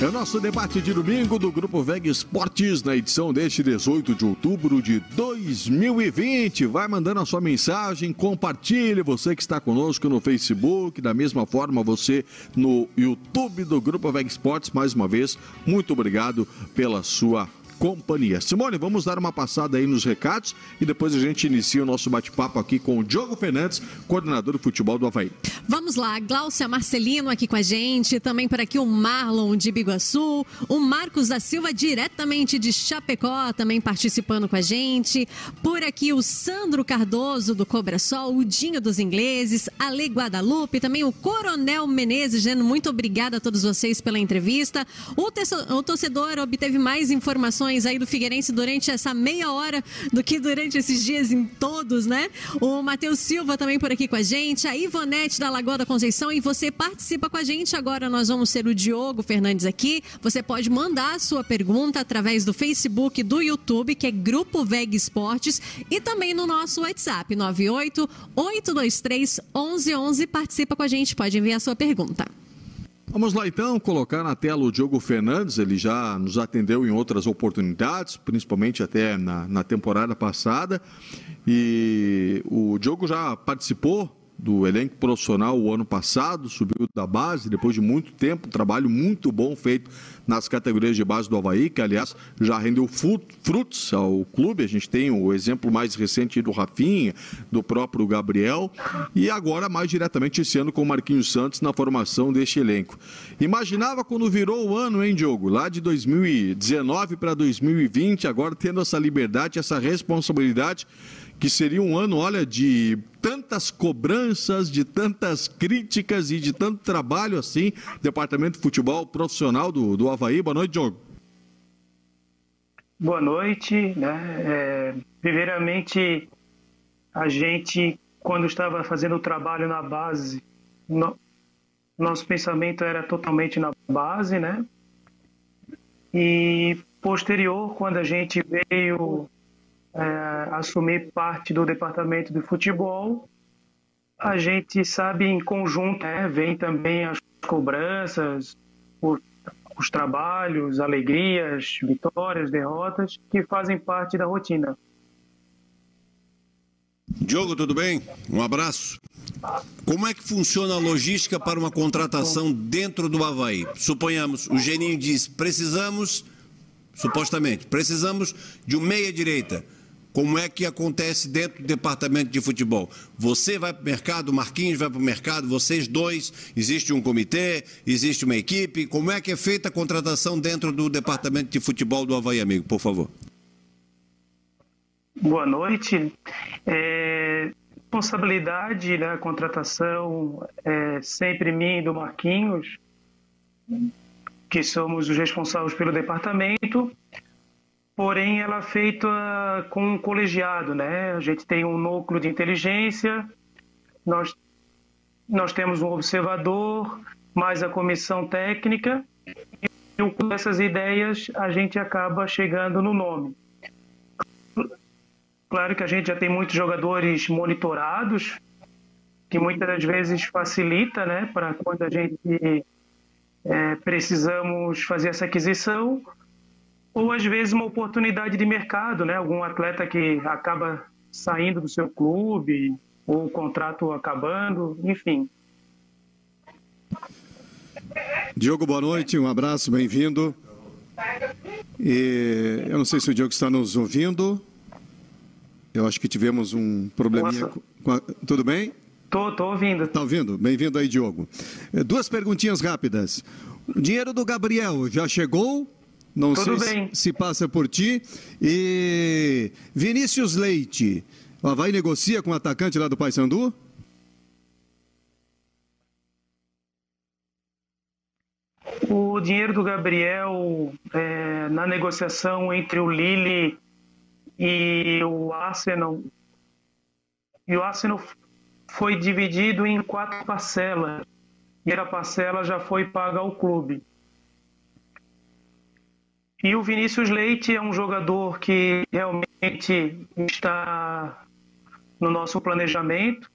É o nosso debate de domingo do Grupo VEG Esportes na edição deste 18 de outubro de 2020. Vai mandando a sua mensagem, compartilhe você que está conosco no Facebook, da mesma forma você no YouTube do Grupo VEG Esportes. Mais uma vez, muito obrigado pela sua companhia. Simone, vamos dar uma passada aí nos recados e depois a gente inicia o nosso bate-papo aqui com o Diogo Fernandes, coordenador de futebol do Havaí. Vamos lá, Glaucia Marcelino aqui com a gente, também por aqui o Marlon de Biguaçu, o Marcos da Silva diretamente de Chapecó também participando com a gente, por aqui o Sandro Cardoso do Cobra Sol, o Dinho dos Ingleses, Ale Guadalupe, também o Coronel Menezes, dizendo muito obrigada a todos vocês pela entrevista. O, o torcedor obteve mais informações aí do Figueirense durante essa meia hora do que durante esses dias em todos, né? O Matheus Silva também por aqui com a gente, a Ivonete da Lagoa da Conceição e você participa com a gente. Agora nós vamos ser o Diogo Fernandes aqui. Você pode mandar a sua pergunta através do Facebook, do YouTube, que é Grupo VEG Esportes, e também no nosso WhatsApp, 98 823 1111. Participa com a gente, pode enviar a sua pergunta. Vamos lá então colocar na tela o Diogo Fernandes, ele já nos atendeu em outras oportunidades, principalmente até na, na temporada passada. E o Diogo já participou do elenco profissional o ano passado, subiu da base, depois de muito tempo, trabalho muito bom feito nas categorias de base do Havaí, que aliás já rendeu frutos ao clube. A gente tem o exemplo mais recente do Rafinha, do próprio Gabriel, e agora mais diretamente esse ano com o Marquinhos Santos na formação deste elenco. Imaginava quando virou o ano, hein, Diogo? Lá de 2019 para 2020, agora tendo essa liberdade, essa responsabilidade que seria um ano, olha, de tantas cobranças, de tantas críticas e de tanto trabalho assim, Departamento de Futebol Profissional do, do Havaí. Boa noite, Diogo. Boa noite. Né? É, primeiramente, a gente, quando estava fazendo o trabalho na base, no, nosso pensamento era totalmente na base, né? E posterior, quando a gente veio é, assumir parte do departamento de futebol, a gente sabe em conjunto, né, vem também as cobranças, os, os trabalhos, alegrias, vitórias, derrotas, que fazem parte da rotina. Diogo, tudo bem? Um abraço. Como é que funciona a logística para uma contratação dentro do Havaí? Suponhamos, o Geninho diz, precisamos, supostamente, precisamos de um meia-direita. Como é que acontece dentro do departamento de futebol? Você vai para o mercado, o Marquinhos vai para o mercado, vocês dois, existe um comitê, existe uma equipe. Como é que é feita a contratação dentro do departamento de futebol do Havaí, amigo, por favor? Boa noite. É, responsabilidade da né, contratação é sempre mim e do Marquinhos, que somos os responsáveis pelo departamento porém ela é feita com um colegiado, né? A gente tem um núcleo de inteligência, nós, nós temos um observador, mais a comissão técnica, e com essas ideias a gente acaba chegando no nome. Claro que a gente já tem muitos jogadores monitorados, que muitas das vezes facilita, né, para quando a gente é, precisamos fazer essa aquisição, ou às vezes uma oportunidade de mercado, né? Algum atleta que acaba saindo do seu clube ou o contrato acabando, enfim. Diogo, boa noite, um abraço, bem-vindo. E eu não sei se o Diogo está nos ouvindo. Eu acho que tivemos um probleminha. A... Tudo bem? Tô, tô ouvindo. Tá ouvindo? Bem-vindo aí, Diogo. Duas perguntinhas rápidas. O dinheiro do Gabriel já chegou? Não Tudo sei bem. Se, se passa por ti. E Vinícius Leite, vai negocia com o atacante lá do Paysandu? O dinheiro do Gabriel é, na negociação entre o Lille e o Arsenal e o Arsenal foi dividido em quatro parcelas e a parcela já foi paga ao clube. E o Vinícius Leite é um jogador que realmente está no nosso planejamento.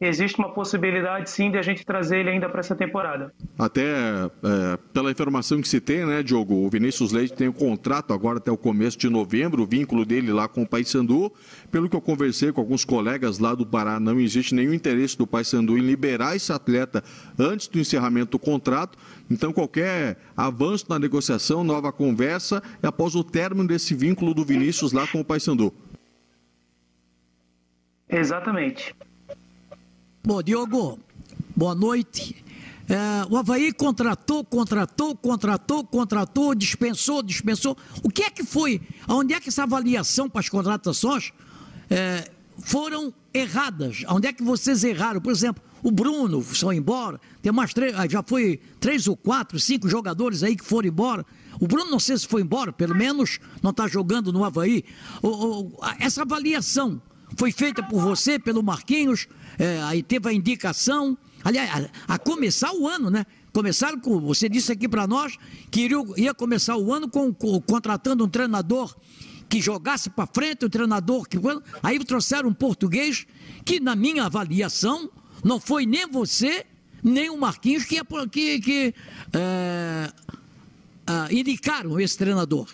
Existe uma possibilidade sim de a gente trazer ele ainda para essa temporada. Até é, pela informação que se tem, né, Diogo? O Vinícius Leite tem um contrato agora até o começo de novembro, o vínculo dele lá com o Paysandu. Pelo que eu conversei com alguns colegas lá do Pará, não existe nenhum interesse do Paysandu em liberar esse atleta antes do encerramento do contrato. Então, qualquer avanço na negociação, nova conversa, é após o término desse vínculo do Vinícius lá com o Paysandu. Exatamente. Bom, Diogo, boa noite. É, o Havaí contratou, contratou, contratou, contratou, dispensou, dispensou. O que é que foi? Onde é que essa avaliação para as contratações é, foram erradas? Onde é que vocês erraram? Por exemplo, o Bruno foi embora, tem mais três, ah, já foi três ou quatro, cinco jogadores aí que foram embora. O Bruno não sei se foi embora, pelo menos não está jogando no Havaí. O, o, essa avaliação foi feita por você, pelo Marquinhos, é, aí teve a indicação, aliás, a, a, começar o ano, né? Começaram com, você disse aqui para nós que iria, ia começar o ano com, com, contratando um treinador que jogasse para frente, um treinador que. Aí trouxeram um português que, na minha avaliação, não foi nem você, nem o Marquinhos que, que, que é, é, indicaram esse treinador.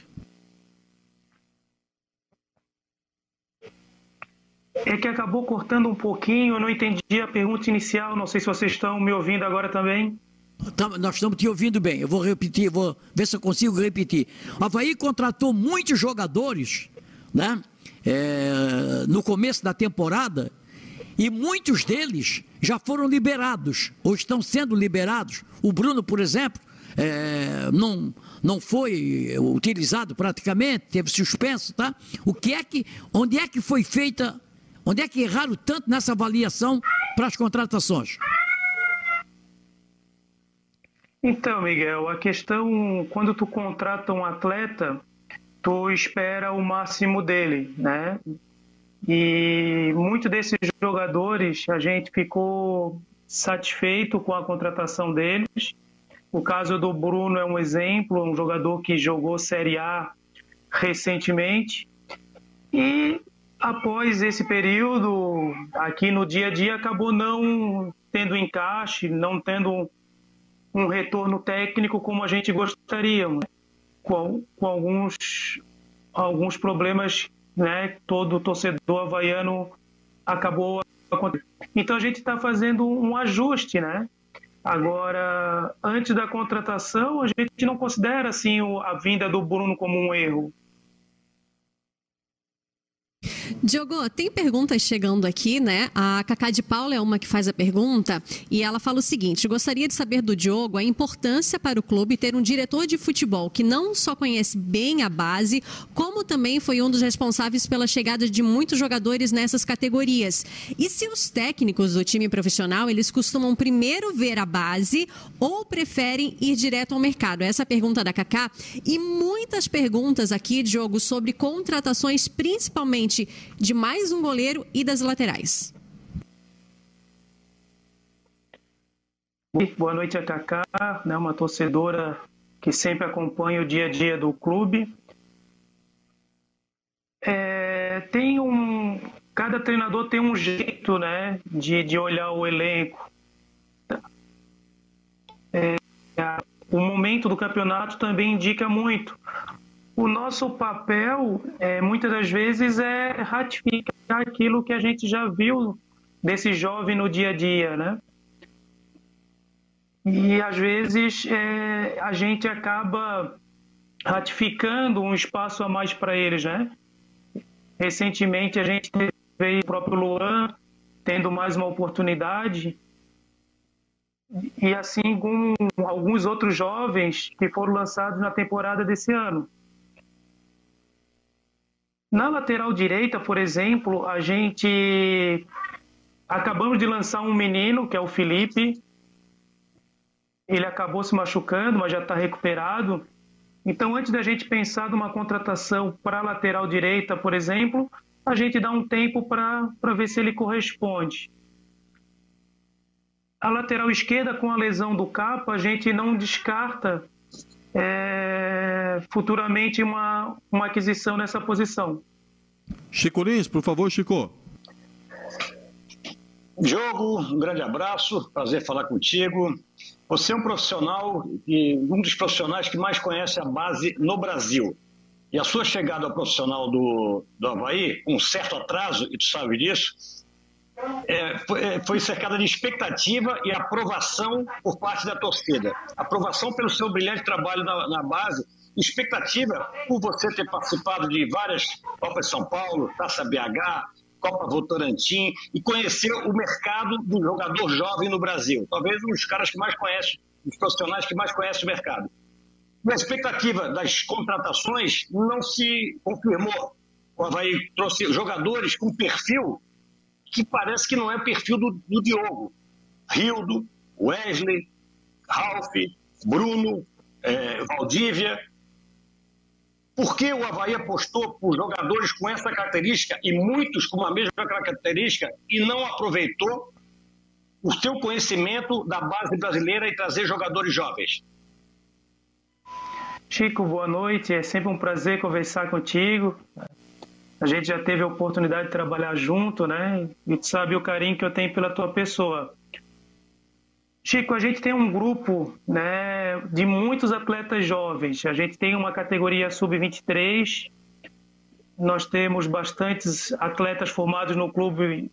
É que acabou cortando um pouquinho, eu não entendi a pergunta inicial, não sei se vocês estão me ouvindo agora também. Nós estamos te ouvindo bem, eu vou repetir, vou ver se eu consigo repetir. O Havaí contratou muitos jogadores né, é, no começo da temporada e muitos deles já foram liberados, ou estão sendo liberados. O Bruno, por exemplo, é, não, não foi utilizado praticamente, teve suspenso, tá? O que é que, onde é que foi feita Onde é que erraram tanto nessa avaliação para as contratações? Então, Miguel, a questão, quando tu contrata um atleta, tu espera o máximo dele, né? E muitos desses jogadores, a gente ficou satisfeito com a contratação deles. O caso do Bruno é um exemplo, um jogador que jogou Série A recentemente. E após esse período, aqui no dia a dia, acabou não tendo encaixe, não tendo um retorno técnico como a gente gostaria, com, com alguns, alguns problemas né, todo torcedor havaiano acabou acontecendo. Então a gente está fazendo um ajuste, né? Agora, antes da contratação, a gente não considera assim a vinda do Bruno como um erro. Diogo, tem perguntas chegando aqui, né? A Cacá de Paula é uma que faz a pergunta e ela fala o seguinte: gostaria de saber do Diogo a importância para o clube ter um diretor de futebol que não só conhece bem a base, como também foi um dos responsáveis pela chegada de muitos jogadores nessas categorias. E se os técnicos do time profissional eles costumam primeiro ver a base ou preferem ir direto ao mercado? Essa é a pergunta da Cacá. E muitas perguntas aqui, Diogo, sobre contratações, principalmente de mais um goleiro e das laterais. Boa noite a Cacá, né, uma torcedora que sempre acompanha o dia a dia do clube. É, tem um, cada treinador tem um jeito, né, de, de olhar o elenco. É, o momento do campeonato também indica muito o nosso papel, é, muitas das vezes, é ratificar aquilo que a gente já viu desse jovem no dia a dia, né? E às vezes é, a gente acaba ratificando um espaço a mais para eles, né? Recentemente a gente teve o próprio Luan tendo mais uma oportunidade e assim com alguns outros jovens que foram lançados na temporada desse ano. Na lateral direita, por exemplo, a gente acabamos de lançar um menino, que é o Felipe. Ele acabou se machucando, mas já está recuperado. Então, antes da gente pensar numa contratação para lateral direita, por exemplo, a gente dá um tempo para ver se ele corresponde. A lateral esquerda, com a lesão do capa, a gente não descarta é, futuramente uma, uma aquisição nessa posição. Chico Lins, por favor, Chico. Diogo, um grande abraço, prazer falar contigo. Você é um profissional e um dos profissionais que mais conhece a base no Brasil. E a sua chegada ao profissional do, do Havaí, com um certo atraso, e tu sabe disso, é, foi, é, foi cercada de expectativa e aprovação por parte da torcida. Aprovação pelo seu brilhante trabalho na, na base, expectativa por você ter participado de várias Copas São Paulo, Taça BH, Copa Votorantim e conhecer o mercado do jogador jovem no Brasil. Talvez um dos caras que mais conhece, os profissionais que mais conhecem o mercado. A expectativa das contratações não se confirmou. O Havaí trouxe jogadores com perfil que parece que não é perfil do, do Diogo. Rildo, Wesley, Ralph, Bruno, é, Valdívia. Por que o Havaí apostou por jogadores com essa característica e muitos com a mesma característica e não aproveitou o seu conhecimento da base brasileira e trazer jogadores jovens? Chico, boa noite. É sempre um prazer conversar contigo. A gente já teve a oportunidade de trabalhar junto, né? E tu sabe o carinho que eu tenho pela tua pessoa. Chico, a gente tem um grupo né, de muitos atletas jovens. A gente tem uma categoria sub-23. Nós temos bastantes atletas formados no clube,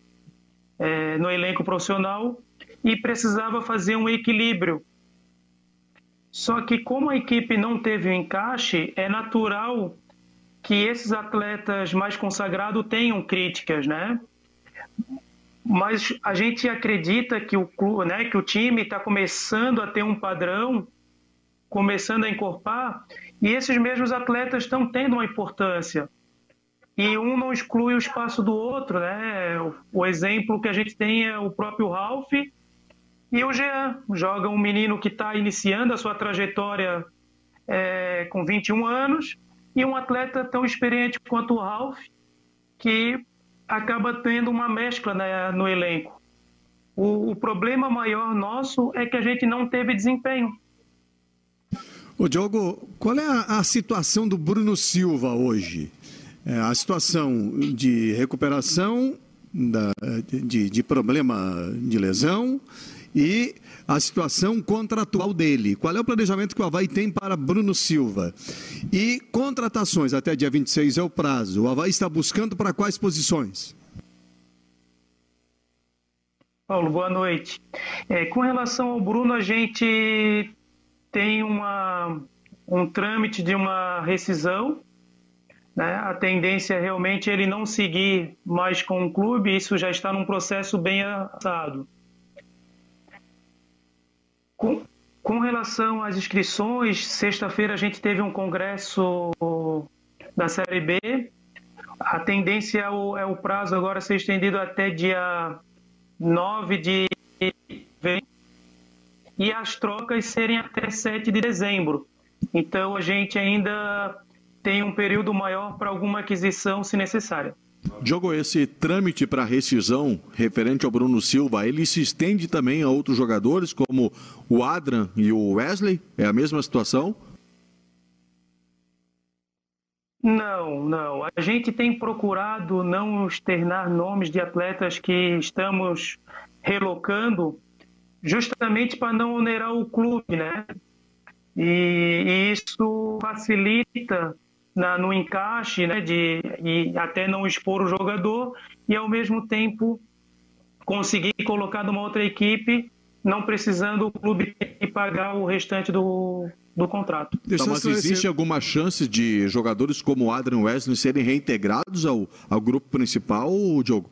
é, no elenco profissional, e precisava fazer um equilíbrio só que como a equipe não teve o encaixe, é natural que esses atletas mais consagrados tenham críticas, né? Mas a gente acredita que o, né, que o time está começando a ter um padrão, começando a encorpar, e esses mesmos atletas estão tendo uma importância. E um não exclui o espaço do outro, né? O exemplo que a gente tem é o próprio Ralph, e o Jean joga um menino que está iniciando a sua trajetória é, com 21 anos e um atleta tão experiente quanto o Ralph, que acaba tendo uma mescla né, no elenco. O, o, problema maior nosso é que a gente não teve desempenho. O Diogo, qual é a, a situação do Bruno Silva hoje? É, a situação de recuperação da, de, de problema de lesão e a situação contratual dele. Qual é o planejamento que o Havaí tem para Bruno Silva? E contratações, até dia 26 é o prazo. O Havaí está buscando para quais posições? Paulo, boa noite. É, com relação ao Bruno, a gente tem uma, um trâmite de uma rescisão. Né? A tendência é realmente ele não seguir mais com o clube, isso já está num processo bem avançado. Com, com relação às inscrições, sexta-feira a gente teve um congresso da Série B. A tendência é o, é o prazo agora ser estendido até dia 9 de e as trocas serem até 7 de dezembro. Então a gente ainda tem um período maior para alguma aquisição, se necessária. Diogo, esse trâmite para rescisão referente ao Bruno Silva, ele se estende também a outros jogadores, como o Adran e o Wesley? É a mesma situação? Não, não. A gente tem procurado não externar nomes de atletas que estamos relocando, justamente para não onerar o clube, né? E, e isso facilita na, no encaixe, né, de, e até não expor o jogador, e ao mesmo tempo conseguir colocar numa outra equipe, não precisando o clube pagar o restante do, do contrato. Tá, mas existe alguma chance de jogadores como o Adrian Wesley serem reintegrados ao, ao grupo principal, Diogo?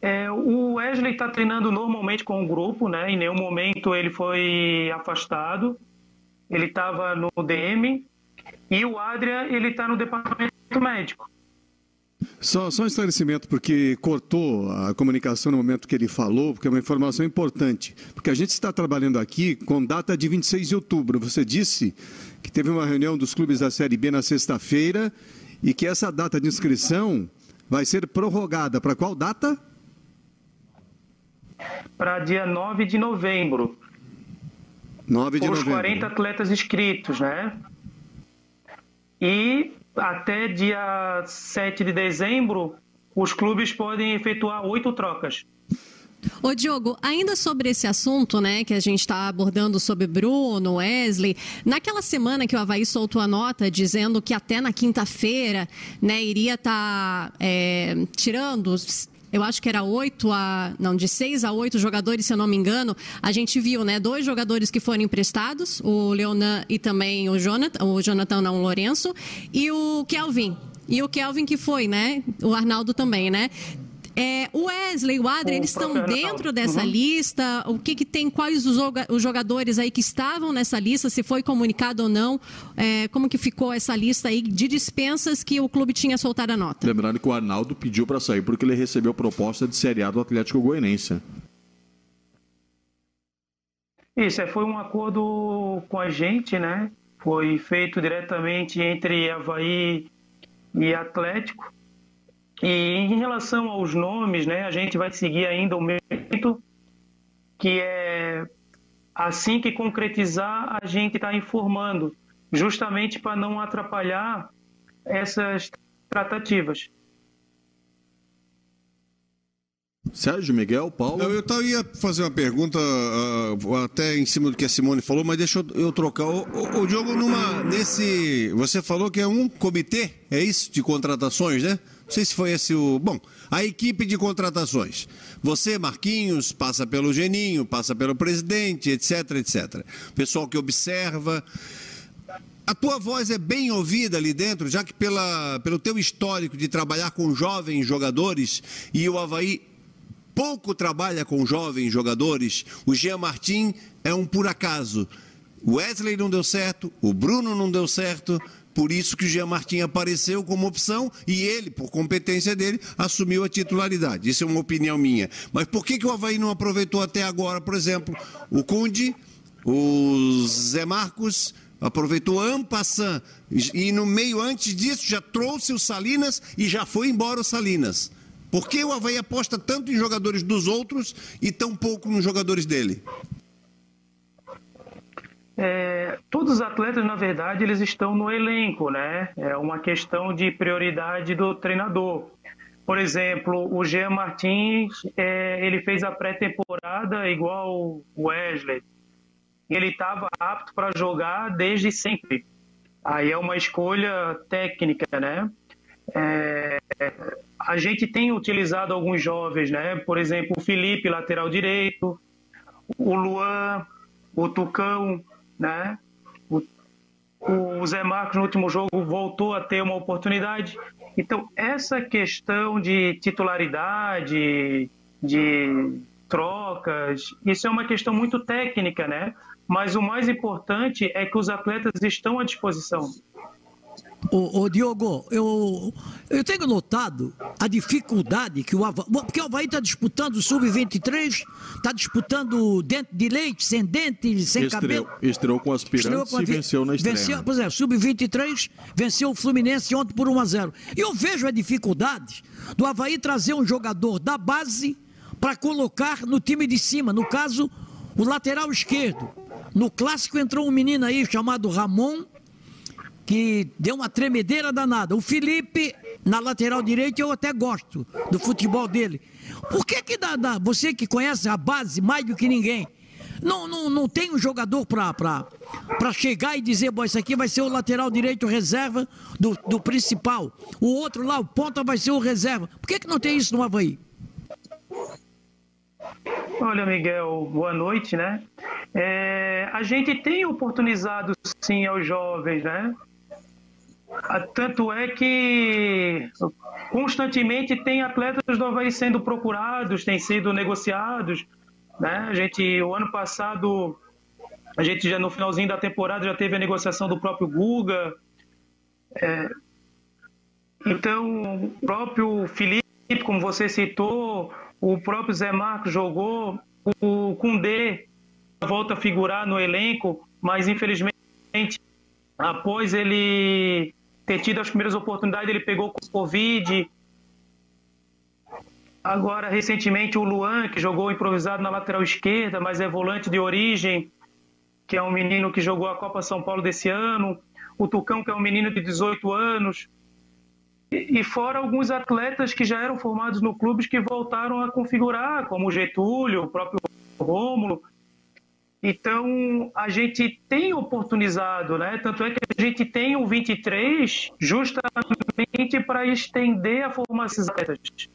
É, o Wesley está treinando normalmente com o grupo, né? Em nenhum momento ele foi afastado ele estava no DM e o Adrian ele está no departamento médico. Só, só um esclarecimento, porque cortou a comunicação no momento que ele falou, porque é uma informação importante. Porque a gente está trabalhando aqui com data de 26 de outubro. Você disse que teve uma reunião dos clubes da Série B na sexta-feira e que essa data de inscrição vai ser prorrogada. Para qual data? Para dia 9 de novembro. 9 de com novembro. os 40 atletas inscritos, né? E até dia 7 de dezembro, os clubes podem efetuar oito trocas. Ô Diogo, ainda sobre esse assunto, né, que a gente está abordando sobre Bruno, Wesley, naquela semana que o Havaí soltou a nota dizendo que até na quinta-feira, né, iria estar tá, é, tirando eu acho que era oito a. Não, de seis a oito jogadores, se eu não me engano. A gente viu, né? Dois jogadores que foram emprestados, o Leonan e também o Jonathan, o Jonathan não, o Lourenço, e o Kelvin. E o Kelvin que foi, né? O Arnaldo também, né? É, o Wesley, o Adri, eles estão dentro dessa uhum. lista? O que, que tem? Quais os, os, jogadores aí que estavam nessa lista? Se foi comunicado ou não? É, como que ficou essa lista aí de dispensas que o clube tinha soltado a nota? Lembrando que o Arnaldo pediu para sair porque ele recebeu proposta de Série A do Atlético Goianense. Isso, é, foi um acordo com a gente, né? Foi feito diretamente entre Havaí e Atlético. E em relação aos nomes, né, a gente vai seguir ainda o método que é assim que concretizar, a gente está informando, justamente para não atrapalhar essas tratativas. Sérgio Miguel, Paulo. Eu, eu ia fazer uma pergunta uh, até em cima do que a Simone falou, mas deixa eu, eu trocar. O, o, o Diogo, numa, nesse. Você falou que é um comitê, é isso? De contratações, né? Não sei se foi esse o. Bom, a equipe de contratações. Você, Marquinhos, passa pelo Geninho, passa pelo presidente, etc, etc. Pessoal que observa. A tua voz é bem ouvida ali dentro, já que pela, pelo teu histórico de trabalhar com jovens jogadores e o Havaí pouco trabalha com jovens jogadores, o Jean Martin é um por acaso. O Wesley não deu certo, o Bruno não deu certo, por isso que o Jean Martin apareceu como opção e ele, por competência dele, assumiu a titularidade. Isso é uma opinião minha. Mas por que, que o Havaí não aproveitou até agora, por exemplo, o Cunde, o Zé Marcos, aproveitou Ampassan e no meio antes disso já trouxe o Salinas e já foi embora o Salinas. Por que o Havaí aposta tanto em jogadores dos outros e tão pouco nos jogadores dele? É, todos os atletas, na verdade, eles estão no elenco, né? É uma questão de prioridade do treinador. Por exemplo, o Jean Martins, é, ele fez a pré-temporada igual o Wesley. Ele estava apto para jogar desde sempre. Aí é uma escolha técnica, né? É, a gente tem utilizado alguns jovens, né? Por exemplo, o Felipe, lateral direito, o Luan, o Tucão, né? O, Zé Marcos no último jogo voltou a ter uma oportunidade. Então, essa questão de titularidade, de trocas, isso é uma questão muito técnica, né? Mas o mais importante é que os atletas estão à disposição. Ô, ô, Diogo, eu, eu tenho notado a dificuldade que o Havaí. Porque o Havaí está disputando o Sub-23, está disputando dente de leite, sem dente, sem estreou, cabelo. Estreou com aspirantes com a, e venceu na estreia. Venceu, pois é, Sub-23 venceu o Fluminense ontem por 1 a 0 E eu vejo a dificuldade do Havaí trazer um jogador da base para colocar no time de cima. No caso, o lateral esquerdo. No clássico entrou um menino aí chamado Ramon que deu uma tremedeira danada. O Felipe, na lateral direita, eu até gosto do futebol dele. Por que que dá, dá você que conhece a base mais do que ninguém, não, não, não tem um jogador para chegar e dizer, bom, isso aqui vai ser o lateral direito reserva do, do principal. O outro lá, o ponta, vai ser o reserva. Por que, que não tem isso no Havaí? Olha, Miguel, boa noite, né? É, a gente tem oportunizado sim aos jovens, né? Ah, tanto é que constantemente tem atletas do Havaí sendo procurados, têm sido negociados. Né? A gente, o ano passado, a gente já no finalzinho da temporada já teve a negociação do próprio Guga. É, então, o próprio Felipe, como você citou, o próprio Zé Marcos jogou, o Kundê volta a figurar no elenco, mas infelizmente após ele ter tido as primeiras oportunidades, ele pegou com Covid. Agora, recentemente, o Luan, que jogou improvisado na lateral esquerda, mas é volante de origem, que é um menino que jogou a Copa São Paulo desse ano. O Tucão, que é um menino de 18 anos. e fora alguns atletas que já eram formados no clube que voltaram a configurar, como o Getúlio, o próprio Rômulo. Então, a gente tem oportunizado, né? Tanto é que a gente tem o 23 justamente para estender a formação desses atletas.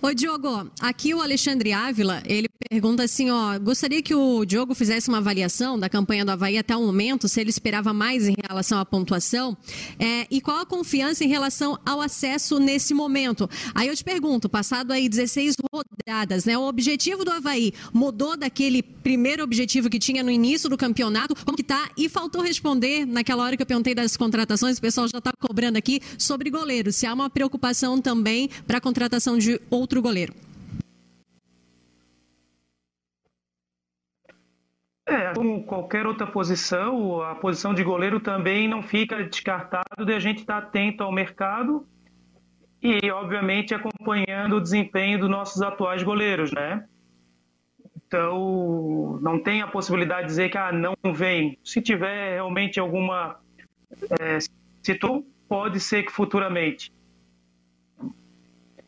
Ô Diogo, aqui o Alexandre Ávila, ele pergunta assim, ó, gostaria que o Diogo fizesse uma avaliação da campanha do Havaí até o momento, se ele esperava mais em relação à pontuação, é, e qual a confiança em relação ao acesso nesse momento. Aí eu te pergunto, passado aí 16 rodadas, né, o objetivo do Havaí mudou daquele primeiro objetivo que tinha no início do campeonato, como que tá? E faltou responder naquela hora que eu perguntei das contratações, o pessoal já está cobrando aqui, sobre goleiro, se há uma preocupação também para a contratação de outro goleiro. É, como qualquer outra posição, a posição de goleiro também não fica descartado de a gente estar atento ao mercado e, obviamente, acompanhando o desempenho dos nossos atuais goleiros, né? Então, não tem a possibilidade de dizer que ah, não vem. Se tiver realmente alguma é, situação, pode ser que futuramente.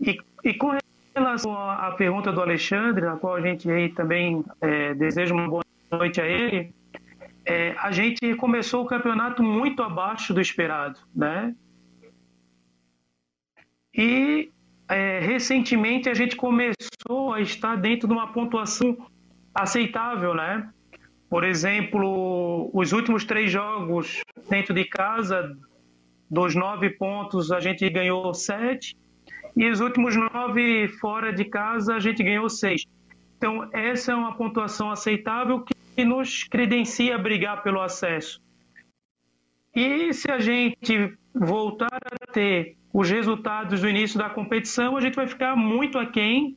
E, e com relação à pergunta do Alexandre, na qual a gente aí também é, deseja uma boa noite a ele, é, a gente começou o campeonato muito abaixo do esperado, né? E é, recentemente a gente começou a estar dentro de uma pontuação aceitável, né? Por exemplo, os últimos três jogos dentro de casa, dos nove pontos, a gente ganhou sete. E os últimos nove fora de casa, a gente ganhou seis. Então, essa é uma pontuação aceitável que nos credencia a brigar pelo acesso. E se a gente voltar a ter os resultados do início da competição, a gente vai ficar muito aquém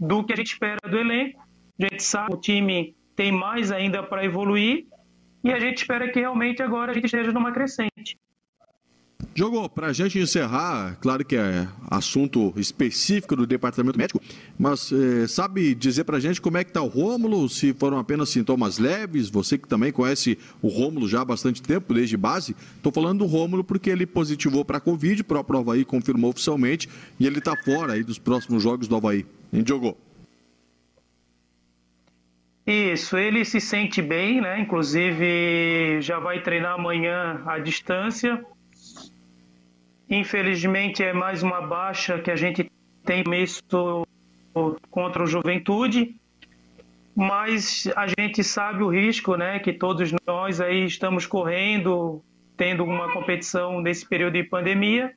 do que a gente espera do elenco. A gente sabe que o time tem mais ainda para evoluir e a gente espera que realmente agora a gente esteja numa crescente. Jogou, para a gente encerrar, claro que é assunto específico do departamento médico, mas é, sabe dizer para a gente como é que está o Rômulo, se foram apenas sintomas leves, você que também conhece o Rômulo já há bastante tempo, desde base, estou falando do Rômulo porque ele positivou para a Covid, o próprio Havaí confirmou oficialmente, e ele está fora aí dos próximos jogos do Havaí. Hein, Diogo? Isso, ele se sente bem, né? Inclusive já vai treinar amanhã à distância Infelizmente é mais uma baixa que a gente tem visto contra o Juventude, mas a gente sabe o risco, né, que todos nós aí estamos correndo, tendo uma competição nesse período de pandemia.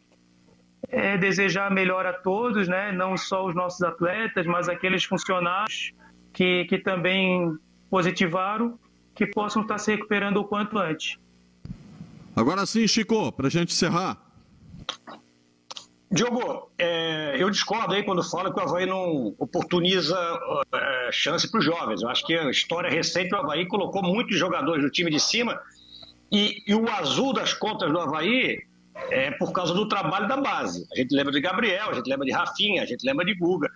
É desejar melhor a todos, né, não só os nossos atletas, mas aqueles funcionários que, que também positivaram, que possam estar se recuperando o quanto antes. Agora sim, Chico, para a gente encerrar. Diogo, é, eu discordo aí quando fala que o Havaí não oportuniza é, chance para os jovens. Eu acho que a história recente do Havaí colocou muitos jogadores do time de cima e, e, o azul das contas do Havaí é por causa do trabalho da base. A gente lembra de Gabriel, a gente lembra de Rafinha, a gente lembra de Guga.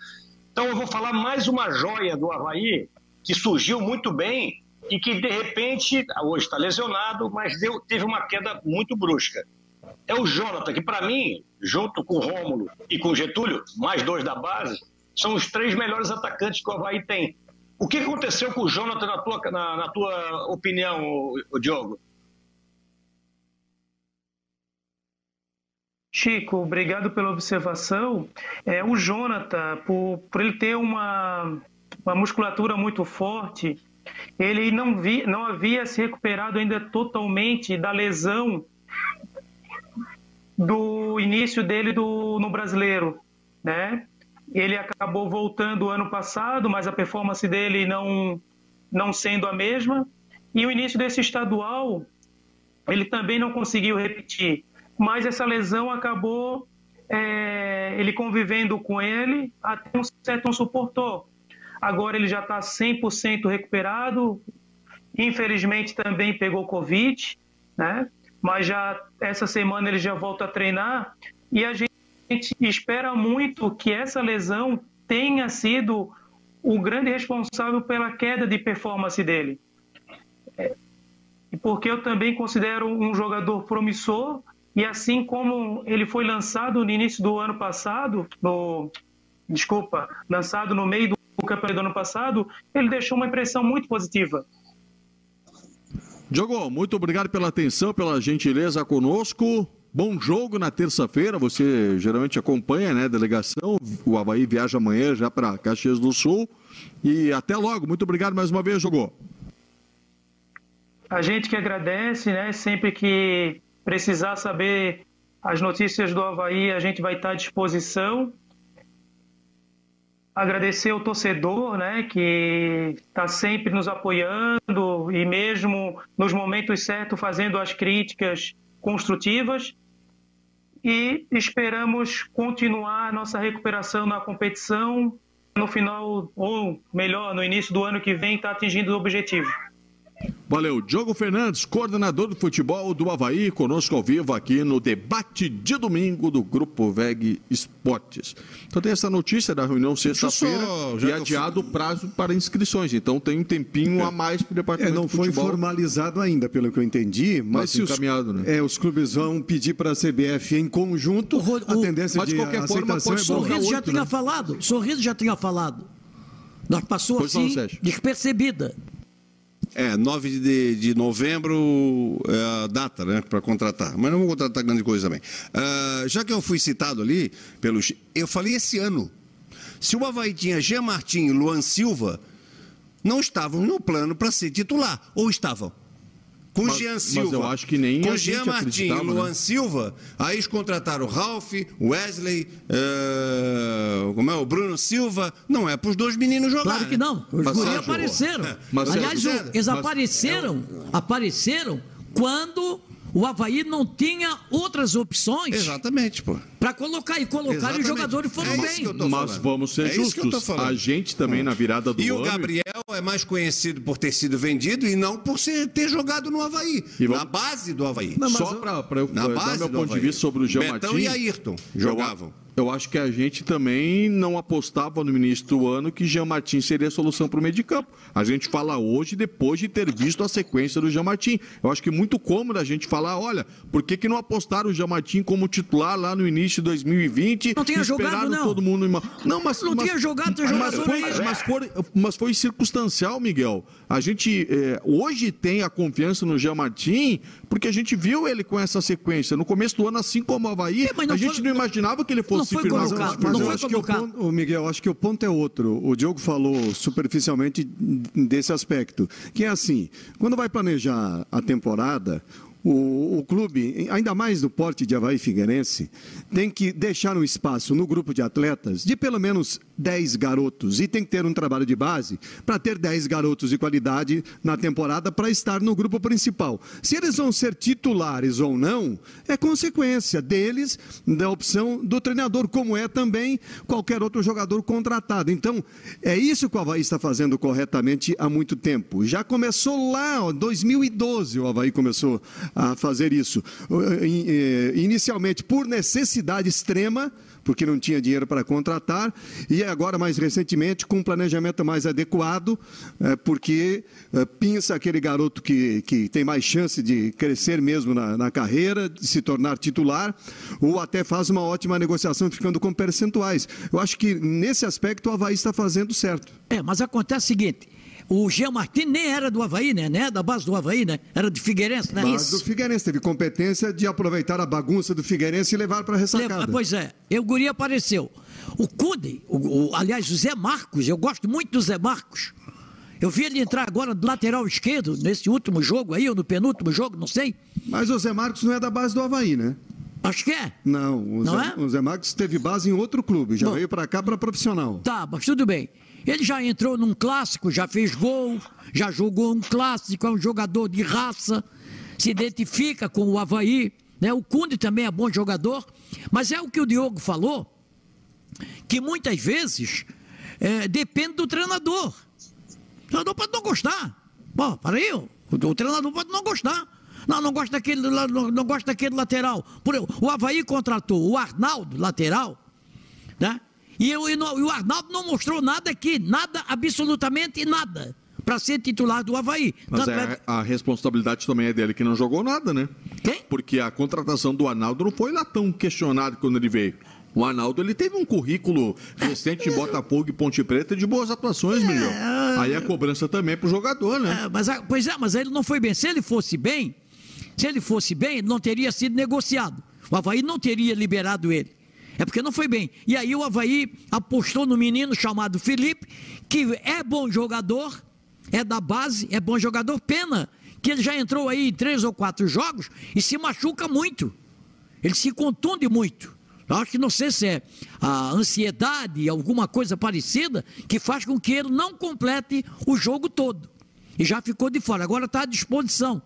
Então eu vou falar mais uma joia do Havaí que surgiu muito bem e que de repente, hoje está lesionado, mas deu, teve uma queda muito brusca é o Jonathan, que para mim, junto com o Rômulo e com o Getúlio, mais dois da base, são os três melhores atacantes que o Havaí tem. O que aconteceu com o Jonathan na tua, na, na tua opinião, o, o Diogo? Chico, obrigado pela observação. É, o Jonathan, por, por ele ter uma, uma musculatura muito forte, ele não, vi, não havia se recuperado ainda totalmente da lesão do início dele do, no brasileiro, né? Ele acabou voltando ano passado, mas a performance dele não, não sendo a mesma. E o início desse estadual, ele também não conseguiu repetir. Mas essa lesão acabou é, ele convivendo com ele até um certo não suportou. Agora ele já está 100% recuperado. Infelizmente também pegou Covid, né? Mas já essa semana ele já volta a treinar e a gente espera muito que essa lesão tenha sido o grande responsável pela queda de performance dele. É, porque eu também considero um jogador promissor E assim como ele foi lançado no início do ano passado, no, desculpa, lançado no meio do campeonato do ano passado, ele deixou uma impressão muito positiva. Diogo, muito obrigado pela atenção, pela gentileza conosco. Bom jogo na terça-feira, você geralmente acompanha, né, delegação. O Havaí viaja amanhã já para Caxias do Sul. E até logo. Muito obrigado mais uma vez, Jogou. A gente que agradece, né? Sempre que precisar saber as notícias do Havaí, a gente vai estar à disposição. Agradecer ao torcedor, né, que está sempre nos apoiando e mesmo nos momentos certos fazendo as críticas construtivas. E esperamos continuar nossa recuperação na competição no final, ou melhor, no início do ano que vem, está atingindo o objetivo. Valeu. Diogo Fernandes, coordenador do futebol do Havaí, conosco ao vivo aqui no debate de domingo do Grupo VEG Esportes. Então tem essa notícia da reunião sexta-feira e adiado o prazo para inscrições. Então tem um tempinho a mais para o departamento é, não de futebol. foi formalizado ainda, pelo que eu entendi, mas, Mas se os, encaminhado, né? é, os clubes vão pedir para a CBF em conjunto, a tendência mas de de qualquer forma, pode é. Sorriso já tinha falado. Sorriso já tinha falado. Nós passou Pois assim, despercebida. É, 9 de, de novembro é a data, né, para contratar. Mas não vou contratar grande coisa também. Ah, já que eu fui citado ali, pelos, eu falei esse ano. Se o Havaí tinha Jean Martin e Luan Silva, não estavam no plano para ser titular. Ou estavam? Com Mas- Jean mas Silva. eu acho que nem Com Jean Martin e acreditava, Luan né? Silva, aí eles contrataram o Ralph, Wesley, eh, como é, o Bruno Silva. Não é para os dois meninos jogarem. Claro que não. Os Mas, guri Sérgio, apareceram. é, mas, Aliás, eles mas- apareceram, apareceram quando o Havaí não tinha outras opções. Exatamente, pô. Para colocar e colocar e os jogadores foram É isso bem. que eu tô Mas vamos ser É isso que eu tô justos. A gente também na virada do E ano. o Gabriel é mais conhecido por ter sido vendido e não por ser, ter jogado no Havaí. E vamos- Na base do Havaí. Só para eu Na dar meu do ponto de Havaí. vista sobre o Jean Betão Martin. e Ayrton eu- jogavam. Eu acho que a gente também não apostava no início do ano que Jean Martin seria a solução para o meio de campo. A gente fala hoje depois de ter visto a sequência do Jean Martin. Eu acho que é muito cômodo a gente falar, olha, por que, que não apostaram o Jean Martin como titular lá no início de 2020? Não tinha jogado, não. todo mundo em uma... Não, mas Não mas- tinha jogado, mas jogador foi, aí. mas, foi, mas foi circunstancial, Miguel. A gente é, hoje tem a confiança no Jean Martin porque a gente viu ele com essa sequência. No começo do ano, assim como o Havaí, mas não a gente foi- não imaginava que ele fosse se firmar Mas, mas titular. eu acho que o ponto, Miguel, acho que o ponto é outro. O Diogo falou superficialmente desse aspecto, que é assim, quando vai planejar a temporada, o, o clube, ainda mais do porte de Havaí Figueirense, tem que deixar um espaço no grupo de atletas de pelo menos 10 garotos e tem que ter um trabalho de base para ter 10 garotos de qualidade na temporada para estar no grupo principal. Se eles vão ser titulares ou não, é consequência deles, da opção do treinador, como é também qualquer outro jogador contratado. Então, é isso que o Havaí está fazendo corretamente há muito tempo. Já começou lá, em 2012, o Havaí começou a fazer isso. Eh, eh, Inicialmente por necessidade extrema, porque não tinha dinheiro para contratar, e agora, mais recentemente, com um planejamento mais adequado, eh, porque pinça aquele garoto que, que tem mais chance de crescer mesmo na, na carreira, de se tornar titular, ou até faz uma ótima negociação ficando com percentuais. Eu acho que nesse aspecto o Havaí está fazendo certo. É, mas acontece o seguinte: o Jean Martin nem era do Havaí, né? né? Da base do Havaí, né? Era de Figueirense, né? Mas do Figueirense teve competência de aproveitar a bagunça do Figueirense e levar para a ressacada. Pois é, e o Guri apareceu. O Cude, o, o- aliás, o Zé Marcos, eu gosto muito do Zé Marcos. Eu vi ele entrar agora do lateral esquerdo, nesse último jogo aí, ou no penúltimo jogo, não sei. Mas o Zé Marcos não é da base do Havaí, né? Acho que é. Não, o, Não Zé, é? o Zé Marcos teve base em outro clube, já Bom. veio para cá para profissional. Tá, mas tudo bem. Ele já entrou num clássico, já fez gol, já jogou um clássico, é um jogador de raça, se identifica com o Havaí. Né? O Cunde também é bom jogador, mas é o que o Diogo falou, que muitas vezes é, depende do treinador. O treinador pode não gostar. Pô, peraí, o, o treinador pode não gostar. Não, não gosta daquele, não, não gosta daquele lateral. Por o Havaí contratou o Arnaldo, lateral, né? E, o- e o Arnaldo não mostrou nada aqui, nada, absolutamente nada, para ser titular do Havaí. Mas Tanto é, é- a responsabilidade também é dele que não jogou nada, né? Quem? Porque a contratação do Arnaldo não foi lá tão questionado quando ele veio. O Arnaldo ele teve um currículo recente em Botafogo e Ponte Preta de boas atuações, Miguel. Aí a cobrança também é pro jogador, né? É, mas, a- pois é, mas ele não foi bem. Se ele fosse bem, se ele fosse bem, ele não teria sido negociado. O Havaí não teria liberado ele. É porque não foi bem. E aí o Havaí apostou no menino chamado Felipe, que é bom jogador, é da base, é bom jogador. Pena que ele já entrou aí em três ou quatro jogos e se machuca muito. Ele se contunde muito. Eu acho que não sei se é a ansiedade, alguma coisa parecida, que faz com que ele não complete o jogo todo. E já ficou de fora. Agora está à disposição.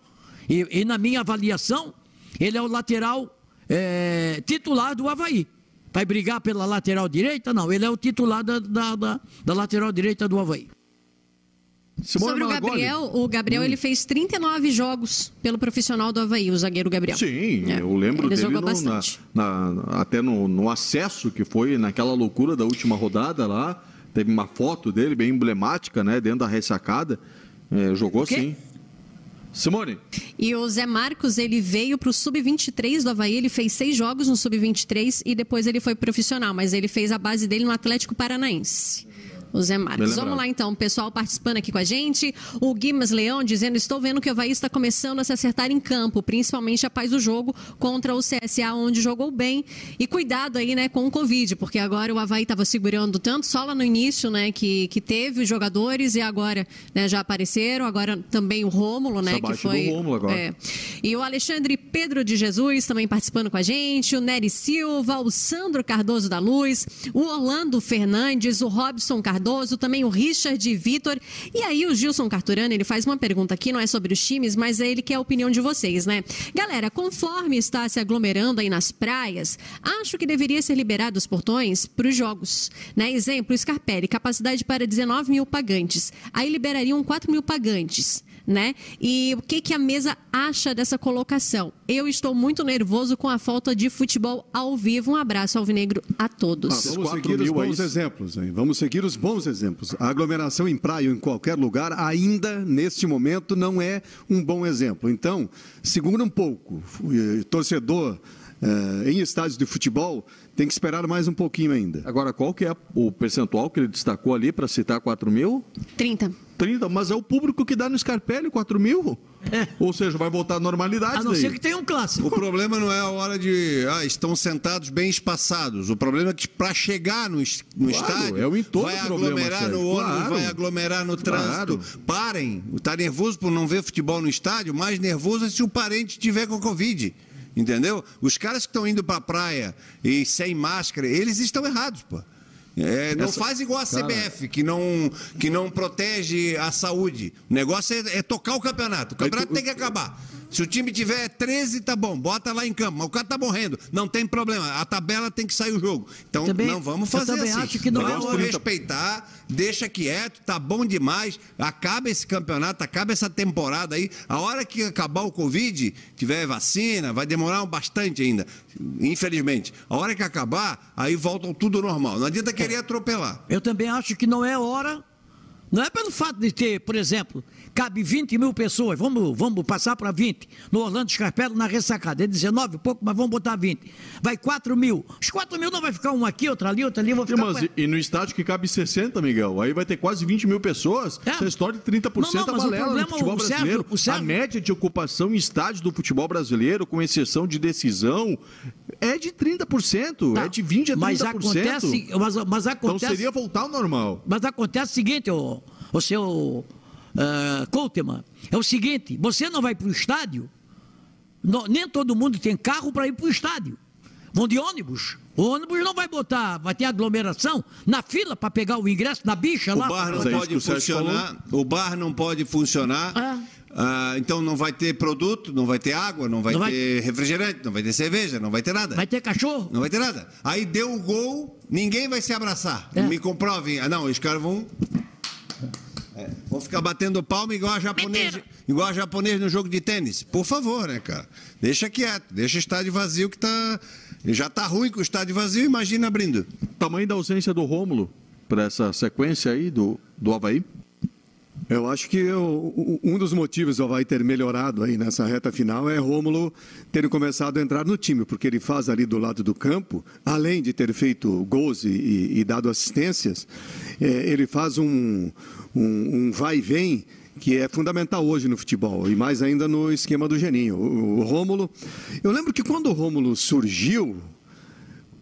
E, e na minha avaliação, ele é o lateral é, titular do Havaí. Vai brigar pela lateral direita? Não, ele é o titular da, da, da- da lateral direita do Havaí. Sobre o Gabriel, o Gabriel Hum. ele fez 39 jogos pelo profissional do Havaí, o zagueiro Gabriel. Sim, É, eu lembro ele dele jogou no- na- bastante. na- até no, no acesso que foi naquela loucura da última rodada lá. Teve uma foto dele bem emblemática, né? Dentro da ressacada. É, jogou sim. Simone. E o Zé Marcos, ele veio para o Sub-23 do Havaí, ele fez seis jogos no Sub-23 e depois ele foi profissional, mas ele fez a base dele no Atlético Paranaense. O Zé Marcos. Vamos lá então, pessoal participando aqui com a gente. O Guimas Leão dizendo: Estou vendo que o Havaí está começando a se acertar em campo, principalmente após o jogo contra o CSA, onde jogou bem. E cuidado aí, né, com o Covid, porque agora o Havaí estava segurando tanto só lá no início, né, que, que teve os jogadores e agora né, já apareceram. Agora também o Rômulo, né, Essa que foi. do Rômulo agora. é, e o Alexandre Pedro de Jesus também participando com a gente, o Nery Silva, o Sandro Cardoso da Luz, o Orlando Fernandes, o Robson Cardoso, também o Richard Vitor. E aí o Gilson Carturano, ele faz uma pergunta aqui, não é sobre os times, mas é ele quer a opinião de vocês, né? Galera, conforme está se aglomerando aí nas praias, acho que deveria ser liberado os portões para os jogos, né? Exemplo, Scarpelli, capacidade para 19 mil pagantes. Aí liberariam 4 mil pagantes né? E o que, que a mesa acha dessa colocação? Eu estou muito nervoso com a falta de futebol ao vivo. Um abraço alvinegro a todos. Ah, vamos seguir os bons exemplos. Hein? Vamos seguir os bons exemplos. A aglomeração em praia ou em qualquer lugar, ainda neste momento, não é um bom exemplo. Então, segura um pouco. Eh, Torcedor eh, em estádios de futebol tem que esperar mais um pouquinho ainda. Agora, qual que é o percentual que ele destacou ali para citar 4 mil? 30. 30, mas é o público que dá no Scarpelli 4 mil. Ou seja, vai voltar à normalidade. A não daí. ser que tenha um clássico. O problema não é a hora de. Ah, estão sentados bem espaçados. O problema é que para chegar no, no Claro, estádio, é o entorno vai problema, aglomerar Sérgio. no ônibus, Claro. vai aglomerar no trânsito. Claro. Parem. Está nervoso por não ver futebol no estádio? Mais nervoso é se o parente tiver com Covid. Entendeu? Os caras que estão indo para a praia e sem máscara, eles estão errados, pô. É, não Essa- faz igual a Cara. CBF, que não, que não protege a saúde. O negócio é, é tocar o campeonato. O campeonato tem que acabar. Se o time tiver 13, tá bom, bota lá em campo. Mas o cara tá morrendo, não tem problema. A tabela tem que sair o jogo. Então Também- não vamos eu fazer também assim. acho que não é vamos hora. respeitar, deixa quieto, tá bom demais. Acaba esse campeonato, acaba essa temporada aí. A hora que acabar o Covid, tiver vacina, vai demorar bastante ainda, infelizmente. A hora que acabar, aí volta tudo normal. Não adianta querer atropelar. Eu também acho que não é hora. Não é pelo fato de ter, por exemplo, cabe 20 mil pessoas, vamos, vamos passar para 20, no Orlando Scarpello, na ressacada, é 19 e pouco, mas vamos botar 20. Vai 4 mil. Os 4 mil não vai ficar um aqui, outro ali, outro ali, vou ficar... Mas, e, no estádio que cabe 60, Miguel, aí vai ter quase 20 mil pessoas. Essa história de 30% Não, não, é o balela problema, no futebol o Sérgio- brasileiro. Sérgio- A média de ocupação em estádios do futebol brasileiro, com exceção de decisão, é de 30%, é de 20% a 30%. Mas acontece, mas, mas Então acontece... seria voltar ao normal. Mas acontece o seguinte, o, o seu uh, Couteman, é o seguinte, você não vai para o estádio, não- nem todo mundo tem carro para ir para o estádio. Vão de ônibus. O ônibus não vai botar, vai ter aglomeração na fila para pegar o ingresso, na bicha O lá. bar não é pode funcionar. O bar não pode funcionar. Ah, então não vai ter produto, não vai ter água, não vai Não vai- ter refrigerante, não vai ter cerveja, não vai ter nada. Vai ter cachorro? Não vai ter nada. Aí deu o gol, ninguém vai se abraçar. É. Me comprovem. Ah, não, os caras vão. É, vão ficar batendo palma igual a japonês, igual a japonês no jogo de tênis. Por favor, né, cara? Deixa quieto, deixa o estádio vazio que tá. Já tá ruim com o estádio vazio, imagina abrindo. Tamanho da ausência do Rômulo para essa sequência aí do, do Havaí? Eu acho que eu, um dos motivos do Havaí ter melhorado aí nessa reta final é Rômulo ter começado a entrar no time, porque ele faz ali do lado do campo, além de ter feito gols e, e, e dado assistências, é, ele faz um, um, um vai e vem que é fundamental hoje no futebol, e mais ainda no esquema do Geninho. O, o Rômulo, eu lembro que quando o Rômulo surgiu,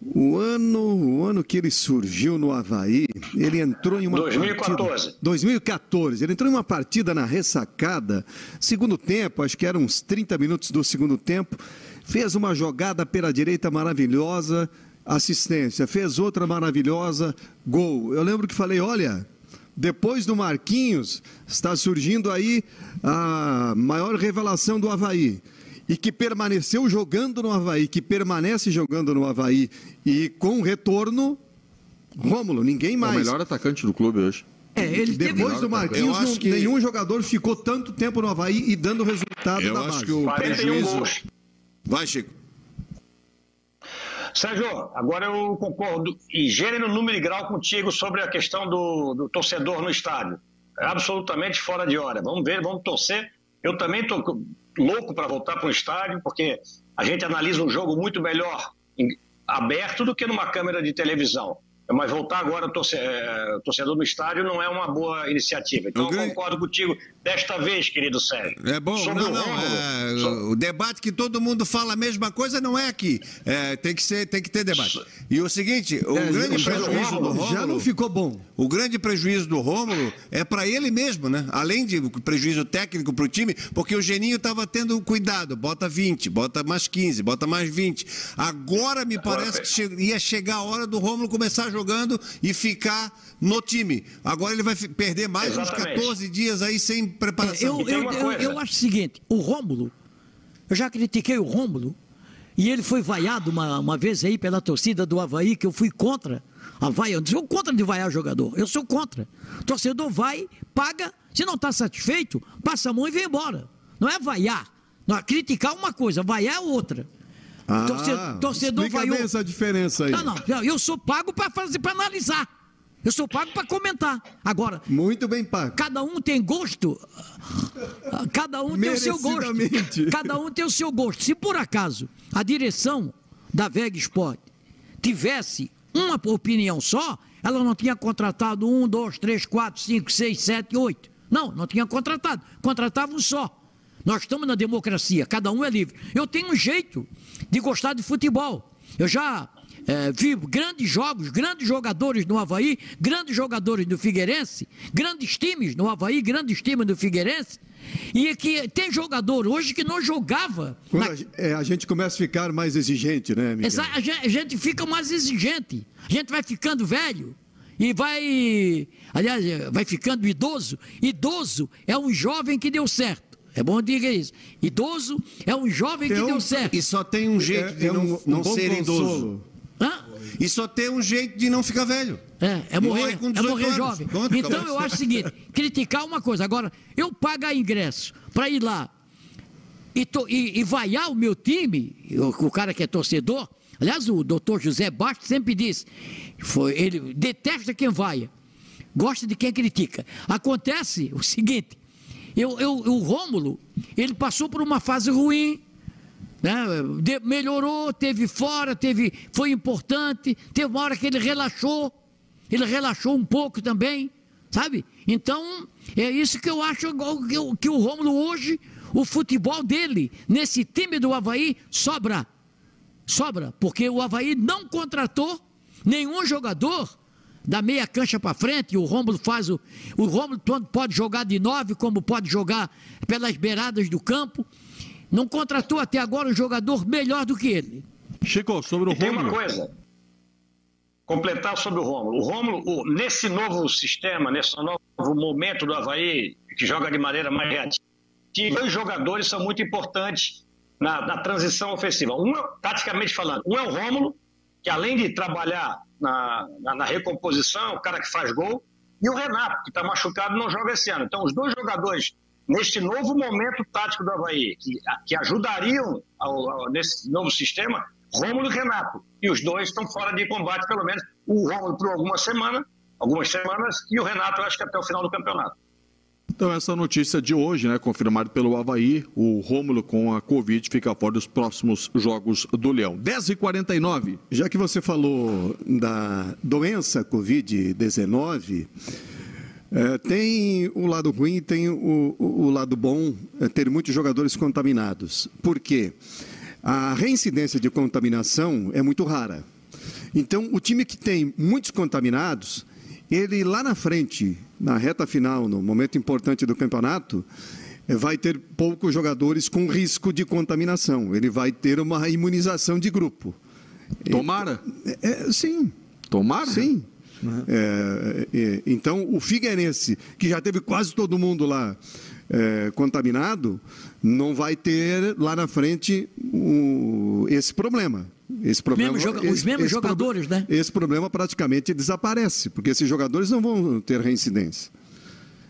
o ano, o ano que ele surgiu no Havaí, ele entrou em uma 2014. Partida, 2014. Ele entrou em uma partida na ressacada, segundo tempo, acho que eram uns 30 minutos do segundo tempo, fez uma jogada pela direita maravilhosa, assistência, fez outra maravilhosa, gol. Eu lembro que falei, olha, depois do Marquinhos, está surgindo aí a maior revelação do Havaí e que permaneceu jogando no Havaí, que permanece jogando no Havaí e com retorno, Rômulo, ninguém mais. É o melhor atacante do clube hoje. É, ele Depois teve... do Marquinhos, não, que... nenhum jogador ficou tanto tempo no Havaí e dando resultado eu da acho base. que o 41 prejuízo... Vai, Chico. Sérgio, agora eu concordo em gênero, número e grau contigo sobre a questão do, do torcedor no estádio. É absolutamente fora de hora. Vamos ver, vamos torcer. Eu também estou louco para voltar para o estádio, porque a gente analisa um jogo muito melhor aberto do que numa câmera de televisão. Mas voltar agora torcedor, torcedor no estádio não é uma boa iniciativa. Então, eu concordo contigo desta vez, querido Sérgio. É bom, Sobre não, o não. Rômulo, é, so- o debate que todo mundo fala a mesma coisa não é aqui. É, tem, que ser, tem que ter debate. E o seguinte, o É, grande prejuízo do Rômulo... Já não ficou bom. O grande prejuízo do Rômulo é para ele mesmo, né? Além de prejuízo técnico para o time, porque o Geninho estava tendo cuidado, bota 20, bota mais 15, bota mais 20. Agora me parece que che- ia chegar a hora do Rômulo começar jogando e ficar no time. Agora ele vai perder mais uns Exatamente. 14 dias aí sem preparação. Eu, eu, eu, eu acho o seguinte, o Rômulo, eu já critiquei o Rômulo, e ele foi vaiado uma, uma vez aí pela torcida do Havaí, que eu fui contra a vaia. Eu sou contra de vaiar jogador, eu sou contra. O torcedor vai, paga, se não está satisfeito, passa a mão e vem embora. Não é vaiar. Não, é criticar uma coisa, vaiar é outra. Ah, Torce- torcedor explica vaiou. bem essa diferença aí. Não, não, eu sou pago para fazer, para analisar. Eu sou pago para comentar. Agora, Muito bem pago. cada um tem gosto. Cada um tem o seu gosto. Cada um tem o seu gosto. Se por acaso a direção da Veg Sport tivesse uma opinião só, ela não tinha contratado um, dois, três, quatro, cinco, seis, sete, oito. Não, não tinha contratado. Contratava um só. Nós estamos na democracia, cada um é livre. Eu tenho um jeito de gostar de futebol. Eu já eh, vi grandes jogos, grandes jogadores no Havaí, grandes jogadores no Figueirense, grandes times no Havaí, grandes times no Figueirense. E que tem jogador hoje que não jogava. Na- é, a gente começa a ficar mais exigente, né, Miguel? Exa- A gen- a gente fica mais exigente. A gente vai ficando velho e vai, aliás, vai ficando idoso. Idoso é um jovem que deu certo. É bom diga isso. Idoso é um jovem que É um- deu certo. E só tem um jeito É- de é não, um- um não bom ser idoso. consolo. Hã? E só tem um jeito de não ficar velho. É, é Morre morrer, com é 18 morrer anos. jovem. Pronto, então acabou. eu acho o seguinte: criticar uma coisa. Agora, eu pagar ingresso para ir lá e, to- e, e vaiar o meu time, o, o cara que é torcedor. Aliás, o doutor José Bastos sempre diz: foi, ele detesta quem vaia, gosta de quem critica. Acontece o seguinte: eu, eu, o Rômulo, ele passou por uma fase ruim, né? De- melhorou, teve fora, teve, foi importante, teve uma hora que ele relaxou, ele relaxou um pouco também, sabe? Então, é isso que eu acho que, o- que o Rômulo hoje, o futebol dele, nesse time do Havaí, sobra. Sobra, porque o Havaí não contratou nenhum jogador da meia cancha para frente, o Rômulo faz o. O Rômulo tanto pode jogar de nove, como pode jogar pelas beiradas do campo. Não contratou até agora um jogador melhor do que ele. Chico, sobre o E tem uma Rômulo. coisa, completar sobre o Rômulo. O Rômulo, o- nesse novo sistema, nesse novo momento do Havaí, que joga de maneira mais reativa, dois jogadores são muito importantes na, na transição ofensiva. Um, é- taticamente falando, um é o Rômulo, que além de trabalhar na, na- na recomposição, o cara que faz gol, e o Renato, que está machucado não joga esse ano. Então, os dois jogadores, neste novo momento tático do Havaí, que, que ajudariam ao- ao- nesse novo sistema, Rômulo e Renato. E os dois estão fora de combate, pelo menos. O Rômulo por alguma semana, algumas semanas, e o Renato, eu acho que até o final do campeonato. Então, essa notícia de hoje, né, confirmada pelo Havaí, o Rômulo com a Covid fica fora dos próximos jogos do Leão. 10h49. Já que você falou da doença Covid-19, é, tem o lado ruim e tem o, o, o lado bom, é ter muitos jogadores contaminados. Por quê? A reincidência de contaminação é muito rara. Então, o time que tem muitos contaminados, ele lá na frente, na reta final, no momento importante do campeonato, é, vai ter poucos jogadores com risco de contaminação. Ele vai ter uma imunização de grupo. Tomara? É, é, sim. Tomara? Sim. É, é, então, o Figueirense, que já teve quase todo mundo lá é, contaminado, não vai ter lá na frente o, esse problema. Esse problema Mesmo joga- os mesmos jogadores, né? Esse problema praticamente desaparece, porque esses jogadores não vão ter reincidência.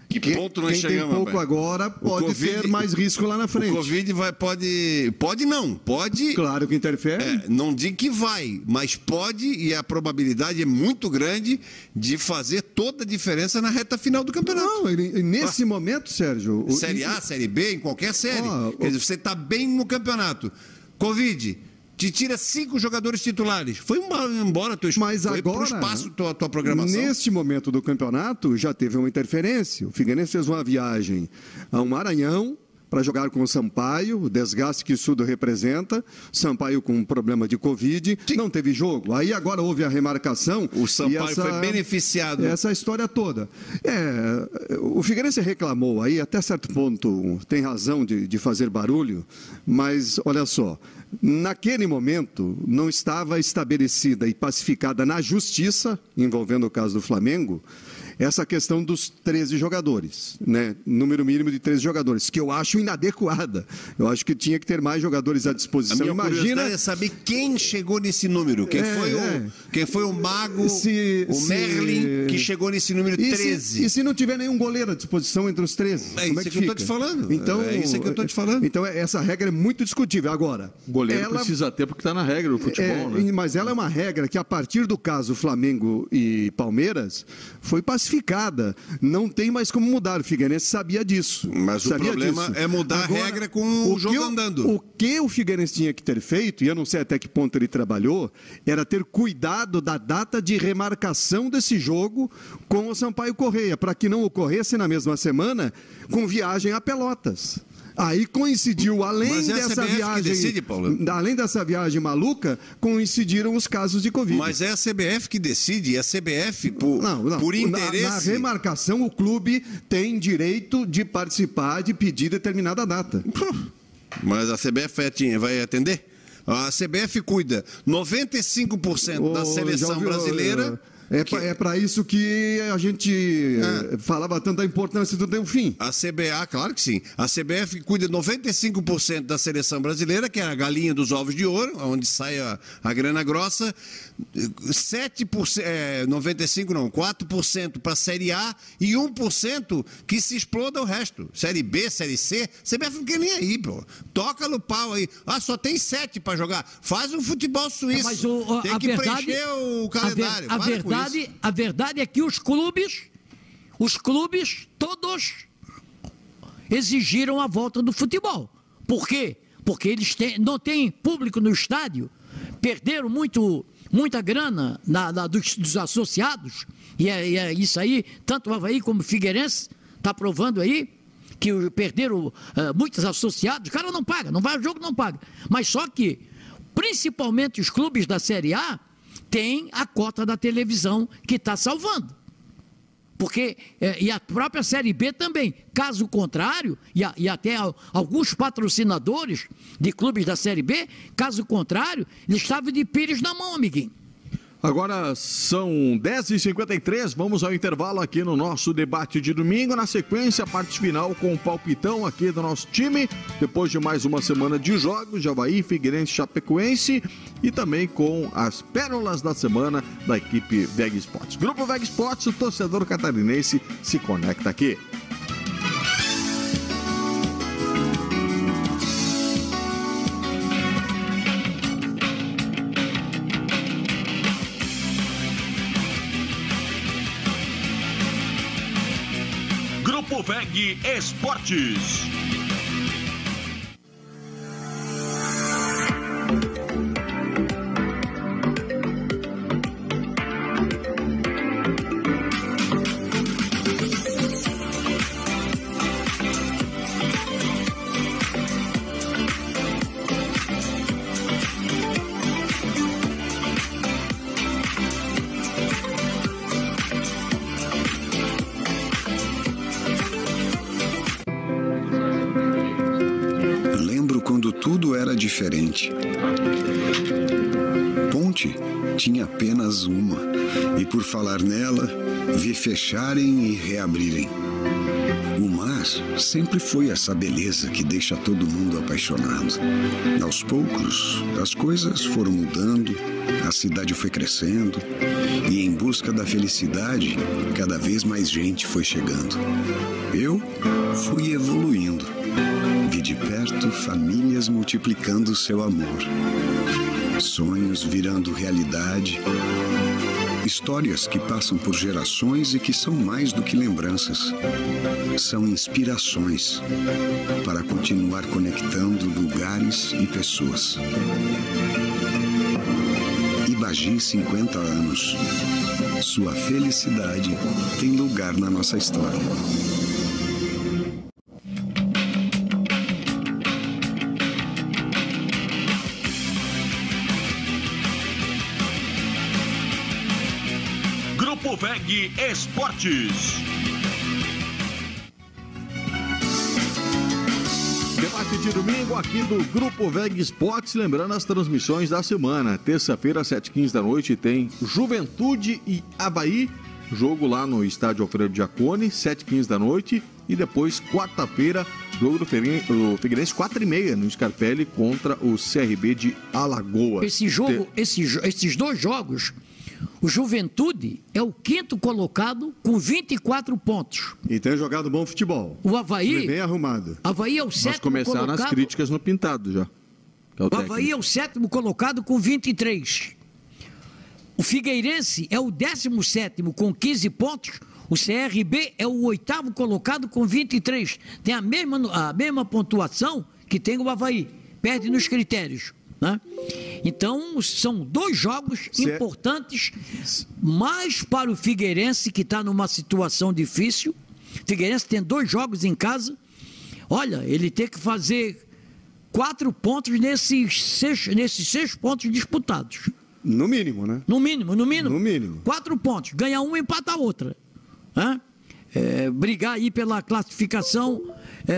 Que Quem- ponto nós quem tem chegamos, pouco rapaz? agora O pode Covid- ter mais risco lá na frente. O Covid vai, pode. Pode não, pode. Claro que interfere. É, não digo que vai, mas pode e a probabilidade é muito grande de fazer toda a diferença na reta final do campeonato. Não, ele- nesse momento, Sérgio. Série A, Série B, em qualquer série. Quer dizer, você está bem no campeonato. Covid, te tira cinco jogadores titulares. Foi embora, embora teu Mas foi agora, espaço tua, tua programação. Neste momento do campeonato, já teve uma interferência. O Figueirense fez uma viagem ao Maranhão para jogar com o Sampaio, o desgaste que isso tudo representa. Sampaio com um problema de Covid, não teve jogo. Aí agora houve a remarcação. O Sampaio foi beneficiado. Essa história toda. É, o Figueirense reclamou aí, até certo ponto, tem razão de, de fazer barulho, mas olha só. Naquele momento, não estava estabelecida e pacificada na justiça, envolvendo o caso do Flamengo, essa questão dos 13 jogadores, né? número mínimo de 13 jogadores, que eu acho inadequada. Eu acho que tinha que ter mais jogadores à A disposição. minha Imagina é saber quem chegou nesse número. Quem, É, foi, é. o, quem foi o mago, Se- o se- Merlin, que chegou nesse número E se- 13. E se, não tiver nenhum goleiro à disposição entre os 13? É como isso é que eu tô fica? te falando. Então, É isso que eu tô te falando. Então, essa regra é muito discutível. Agora, Goleiro ela- precisa ter porque está na regra do futebol, é, né? Mas ela é uma regra que, a partir do caso Flamengo e Palmeiras, foi pacificada. Não tem mais como mudar. O Figueirense sabia disso. Mas o Sabia problema disso. é mudar a regra com o que jogo andando. O que o Figueirense tinha que ter feito, e eu não sei até que ponto ele trabalhou, era ter cuidado da data de remarcação desse jogo com o Sampaio Correia, para que não ocorresse na mesma semana com viagem a Pelotas. Aí coincidiu, além é dessa CBF viagem. decide? Além dessa viagem maluca, coincidiram os casos de Covid. Mas é a CBF que decide, e a CBF, por, Não, não. por Na- interesse. Na, remarcação, o clube tem direito de participar, de pedir determinada data. Mas a CBF vai atender? A CBF cuida 95% da seleção ouviu, brasileira. É, pra- é para isso que a gente eh, falava tanta importância do Delfim. A CBA, claro que sim. A CBF cuida 95% da seleção brasileira, que é a galinha dos ovos de ouro, onde sai a, a grana grossa. 7%, é, 95% não, 4% para a Série A e 1% que se exploda o resto. Série B, Série C, CBF não quer nem aí, pô. Toca no pau aí. Ah, só tem 7 para jogar. Faz um futebol suíço. Mas o- o- tem a que verdade, preencher o a ver- calendário. A, Para com verdade, a verdade é que os clubes, os clubes todos exigiram a volta do futebol. Por quê? Porque eles têm- não têm público no estádio, perderam muito, muita grana na- na- dos, dos associados, e é, e é isso aí, tanto o Havaí como o Figueirense está provando aí que perderam eh, muitos associados, o cara não paga, não vai ao jogo, não paga. Mas só que, principalmente os clubes da Série A, têm a cota da televisão que está salvando. Porque, eh, e a própria Série B também. Caso contrário, e, a- e até al- alguns patrocinadores de clubes da Série B, caso contrário, eles estavam de pires na mão, amiguinho. Agora são 10h53, vamos ao intervalo aqui no nosso debate de domingo. Na sequência, a parte final com o palpitão aqui do nosso time. Depois de mais uma semana de jogos, Javaí, Figueirense, Chapecoense e também com as pérolas da semana da equipe Veg Sports. Grupo Veg Sports, o torcedor catarinense se conecta aqui. Grupo VEG Esportes. Falar nela, vi fecharem e reabrirem. O mar sempre foi essa beleza que deixa todo mundo apaixonado. Aos poucos, as coisas foram mudando, a cidade foi crescendo, e em busca da felicidade, cada vez mais gente foi chegando. Eu fui evoluindo. Vi de perto famílias multiplicando seu amor, sonhos virando realidade, histórias que passam por gerações e que são mais do que lembranças. São inspirações para continuar conectando lugares e pessoas. Ibagi 50 anos. Sua felicidade tem lugar na nossa história. Esportes. Debate de domingo aqui do Grupo VEG Esportes, lembrando as transmissões da semana. Terça-feira, às 7h15 da noite, tem Juventude e Havaí, jogo lá no estádio Alfredo Giacone, 7h15 da noite. E depois, quarta-feira, jogo do Figueirense, do Figueirense 4h30 no Scarpelli contra o CRB de Alagoas. Esse jogo, esse jo- esses dois jogos, o Juventude é o quinto colocado com 24 pontos. E tem jogado bom futebol. O Havaí, Bem arrumado. Havaí é o Nós sétimo começaram colocado. as críticas no pintado já. é o O Havaí é o sétimo colocado com 23. O Figueirense é o décimo sétimo com 15 pontos. O CRB é o oitavo colocado com 23. Tem a mesma, a mesma pontuação que tem o Havaí. Perde nos critérios. Né? Então, são dois jogos Se- importantes, mais para o Figueirense, que está numa situação difícil. Figueirense tem dois jogos em casa. Olha, ele tem que fazer quatro pontos nesses seis, nesses seis pontos disputados. No mínimo, né? No mínimo, no mínimo. No mínimo. Quatro pontos. Ganha um, empata a outra. Hã? É, brigar aí pela classificação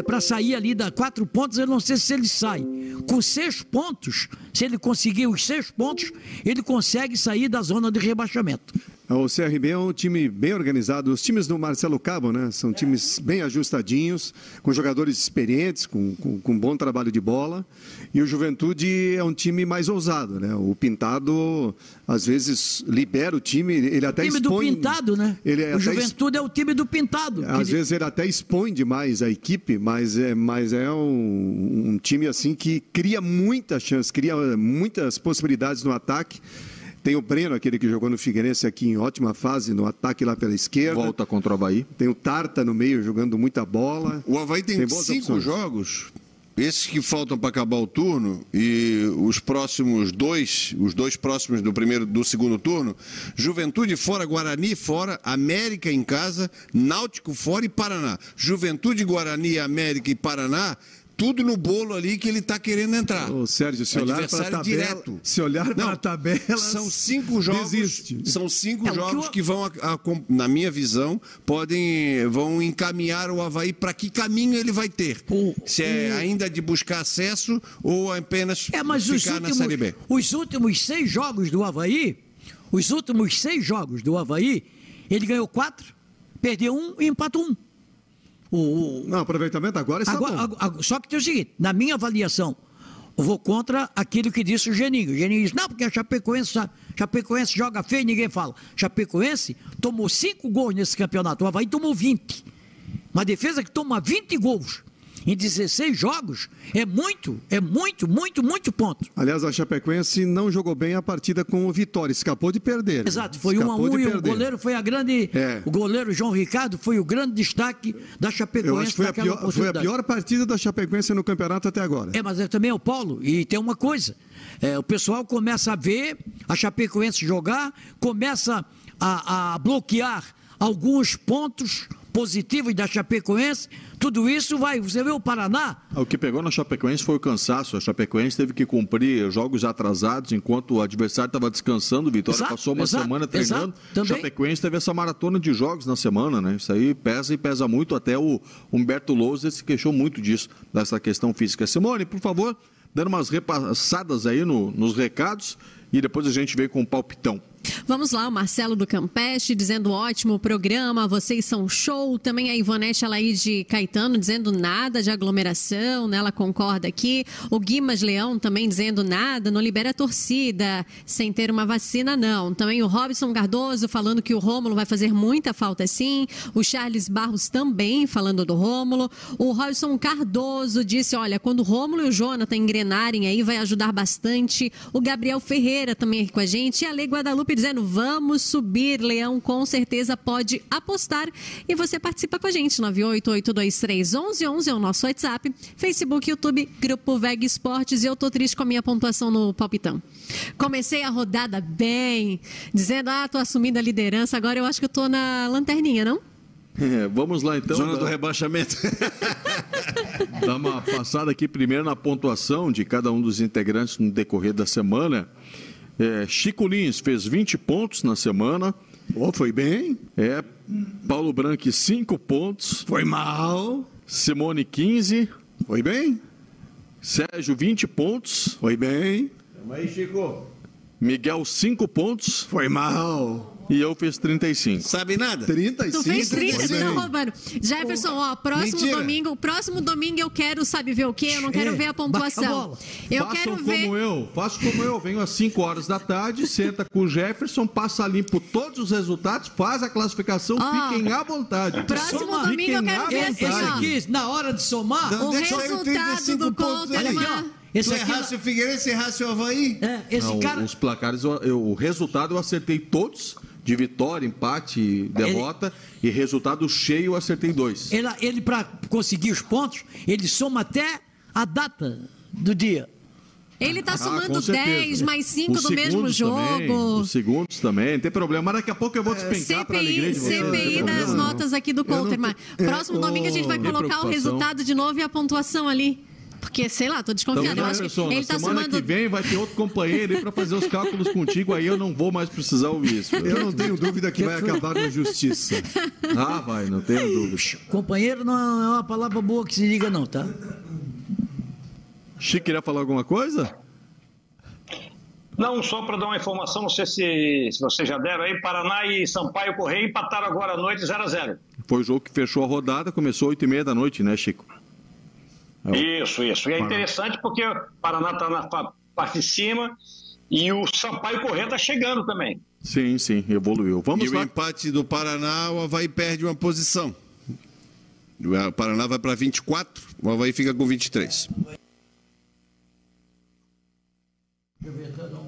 para sair ali da quatro pontos, eu não sei se ele sai. Com seis pontos, se ele conseguir os seis pontos, ele consegue sair da zona de rebaixamento. O CRB é um time bem organizado. Os times do Marcelo Cabo, né? São times bem ajustadinhos, com jogadores experientes, com, com, com bom trabalho de bola. E o Juventude é um time mais ousado, né? O Pintado, às vezes, libera o time, ele até o time expõe... do Pintado, né? Ele o Juventude é o time do Pintado. Às ele- vezes ele até expõe demais a equipe, mas é, mas é um, um time assim que cria muita chance, cria muitas possibilidades no ataque. Tem o Breno, aquele que jogou no Figueirense aqui em ótima fase no ataque lá pela esquerda. Volta contra o Havaí. Tem o Tarta no meio jogando muita bola. O Havaí tem, boas cinco opções. jogos. Esses que faltam para acabar o turno e os próximos dois, os dois próximos do primeiro do segundo turno, Juventude fora, Guarani fora, América em casa, Náutico fora e Paraná. Juventude, Guarani, América e Paraná, tudo no bolo ali que ele está querendo entrar. Ô, Sérgio, se olhar para a tabela, direto. se olhar para a tabela, São cinco jogos. desiste. São cinco É, o que jogos eu- que vão, a- a- na minha visão, podem vão encaminhar o Havaí para que caminho ele vai ter. O- Se é o- ainda de buscar acesso ou apenas É, mas ficar na últimos, Série B. os últimos seis jogos do Havaí, os últimos seis jogos do Havaí, ele ganhou quatro, perdeu um e empatou um. O, o- Não, aproveitamento agora está agora, bom. ag- ag- só que tem o seguinte, na minha avaliação, eu vou contra aquilo que disse o Geninho. O Geninho disse, não, porque a Chapecoense, Chapecoense joga feio e ninguém fala. Chapecoense tomou cinco gols nesse campeonato, o Havaí tomou 20. Uma defesa que toma 20 gols. Em 16 jogos é muito, é muito, muito, muito ponto. Aliás, a Chapecoense não jogou bem a partida com o Vitória, escapou de perder. Exato, foi um a um e o goleiro foi a grande. É. O goleiro João Ricardo foi o grande destaque da Chapecoense. Eu acho que foi, a pior, foi a pior partida da Chapecoense no campeonato até agora. É, mas é também é o Paulo. E tem uma coisa: é, o pessoal começa a ver a Chapecoense jogar, começa a, a bloquear alguns pontos positivos da Chapecoense, tudo isso vai. Você vê o Paraná? O que pegou na Chapecoense foi o cansaço. A Chapecoense teve que cumprir jogos atrasados enquanto o adversário estava descansando. Vitória exato, passou uma exato, semana treinando. A Chapecoense teve essa maratona de jogos na semana, né? Isso aí pesa e pesa muito. Até o Humberto Lousa se queixou muito disso, dessa questão física. Simone, por favor, dando umas repassadas aí no, nos recados e depois a gente vem com o palpitão. Vamos lá, o Marcelo do Campeste dizendo ótimo programa, vocês são show. Também a Ivonete Alaide Caetano dizendo nada de aglomeração, né? Ela concorda aqui. O Guimas Leão também dizendo nada, não libera a torcida, sem ter uma vacina, não. Também o Robson Cardoso falando que o Rômulo vai fazer muita falta sim. O Charles Barros também falando do Rômulo. O Robson Cardoso disse: olha, quando o Rômulo e o Jonathan engrenarem aí, vai ajudar bastante. O Gabriel Ferreira também aqui com a gente. E a Lei Guadalupe dizendo: vamos subir, Leão com certeza pode apostar. E você participa com a gente, 988231111 é o nosso WhatsApp, Facebook, YouTube, Grupo Veg Esportes. E eu tô triste com a minha pontuação no palpitão. Comecei a rodada bem, dizendo: ah, tô assumindo a liderança, agora eu acho que eu tô na lanterninha, não? É, vamos lá então. Zona do rebaixamento. Dá uma passada aqui primeiro na pontuação de cada um dos integrantes no decorrer da semana. É, Chico Lins fez 20 pontos na semana. Oh, foi bem. É, Paulo Branco, 5 pontos. Foi mal. Simone, 15. Foi bem. Sérgio, 20 pontos. Foi bem. Tamo aí, Chico. Miguel, 5 pontos. Foi mal. E eu fiz 35. Sabe nada? 35. Tu fez 30, tu tá roubando. Jefferson, ó, próximo Mentira. domingo, próximo domingo eu quero, sabe ver o quê? Eu não quero ver a pontuação. A eu Façam quero ver. como eu, faço como eu, venho às 5 horas da tarde, senta com o Jefferson, passa limpo todos os resultados, faz a classificação, oh, fiquem à vontade. Próximo Soma. domingo fiquem eu quero ver assim, ó. Aqui, na hora de somar, o resultado do Conterman. Esse tu aqui errasse o Figueirense, errasse o Havaí? É, esse não, cara... Os placares, eu, o resultado eu acertei todos de vitória, empate, derrota ele, e resultado cheio, acertei dois. Ele, ele para conseguir os pontos, ele soma até a data do dia. Ele está ah, somando ah, 10 mais 5 do mesmo jogo. Também, os segundos também, não tem problema. Mas daqui a pouco eu vou despencar para alegria de vocês. CPI das notas aqui do Coulter. Próximo é, domingo a gente vai colocar o resultado de novo e a pontuação ali. Porque, sei lá, tô desconfiado. Então, eu acho que ele tá semana somando... que vem vai ter outro companheiro aí para fazer os cálculos contigo, aí eu não vou mais precisar ouvir isso. Eu não tenho dúvida que vai acabar na justiça. Ah, vai, não tenho dúvida. Companheiro não é uma palavra boa que se diga não, tá? Chico, queria falar alguma coisa? Não, só para dar uma informação, não sei se, se vocês já deram aí, Paraná e Sampaio Correia empataram agora à noite 0 a 0 Foi o jogo que fechou a rodada, começou 8 e meia da noite, né, Chico? É isso, isso. E é interessante porque o Paraná está na parte de cima e o Sampaio Corrêa está chegando também. Sim, sim, evoluiu. Vamos e lá. o empate do Paraná, o Havaí perde uma posição. O Paraná vai para 24, o Havaí fica com 23.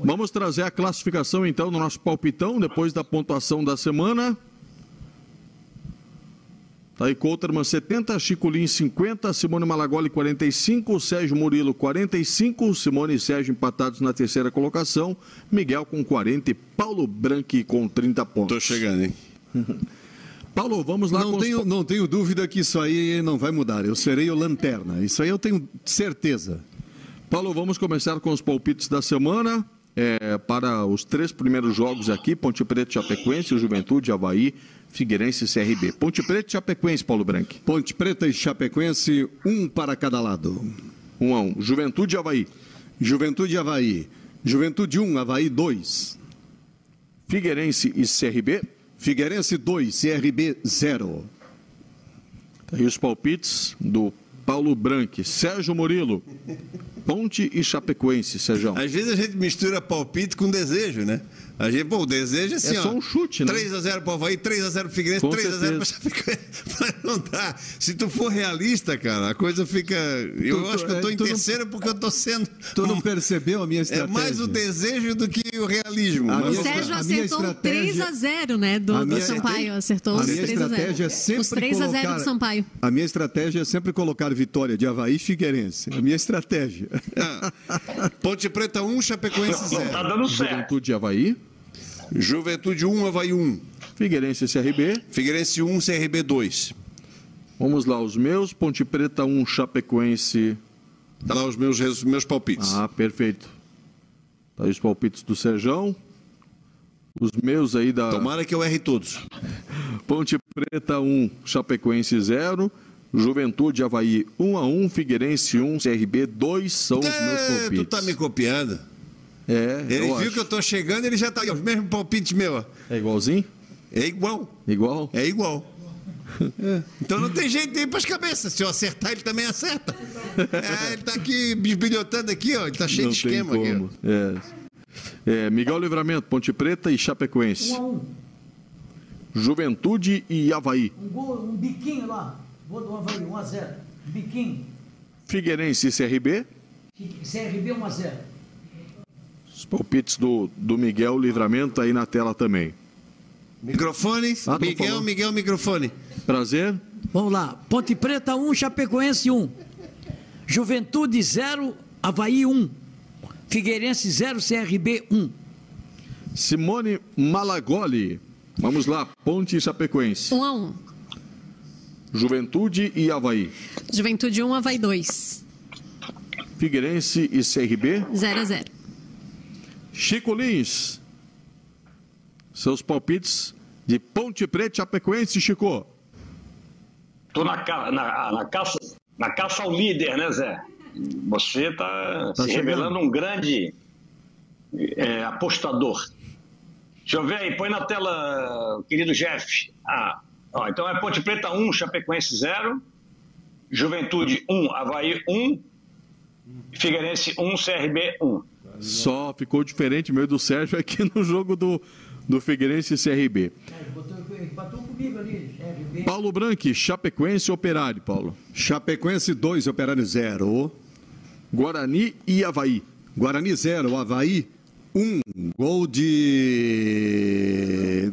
Vamos trazer a classificação então do nosso palpitão depois da pontuação da semana. Tá aí Couterman 70, Chico Lins 50, Simone Malagoli 45, Sérgio Murilo 45, Simone e Sérgio empatados na terceira colocação, Miguel com 40 e Paulo Branchi com 30 pontos. Tô chegando, hein? Paulo, vamos lá. Não, tenho, não tenho dúvida que isso aí não vai mudar. Eu serei o lanterna. Isso aí eu tenho certeza. Paulo, vamos começar com os palpites da semana. É, para os três primeiros jogos aqui, Ponte Preta, Chapecoense, Juventude, Havaí, Figueirense e CRB. Ponte Preta e Chapecoense, Paulo Branco. Ponte Preta e Chapecoense, um para cada lado. Um a um. Juventude e Havaí. Juventude e Havaí. Juventude 1, um, Havaí 2. Figueirense e CRB. Figueirense 2, CRB 0. Tá aí os palpites do Paulo Branco. Sérgio Murilo. Ponte e Chapecoense, Sérgio. Às vezes a gente mistura palpite com desejo, né? A gente, pô, o desejo é assim, É ó. só um chute, né? 3x0 pro Havaí, 3x0 pro Figueirense, Com 3x0 pro Chapecoense. Mas não dá. Se tu for realista, cara, a coisa fica. Eu Tu- acho que eu tô é, em tu não- terceiro porque eu tô sendo. Tu não percebeu a minha É estratégia? mais o desejo do que o realismo. A O minha- Sérgio a minha acertou um estratégia- 3x0, né? Do, a do minha- Sampaio. Acertou A os minha 3x0. estratégia é sempre Os 3x0 colocar... do Sampaio. A minha estratégia é sempre colocar vitória de Havaí e Figueirense. A minha estratégia. Ah, Ponte Preta 1, Chapecoense Não, tá 0. dando certo. Juventude e Havaí. Juventude 1, Havaí 1. Figueirense CRB. Figueirense 1, CRB 2. Vamos lá, os meus. Ponte Preta 1, Chapecoense. Tá lá os meus, res- meus palpites. Ah, perfeito. Tá aí os palpites do Serjão. Os meus aí da Tomara que eu erre todos. Ponte Preta 1, Chapecoense 0. Juventude Havaí 1 a 1, Figueirense 1, CRB 2 são os meus É, palpites. tu tá me copiando. É, Ele eu viu acho. que eu tô chegando, ele já tá aí, ó, os mesmos palpites meu. É igualzinho? É igual. Igual? É igual. É. Então não tem jeito de ir para as cabeças. Se eu acertar, ele também acerta. É, ele tá aqui bisbilhotando aqui, ó. Ele tá cheio Não de tem esquema aqui. como. É. É, Miguel Livramento, Ponte Preta e Chapecoense. 1 a 1 Juventude e Havaí. Um gol, um biquinho lá. Gol do Havaí, 1 a 0 Biquinho. Figueirense e CRB. CRB 1 a 0 Os palpites do, do Miguel Livramento aí na tela também. Microfone. Ah, Miguel, falou. Miguel, microfone. Prazer. Vamos lá. Ponte Preta 1, Chapecoense 1. Juventude 0, Havaí 1. Figueirense 0, CRB 1. Simone Malagoli. Vamos lá, Ponte e Chapecoense. 1 a 1. Juventude e Havaí. Juventude 1, Havaí 2. Figueirense e CRB. 0 a 0. Chico Lins. Seus palpites de Ponte Preta e Chapecoense, Chico. Tô na, ca- na, na caça, na caça ao líder, né, Zé? Você está Tá se chegando. revelando um grande é, apostador. Deixa eu ver aí, põe na tela, querido Jeff. Ah, ó, então é Ponte Preta 1, Chapecoense 0, Juventude 1, Havaí 1, Figueirense 1, CRB 1. Só ficou diferente meio do Sérgio aqui no jogo do, do Figueirense e CRB. Paulo Branque, Chapecoense Operário, Paulo. Chapecoense 2, Operário 0. Guarani e Havaí. Guarani 0, Havaí 1. Um. Gol de.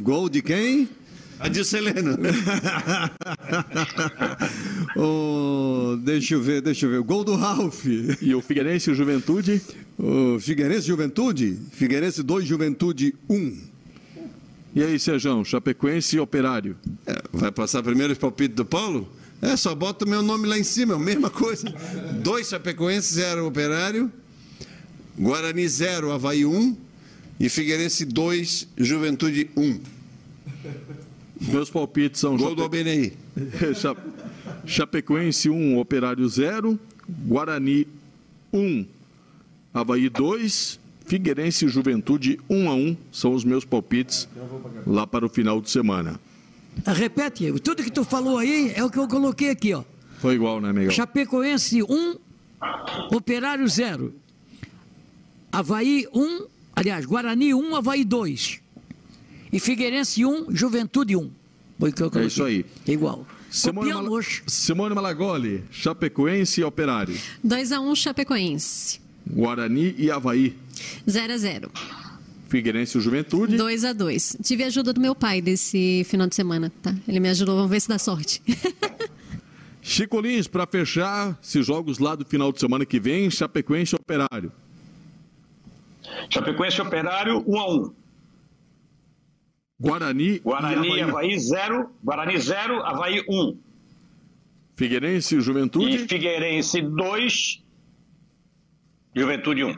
Gol de quem? Adilson Heleno. oh, deixa eu ver, deixa eu ver. Gol do Ralf. E o Figueirense e Juventude? O Figueirense Juventude. Figueirense 2, Juventude 1. Um. E aí, Sejão, Chapecoense e Operário? É, vai passar primeiro os palpites do Paulo? É, só bota o meu nome lá em cima, é a mesma coisa. Dois Chapecoense, zero Operário. Guarani 0, Havaí 1. Um, e Figueirense 2, Juventude 1. Um. Meus palpites são Gol do Albenei. Cha- Chapecoense 1, Operário 0, Guarani 1, Havaí 2, Figueirense e Juventude 1 a 1 são os meus palpites lá para o final de semana. Ah, Repete, tudo que tu falou aí é o que eu coloquei aqui, ó. Foi igual, né, Miguel? Chapecoense 1, Operário 0. Havaí 1, aliás, Guarani 1, Havaí 2. E Figueirense 1, Juventude 1. Foi o que eu É coloquei. isso aí. Igual. Simone, Mal... Copiamos. Simone Malagoli, Chapecoense e Operário, 2 a 1, Chapecoense. Guarani e Havaí, 0 a 0. Figueirense e Juventude. 2 a 2. Tive a ajuda do meu pai desse final de semana, tá? Ele me ajudou, vamos ver se dá sorte. Chico Lins, para fechar esses jogos lá do final de semana que vem, Chapecoense e Operário. Chapecoense Operário 1 a 1. Guarani, Guarani e Havaí. Havaí 0, Guarani 0, Havaí 1. Figueirense e Juventude. E Figueirense 2, Juventude 1.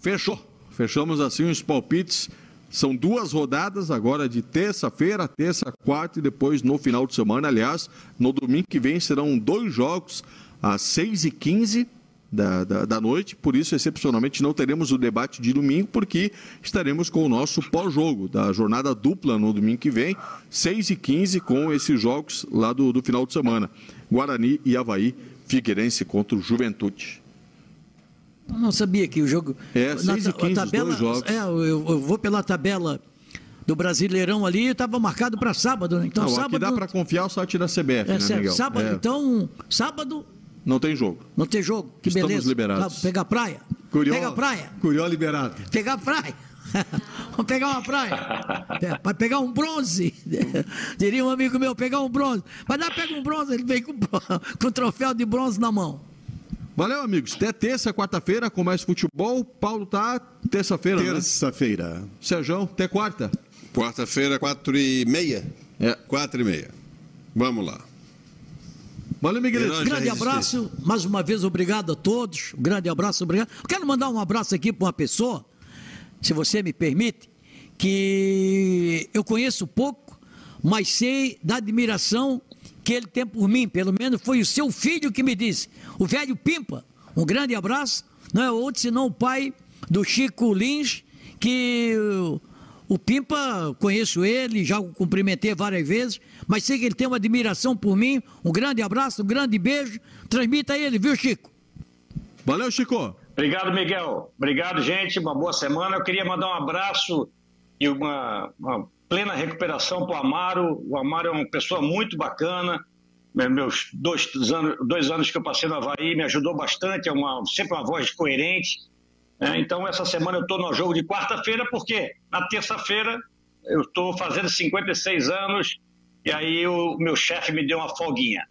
Fechou. Fechamos assim os palpites. São duas rodadas agora de terça-feira, terça, quarta e depois no final de semana. Aliás, no domingo que vem serão dois jogos às 6h15 da, da, da noite. Por isso, excepcionalmente, não teremos o debate de domingo, porque estaremos com o nosso pós-jogo da jornada dupla no domingo que vem, 6h15, com esses jogos lá do, do final de semana. Guarani e Havaí, Figueirense contra o Juventude. Não sabia que o jogo. É, na 6 e 15, ta- os dois jogos. É, eu, eu vou pela tabela do Brasileirão ali, estava marcado para sábado. né? Então, Não, sábado. aqui dá para confiar o site da CBF, É né, certo, Miguel? sábado. É. Então, sábado Não tem jogo. não tem jogo. Que Estamos beleza. liberados. Pegar praia. Curió, Pega a praia. Curió liberado. Pegar praia. Vamos pegar uma praia. É, Vai pegar um bronze. Diria um amigo meu, pegar um bronze. Vai dar, pega um bronze. Ele vem com, com o troféu de bronze na mão. Valeu, amigos. Até terça, quarta-feira, começa futebol. Paulo tá terça-feira, né? Terça-feira. Sérgio, até quarta. Quarta-feira, quatro e meia. É. Quatro e meia. Vamos lá. Valeu, Miguelito. Heróis Grande abraço, mais uma vez obrigado a todos. Um grande abraço, obrigado. Quero mandar um abraço aqui para uma pessoa, se você me permite, que eu conheço pouco, mas sei da admiração que ele tem por mim. Pelo menos foi o seu filho que me disse. O velho Pimpa. Um grande abraço. Não é outro senão o pai do Chico Lins, que o Pimpa, conheço ele, já o cumprimentei várias vezes, mas sei que ele tem uma admiração por mim. Um grande abraço, um grande beijo. Transmita a ele, viu, Chico? Valeu, Chico. Obrigado, Miguel. Obrigado, gente. Uma boa semana. Eu queria mandar um abraço e uma, uma plena recuperação para o Amaro. O Amaro é uma pessoa muito bacana. Me- Meus dois anos, dois anos que eu passei no Havaí me ajudou bastante. É uma, sempre uma voz coerente. né? então, essa semana eu estou no jogo de quarta-feira, porque na terça-feira eu estou fazendo 56 anos e aí o meu chefe me deu uma folguinha.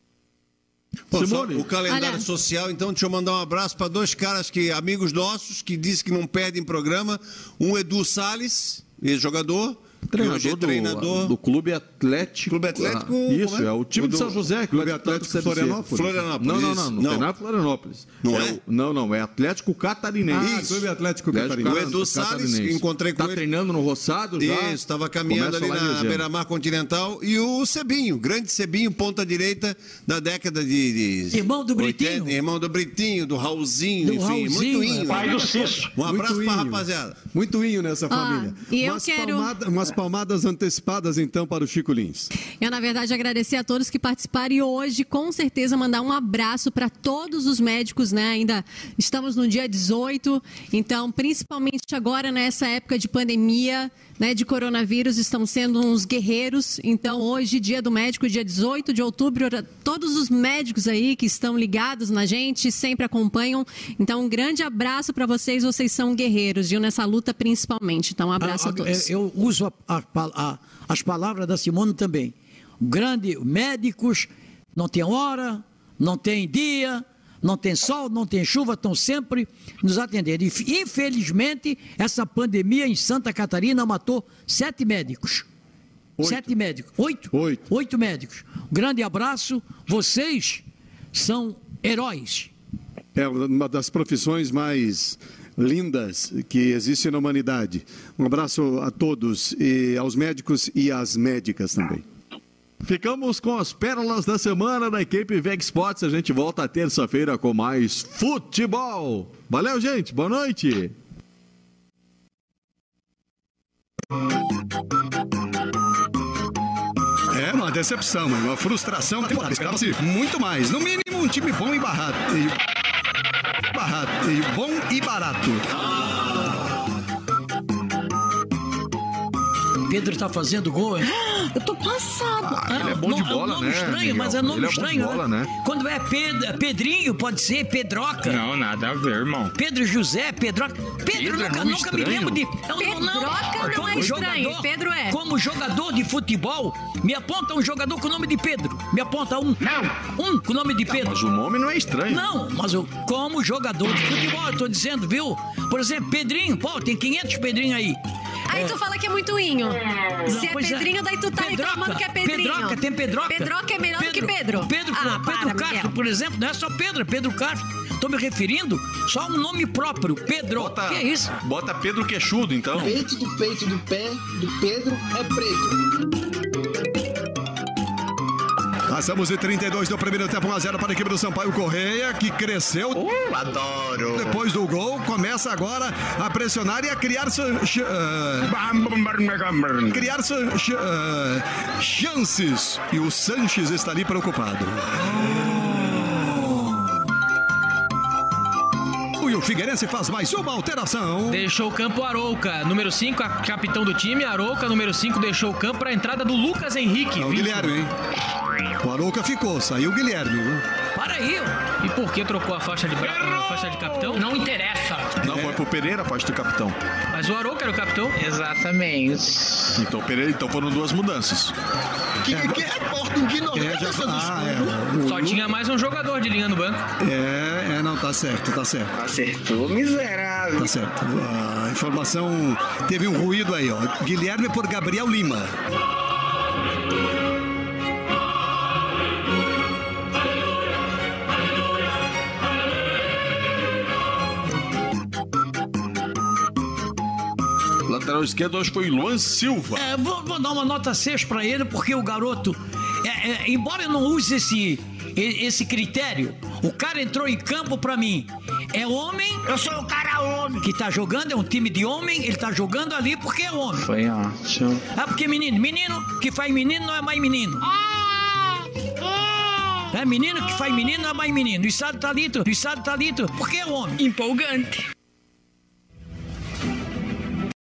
Pô, Simone. o calendário Olha. social, então, deixa eu mandar um abraço para dois caras que, amigos nossos, que dizem que não perdem programa. Um Edu Salles, ex-jogador, hoje é Treinador, treinador. do, do Clube Atlético. Clube Atlético, Ah, isso, é? é o time O de do São José. que Clube Atlético do. Florianópolis. Florianópolis, Não, não, não. Não, Não. tem nada Florianópolis. Não é? é? o- não, não. É Atlético Catarinense. Ah, Clube Atlético Atlético Catarinense. O Edu Salles, que encontrei com tá ele. treinando no Roçado já. Isso, estava caminhando Começa ali na. Beira-Mar Continental. E o Cebinho, grande Cebinho, ponta direita da década de. de Irmão do 80, Britinho. irmão do Britinho, do Raulzinho, Do enfim, Raulzinho, muito inho. é. Pai do Cício. Um abraço pra inho. rapaziada. Muito inho nessa família. e eu umas, quero- palmada- palmadas antecipadas, então, para o Chico Lins. Eu, na verdade, agradecer a todos que participaram e hoje, com certeza, mandar um abraço para todos os médicos, né? Ainda estamos no dia 18, então, principalmente agora nessa época de pandemia, né, de coronavírus, estamos sendo uns guerreiros. Então, hoje, dia do médico, dia 18 de outubro, todos os médicos aí que estão ligados na gente, sempre acompanham. Então, um grande abraço para vocês, vocês são guerreiros, viu? Nessa luta principalmente. Então, um abraço a, Ah, todos. é, Eu uso a- a- a- as palavras da Simone também. Grande médicos, não tem hora, não tem dia, não tem sol, não tem chuva, estão sempre nos atendendo. E, Infelizmente, essa pandemia em Santa Catarina matou sete médicos. Sete médicos. Oito? Oito. Oito médicos. Um grande abraço. Vocês são heróis. É uma das profissões mais lindas que existe na humanidade. Um abraço a todos, e aos médicos e às médicas também. Ficamos com as pérolas da semana da equipe Veg Sports. A gente volta terça-feira com mais futebol. Valeu, gente. Boa noite. É uma decepção, mano. Uma frustração. Esperava-se muito mais. No mínimo, um time bom e barato. E... Barato. E bom e barato. Pedro está fazendo gol, hein? Eu tô passado. Ah, ele é bom de Não, bola, é um nome né, estranho, Miguel? mas é nome Ele é bom de estranho, bola, né? Quando é Ped- Pedrinho, pode ser Pedroca. Não, nada a ver, irmão. Pedro José, Pedroca. Pedro, Pedro é nunca, nome nunca me lembro de. Eu, Pedroca não é estranho, Pedro é. Como jogador de futebol, me aponta um jogador com o nome de Pedro. Me aponta um. Não! Um com o nome de Pedro. Mas o nome não é estranho. Não, mas eu, como jogador de futebol, eu tô dizendo, viu? Por exemplo, Pedrinho, pô, tem 500 Pedrinho aí. Aí tu fala que é muito inho. Se é é. Pedrinho, daí tu tá Pedroca, reclamando que é Pedrinho. Pedroca, tem Pedroca. Pedroca é melhor do que Pedro. Pedro, ah, Pedro para, Castro, Miguel. por exemplo, não é só Pedro, é Pedro Castro. Estou me referindo só a um nome próprio, Pedro. Bota, que é isso? Bota Pedro Queixudo, então. Peito do peito do pé do Pedro é preto. Passamos de 32 do primeiro tempo, 1x0 para a equipe do Sampaio Correia, que cresceu. Uh, adoro. Depois do gol, começa agora a pressionar e a criar ah, criar ah, chances. E o Sanches está ali preocupado. Ui, o Figueirense faz mais uma alteração. Deixou o campo Arouca. Número 5, capitão do time. Arouca, número 5, deixou o campo para a entrada do Lucas Henrique. É o Guilherme, hein? O Arouca ficou, saiu o Guilherme, viu? Para aí, ó. E por que trocou a faixa de branco na faixa de capitão? Não interessa. Não, foi pro Pereira a faixa do capitão. Mas o Arouca era o capitão? Exatamente. Então, Pereira, então foram duas mudanças. Que, que é porta ignorante essa Ah, é. Só Lu- tinha mais um jogador de linha no banco. É, é, não, tá certo, tá certo. Acertou, miserável. Tá certo. A informação teve um ruído aí, ó. Guilherme por Gabriel Lima. Lateral esquerdo hoje foi Luan Silva. É, vou, vou dar uma nota 6 para ele, porque o garoto, é, é, embora eu não use esse, esse critério, o cara entrou em campo para mim. É homem. Eu sou o cara homem. Que tá jogando, é um time de homem, ele tá jogando ali porque é homem. Foi ótimo. Ah, porque menino, menino que faz menino não é mais menino. É menino que faz menino não é mais menino. O estado tá lito, o estado tá lito, porque é homem. Empolgante.